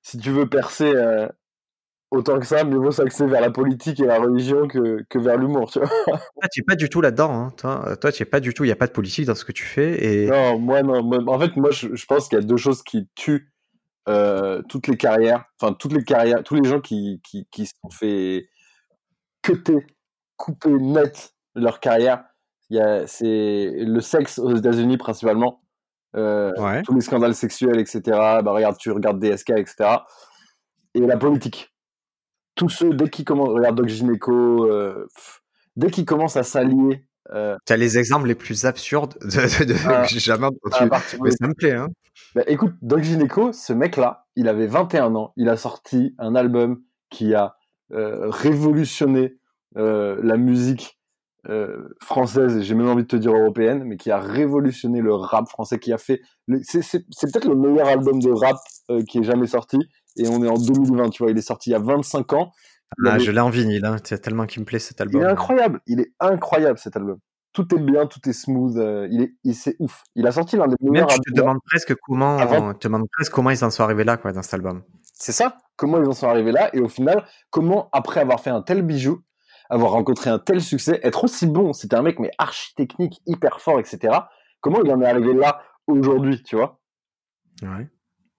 B: si tu veux percer euh, autant que ça, mieux vaut s'axer vers la politique et la religion que, que vers l'humour, tu vois.
A: Toi, tu es pas du tout là-dedans, hein. Toi, euh, toi, tu pas du tout. Il y a pas de politique dans ce que tu fais et
B: Non, moi, non. moi- en fait, moi, je, je pense qu'il y a deux choses qui tuent euh, toutes les carrières. Enfin, toutes les carrières, tous les gens qui, qui, qui se sont fait cutter, couper net leur carrière. C'est le sexe aux États-Unis principalement. Euh,
A: ouais.
B: tous les scandales sexuels, etc. Bah, regarde, tu regardes DSK, etc. Et la politique. Tous ceux, dès qu'ils commencent, regarde Doc Gynéco, euh, dès qu'ils commencent à s'allier, euh,
A: Tu as les exemples les plus absurdes de, de- de-
B: Ah,
A: que j'ai jamais entendu.
B: partir
A: Mais ça me plaît, hein.
B: Bah, écoute, Doc Gynéco, ce mec-là, il avait 21 ans, il a sorti un album qui a euh, révolutionné la musique euh, française, j'ai même envie de te dire européenne, mais qui a révolutionné le rap français, qui a fait... le- C'est peut-être le meilleur album de rap euh, qui est jamais sorti, et on est en 2020, tu vois, il est sorti il y a 25 ans. Il
A: Ah,
B: avait-
A: je l'ai en vinyle, hein. C'est tellement qu'il me plaît cet
B: il
A: album.
B: est incroyable, il est incroyable cet album. Tout est bien, tout est smooth, euh, il est, il c'est ouf. Il a sorti l'un des
A: Même
B: meilleurs
A: tu te
B: albums.
A: demandes presque comment,
B: Avant-
A: tu te demandes presque comment ils en sont arrivés là, quoi, dans cet album.
B: C'est ça? Comment ils en sont arrivés là? Et au final, comment après avoir fait un tel bijou, avoir rencontré un tel succès, être aussi bon, c'était un mec mais archi technique, hyper fort, etc. Comment il en est arrivé là aujourd'hui, tu vois?
A: Ouais.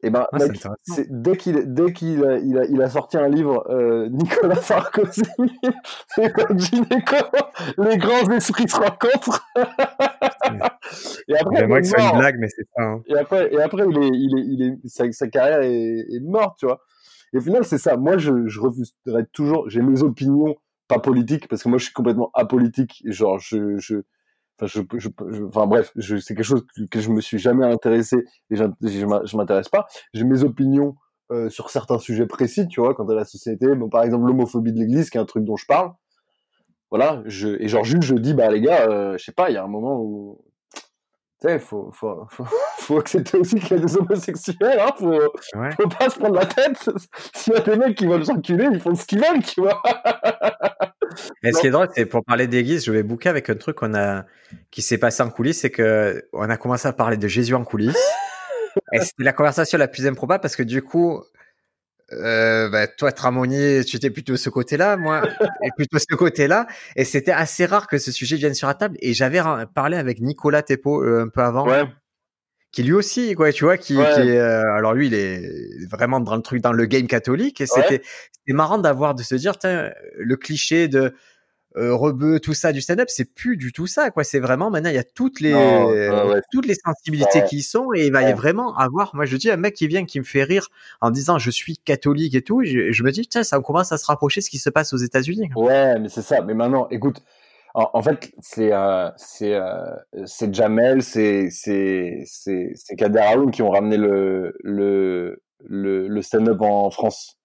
B: Et ben,
A: Ah,
B: mec,
A: intéressant.
B: c'est dès qu'il dès qu'il a, il a, il a sorti un livre, euh, Nicolas Sarkozy, et Gynéco, les grands esprits se rencontrent. et après, il
A: que ce soit une blague, mais c'est ça. hein.
B: Et après, et après, il est, il est, il est, sa, sa carrière est, est morte, tu vois. Et au final, c'est ça. Moi, je, je refuserai toujours. J'ai mes opinions, pas politiques, parce que moi, je suis complètement apolitique. Genre, je, je, enfin, bref, c'est quelque chose que, je me suis jamais intéressé et je, je m'intéresse pas. J'ai mes opinions euh, sur certains sujets précis, tu vois, quant à la société. Bon, par exemple, l'homophobie de l'Église, qui est un truc dont je parle. Voilà. Je, et genre, juste, je dis, bah, les gars, euh, je sais pas, il y a un moment où, tu sais, faut, faut, faut, faut accepter aussi qu'il y a des homosexuels, hein, faut,
A: Ouais.
B: faut pas se prendre la tête. S'il y a des mecs qui veulent s'enculer, ils font ce qu'ils veulent, tu vois.
A: Et ce qui est drôle, c'est pour parler d'église, je vais bouquer avec un truc qu'on a, qui s'est passé en coulisses, c'est que on a commencé à parler de Jésus en coulisses. et c'était la conversation la plus improbable parce que du coup, euh, bah, toi, Tramonier, tu étais plutôt de ce côté-là, moi, et plutôt ce côté-là. Et c'était assez rare que ce sujet vienne sur la table. Et j'avais parlé avec Nicolas Tepo euh, un peu avant,
B: Ouais,
A: qui lui aussi, quoi, tu vois, qui,
B: Ouais.
A: qui est, euh, alors lui, il est vraiment dans le truc, dans le game catholique. Et c'était, marrant d'avoir, de se dire, le cliché de euh, rebeu, tout ça du stand-up, c'est plus du tout ça, quoi. C'est vraiment maintenant, il y a toutes les,
B: Non, ouais, ouais.
A: toutes les sensibilités
B: Ouais.
A: qui y sont et il va y vraiment avoir. Moi, je dis un mec qui vient, qui me fait rire en disant je suis catholique et tout. et je, je me dis, tiens, ça commence à se rapprocher de ce qui se passe aux États-Unis.
B: ouais, mais c'est ça. Mais maintenant, écoute, en, en fait, c'est euh, c'est euh, c'est Jamel, c'est c'est c'est c'est Kader Aoun qui ont ramené le le le, le stand-up en France.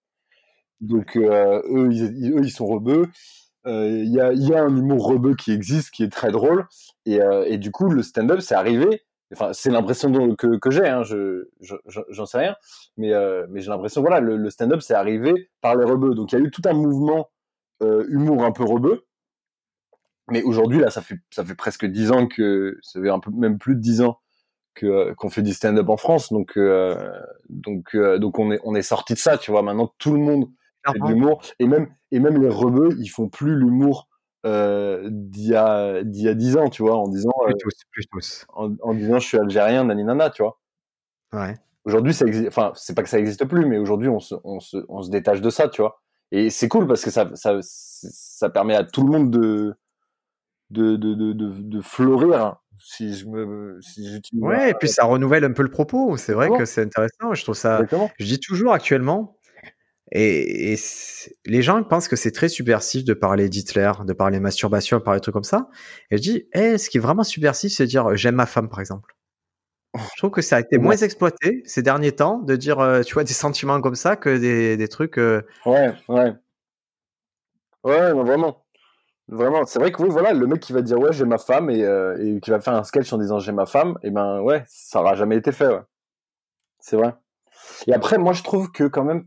B: Donc euh, eux, ils, eux, ils sont rebeux. Euh, Il y, a, il y a un humour rebeu qui existe, qui est très drôle. Et, euh, et du coup, le stand-up, c'est arrivé. Enfin, c'est l'impression que, que j'ai. Hein, je, je, je- j'en sais rien. Mais, euh, mais j'ai l'impression, voilà, le, le stand-up, c'est arrivé par les rebeux. Donc, il y a eu tout un mouvement humour un peu rebeu. Mais aujourd'hui, là, ça fait, ça fait presque dix ans que, ça fait un peu, même plus de dix ans que, qu'on fait du stand-up en France. Donc, donc, donc on est, on est sorti de ça, tu vois. Maintenant, tout le monde fait de l'humour. Et même, et même les rebeux, ils font plus l'humour euh, d'il y a, d'il y a dix ans, tu vois, en disant, euh,
A: Plus tous, plus tous.
B: en, en disant, je suis algérien, naninana, tu vois.
A: Ouais.
B: Aujourd'hui, ça existe, enfin, c'est pas que ça existe plus, mais aujourd'hui, on se, on se, on se détache de ça, tu vois. Et c'est cool parce que ça, ça, ça permet à tout le monde de, de, de, de, de, fleurir. Si je me, si j'utilise.
A: Ouais, et puis ça renouvelle un peu le propos. C'est vrai que c'est intéressant. Je trouve ça.
B: Exactement.
A: Je dis toujours actuellement, et, les gens ils pensent que c'est très subversif de parler d'Hitler, de parler masturbation, de parler de trucs comme ça. Et je dis, eh, ce qui est vraiment subversif, c'est de dire euh, j'aime ma femme, par exemple. Je trouve que ça a été
B: Ouais.
A: moins exploité ces derniers temps de dire, euh, tu vois, des sentiments comme ça que des, des trucs. euh,
B: Ouais, ouais. Ouais, non, vraiment. Vraiment, c'est vrai que oui, voilà, le mec qui va dire ouais, j'ai ma femme et, euh, et qui va faire un sketch en disant j'ai ma femme, et ben ouais, ça aura jamais été fait, ouais. C'est vrai. Et après, moi, je trouve que quand même,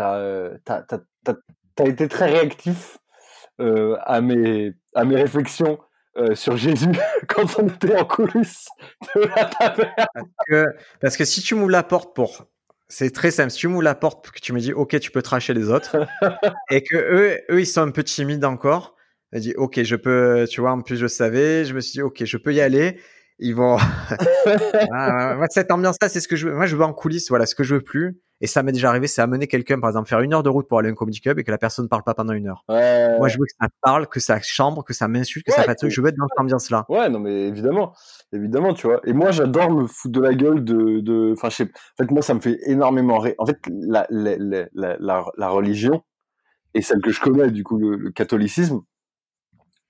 B: euh, t'as t'as t'as- t'as été très réactif euh, à mes à mes réflexions euh, sur Jésus quand on était en coulisses de la taverne.
A: que- parce que si tu m'ouvres la porte pour. C'est très simple. Si tu m'ouvres la porte pour que tu me dis, OK, tu peux tracher les autres, et que eux, eux, ils sont un peu timides encore, je dis, OK, je peux, tu vois, en plus, je savais, je me suis dit, OK, je peux y aller. Ils vont. Ah, moi, cette ambiance-là, c'est ce que je veux. Moi, je veux en coulisses, voilà, ce que je veux plus. Et ça m'est déjà arrivé, c'est amener quelqu'un, par exemple, faire une heure de route pour aller à un comedy club et que la personne ne parle pas pendant une heure.
B: Ouais,
A: Moi, je veux que ça parle, que ça chambre, que ça m'insulte, que ça
B: Ouais,
A: fasse truc. Je veux être dans cette ambiance-là.
B: ouais, non mais évidemment, évidemment, tu vois. Et moi, j'adore me foutre de la gueule de, de, enfin, je sais, en fait, moi, ça me fait énormément rire. En fait, la, la, la, la, la, la religion et celle que je connais, du coup, le, le catholicisme.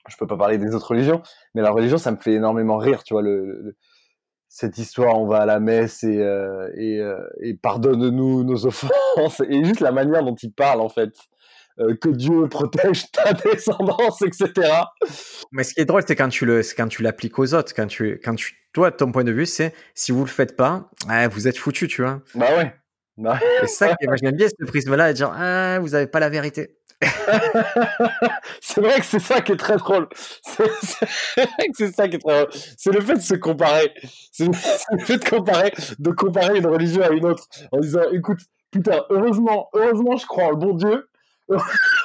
B: Je peux pas parler des autres religions, mais la religion, ça me fait énormément rire, tu vois. Le, le- cette histoire, on va à la messe et euh, et, euh, et pardonne-nous nos offenses et juste la manière dont il parle en fait. Euh, que Dieu protège ta descendance, etc.
A: Mais ce qui est drôle, c'est quand tu le, c'est quand tu l'appliques aux autres, quand tu, quand tu, toi, ton point de vue, c'est si vous le faites pas, ah, vous êtes foutu, tu vois.
B: Bah ouais. Bah.
A: Et ça, moi, j'aime bien ce prisme-là et dire, ah, vous avez pas la vérité.
B: c'est vrai que c'est ça qui est très drôle. C'est vrai que c'est ça qui est très drôle. C'est le fait de se comparer. C'est le, fait de comparer, de comparer une religion à une autre en disant, écoute, putain, heureusement, heureusement, je crois en le bon Dieu.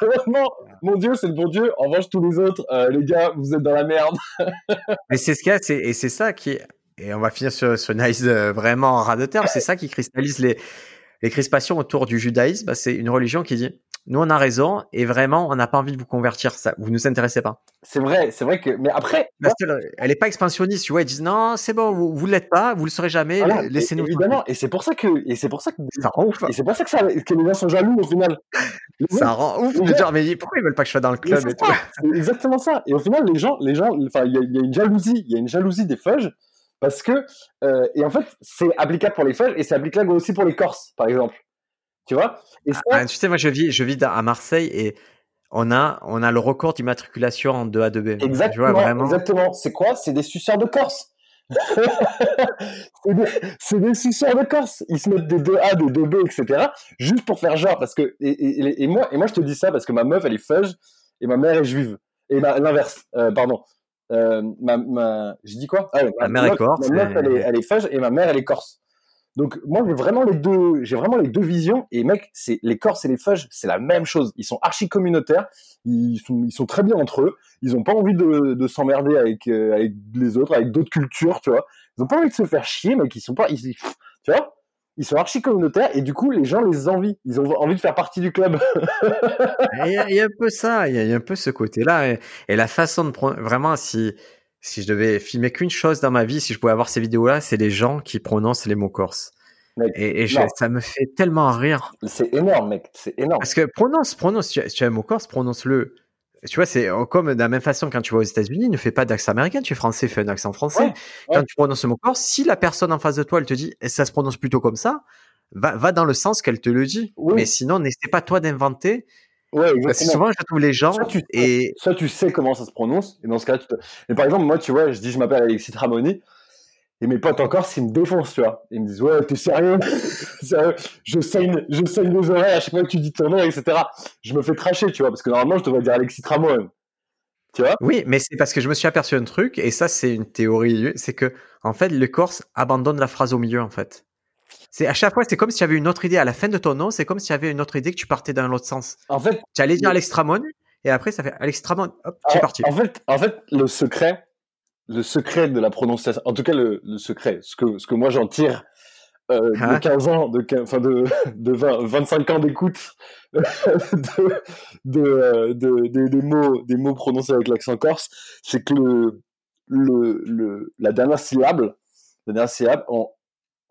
B: Heureusement, mon Dieu, c'est le bon Dieu. En revanche, tous les autres, euh, les gars, vous êtes dans la merde.
A: Mais c'est ce qu'il c'est, et c'est ça qui, et on va finir sur, sur une analyse euh, vraiment en ras de terre, c'est ça qui cristallise les, les crispations autour du judaïsme. Bah, c'est une religion qui dit, nous, on a raison, et vraiment, on n'a pas envie de vous convertir, ça, vous nous intéressez pas.
B: C'est vrai, c'est vrai que. Mais après,
A: Parce que, elle est pas expansionniste, tu vois, ils disent, non, c'est bon, vous, vous l'êtes pas, vous le serez jamais,
B: voilà,
A: laissez-nous.
B: évidemment, et c'est pour ça que, et c'est pour ça que,
A: Ça rend ouf.
B: et c'est pour ça que, ça, que les gens sont jaloux au final.
A: Ça rend ouf. Veux dire, mais pourquoi ils veulent pas que je sois dans le club
B: c'est
A: et tout?
B: ça, c'est exactement ça. Et au final, les gens, les gens, enfin, il y a, il y a une jalousie, il y a une jalousie des fudge parce que, euh, et en fait, c'est applicable pour les fudge et c'est applicable aussi pour les Corses, par exemple. Tu vois? Et ça,
A: Ah, Tu sais, moi, je vis, je vis à Marseille et on a, on a le record d'immatriculation en 2A2B. Tu
B: exactement,
A: vois, vraiment.
B: exactement. C'est quoi? C'est des suceurs de Corse. c'est des, suceurs de Corse. Ils se mettent des 2A, des 2B, etc. Juste pour faire genre, parce que et, et, et moi, et moi, je te dis ça parce que ma meuf, elle est fudge et ma mère est juive. Et ma- l'inverse, euh, pardon. Euh, ma, ma, je dis quoi? Ah ouais,
A: Ma mère est corse,
B: Ma meuf, elle est, elle est fudge et ma mère, elle est corse. Donc moi, j'ai vraiment les deux, j'ai vraiment les deux visions. Et mec, c'est les Corses et les Fudge, c'est la même chose. Ils sont archi communautaires. Ils sont, très bien entre eux. Ils ont pas envie de, de s'emmerder avec euh, avec les autres, avec d'autres cultures, tu vois. Ils ont pas envie de se faire chier, mec. Ils sont pas, ils, tu vois. Ils sont archi communautaires et du coup, les gens les envient. Ils ont envie de faire partie du club.
A: Il y, a, un peu ça, il y a, il y a un peu ce côté-là. Et, et la façon de prendre, vraiment, si, si je devais filmer qu'une chose dans ma vie, si je pouvais avoir ces vidéos-là, c'est les gens qui prononcent les mots corses.
B: Mec,
A: Et, et je-
B: non.
A: ça me fait tellement rire.
B: c'est énorme, mec. C'est énorme.
A: Parce que prononce, prononce, tu tu as un mot corse, prononce-le. Tu vois, c'est euh, comme de la même façon quand tu vas aux États-Unis, ne fais pas d'accent américain, tu es français, fais un accent français.
B: Ouais,
A: Quand
B: ouais.
A: tu prononces le mot corse, si la personne en face de toi, elle te dit, et ça se prononce plutôt comme ça, va, va dans le sens qu'elle te le dit.
B: Oui.
A: Mais sinon, n'essaie pas toi d'inventer.
B: Ouais,
A: Parce que souvent, je trouve les gens,
B: Soit tu,
A: et
B: soit tu sais comment ça se prononce, et dans ce cas, tu peux... Mais par exemple, moi, tu vois, je dis je m'appelle Alexis Tramoni, et mes potes encore, s'ils me défoncent, tu vois. Ils me disent, ouais, t'es sérieux? Sérieux? Je saigne, je saigne les oreilles à chaque fois que tu dis ton nom, etc. Je me fais tracher, tu vois, parce que normalement, je devrais dire Alexis Tramon. Tu vois?
A: Oui, mais c'est parce que je me suis aperçu un truc, et ça, c'est une théorie, c'est que, en fait, le Corse abandonne la phrase au milieu, en fait. C'est à chaque fois, c'est comme si tu avais une autre idée à la fin de ton nom, c'est comme si tu avais une autre idée que tu partais dans l'autre sens.
B: En fait,
A: Tu allais dire
B: Mais-
A: Alex Tramon, et après, ça fait Alex Tramon, hop, tu es
B: en,
A: parti.
B: en fait, en fait, le secret, le secret de la prononciation, en tout cas, le, le secret, ce que, ce que moi j'en tire euh, de
A: Hein
B: 15 ans, de, quin- enfin de, de 20, 25 ans d'écoute de, de, euh, de- des- des mots, des mots prononcés avec l'accent corse, c'est que le, le, le, la dernière syllabe, la dernière syllabe, on,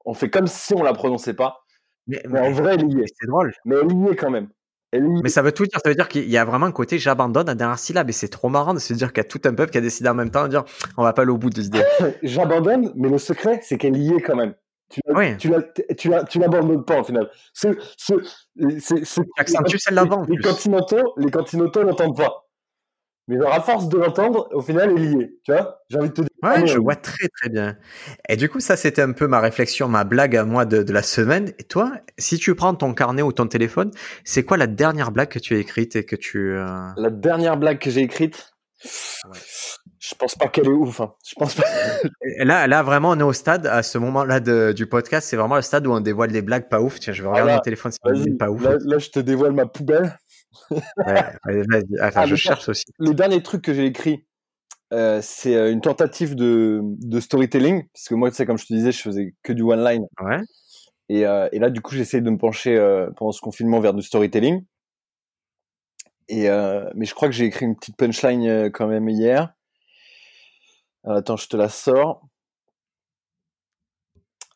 B: on fait comme si on la prononçait pas,
A: Mais,
B: mais en vrai, elle y est.
A: c'est drôle.
B: Mais elle y est quand même. Elle y est.
A: Mais ça veut tout dire. Ça veut dire qu'il y a vraiment un côté j'abandonne la dernière syllabe. Et c'est trop marrant de se dire qu'il y a tout un peuple qui a décidé en même temps de dire on va pas aller au bout de l'idée.
B: J'abandonne, mais le secret, c'est qu'elle y est quand même. Tu
A: Oui.
B: tu la- tu la- tu l'abandonnes pas, au final. Ce, ce,
A: celle d'avant,
B: Les les continentaux n'entendent pas. Mais genre à force de l'entendre, au final, elle y est. Tu vois J'ai envie de te dire.
A: Ouais, je vois très très bien. Et du coup, ça, c'était un peu ma réflexion, ma blague à moi de, de, la semaine. Et toi, si tu prends ton carnet ou ton téléphone, c'est quoi la dernière blague que tu as écrite et que tu... Euh...
B: La dernière blague que j'ai écrite ouais. Je pense pas qu'elle est ouf. Hein. Je pense pas.
A: là, là, vraiment, on est au stade, à ce moment-là du podcast, c'est vraiment le stade où on dévoile des blagues pas ouf. Tiens, je vais regarder ah mon téléphone, c'est pas ouf.
B: Là, là, je te dévoile ma poubelle
A: ouais, vas-y. Attends, ah, je cherche aussi.
B: Le dernier truc que j'ai écrit, euh, c'est euh, une tentative de, de, storytelling, parce que moi, tu sais, comme je te disais, je faisais que du one line.
A: Ouais.
B: Et, euh, et là, du coup, j'essaye de me pencher euh, pendant ce confinement vers du storytelling. Et mais je crois que j'ai écrit une petite punchline quand même hier. Alors, attends, je te la sors.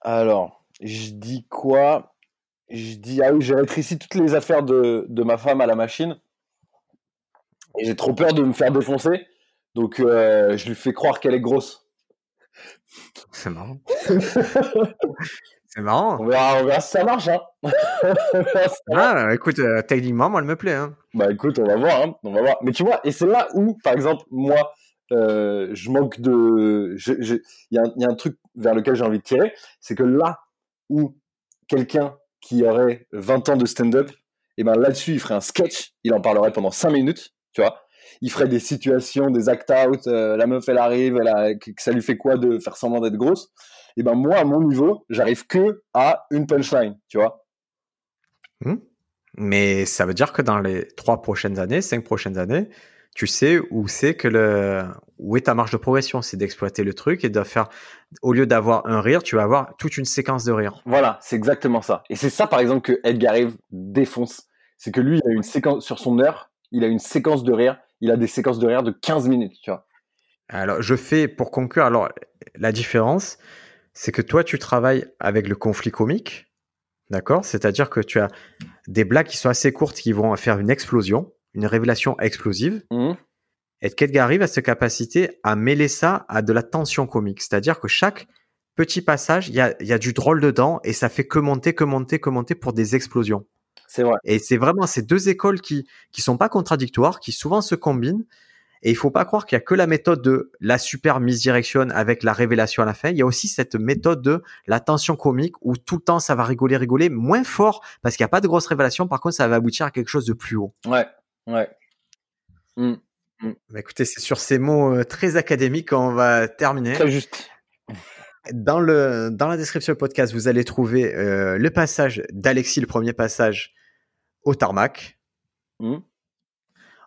B: Alors, je dis quoi? Je dis ah oui, j'ai rétréci toutes les affaires de, de, ma femme à la machine. Et j'ai trop peur de me faire défoncer. Donc euh, je lui fais croire qu'elle est grosse.
A: C'est marrant. C'est marrant.
B: On verra, on verra, si ça marche. Hein.
A: ah, écoute, euh, techniquement, moi, elle me plaît. Hein.
B: Bah écoute, on va voir. Hein. On va voir. Mais tu vois, et c'est là où, par exemple, moi, euh, je manque de. Il y a un truc vers lequel j'ai envie de tirer. C'est que là où quelqu'un qui aurait 20 ans de stand-up, et ben là-dessus, il ferait un sketch, il en parlerait pendant 5 minutes, tu vois. Il ferait des situations, des act-out, euh, la meuf elle arrive, elle ça lui fait quoi de faire semblant d'être grosse? Et ben moi, à mon niveau, j'arrive que à une punchline, tu vois.
A: Hmm. Mais ça veut dire que dans les trois prochaines années, cinq prochaines années, tu sais où c'est que le où est ta marge de progression, c'est d'exploiter le truc et de faire au lieu d'avoir un rire, tu vas avoir toute une séquence de rire.
B: Voilà, c'est exactement ça. Et c'est ça par exemple que Edgar Rive défonce, c'est que lui il a une séquence sur son heure, il a une séquence de rire, il a des séquences de rire de 15 minutes, tu vois.
A: Alors, je fais pour conclure alors la différence, c'est que toi tu travailles avec le conflit comique. D'accord? C'est-à-dire que tu as des blagues qui sont assez courtes qui vont faire une explosion une révélation explosive. Mmh. Et qu'Edgar arrive à cette capacité à mêler ça à de la tension comique? C'est-à-dire que chaque petit passage, il y a, y a, du drôle dedans et ça fait que monter, que monter, que monter pour des explosions.
B: C'est vrai.
A: Et c'est vraiment ces deux écoles qui qui sont pas contradictoires, qui souvent se combinent. Et il faut pas croire qu'il y a que la méthode de la super misdirection avec la révélation à la fin. Il y a aussi cette méthode de la tension comique où tout le temps ça va rigoler, rigoler, moins fort parce qu'il n'y a pas de grosse révélation. Par contre, ça va aboutir à quelque chose de plus haut.
B: Ouais, Ouais. Mmh.
A: Mmh. Bah, écoutez, c'est sur ces mots euh, très académiques qu'on va terminer.
B: Très juste.
A: Dans, le, dans la description du podcast, vous allez trouver euh, le passage d'Alexis, le premier passage au tarmac. Mmh.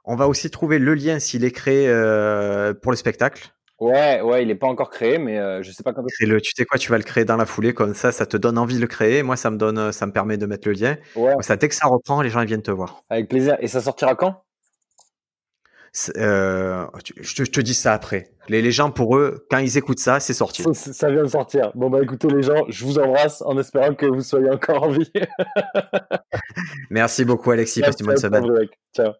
A: On va aussi trouver le lien s'il est créé euh, pour le spectacle.
B: Ouais, ouais, il n'est pas encore créé, mais je sais pas quand.
A: Le, tu sais quoi, tu vas le créer dans la foulée, comme ça, ça te donne envie de le créer. Moi, ça me donne, ça me permet de mettre le lien. Ouais. Ça, dès que ça reprend, les gens ils viennent te voir.
B: Avec plaisir. Et ça sortira quand?
A: Euh, je, te, dis ça après. Les, les, gens, pour eux, quand ils écoutent ça, c'est sorti.
B: Ça, ça, vient de sortir. Bon, bah écoutez, les gens, je vous embrasse en espérant que vous soyez encore en vie.
A: Merci beaucoup, Alexis. Passe une bonne semaine.
B: Ciao.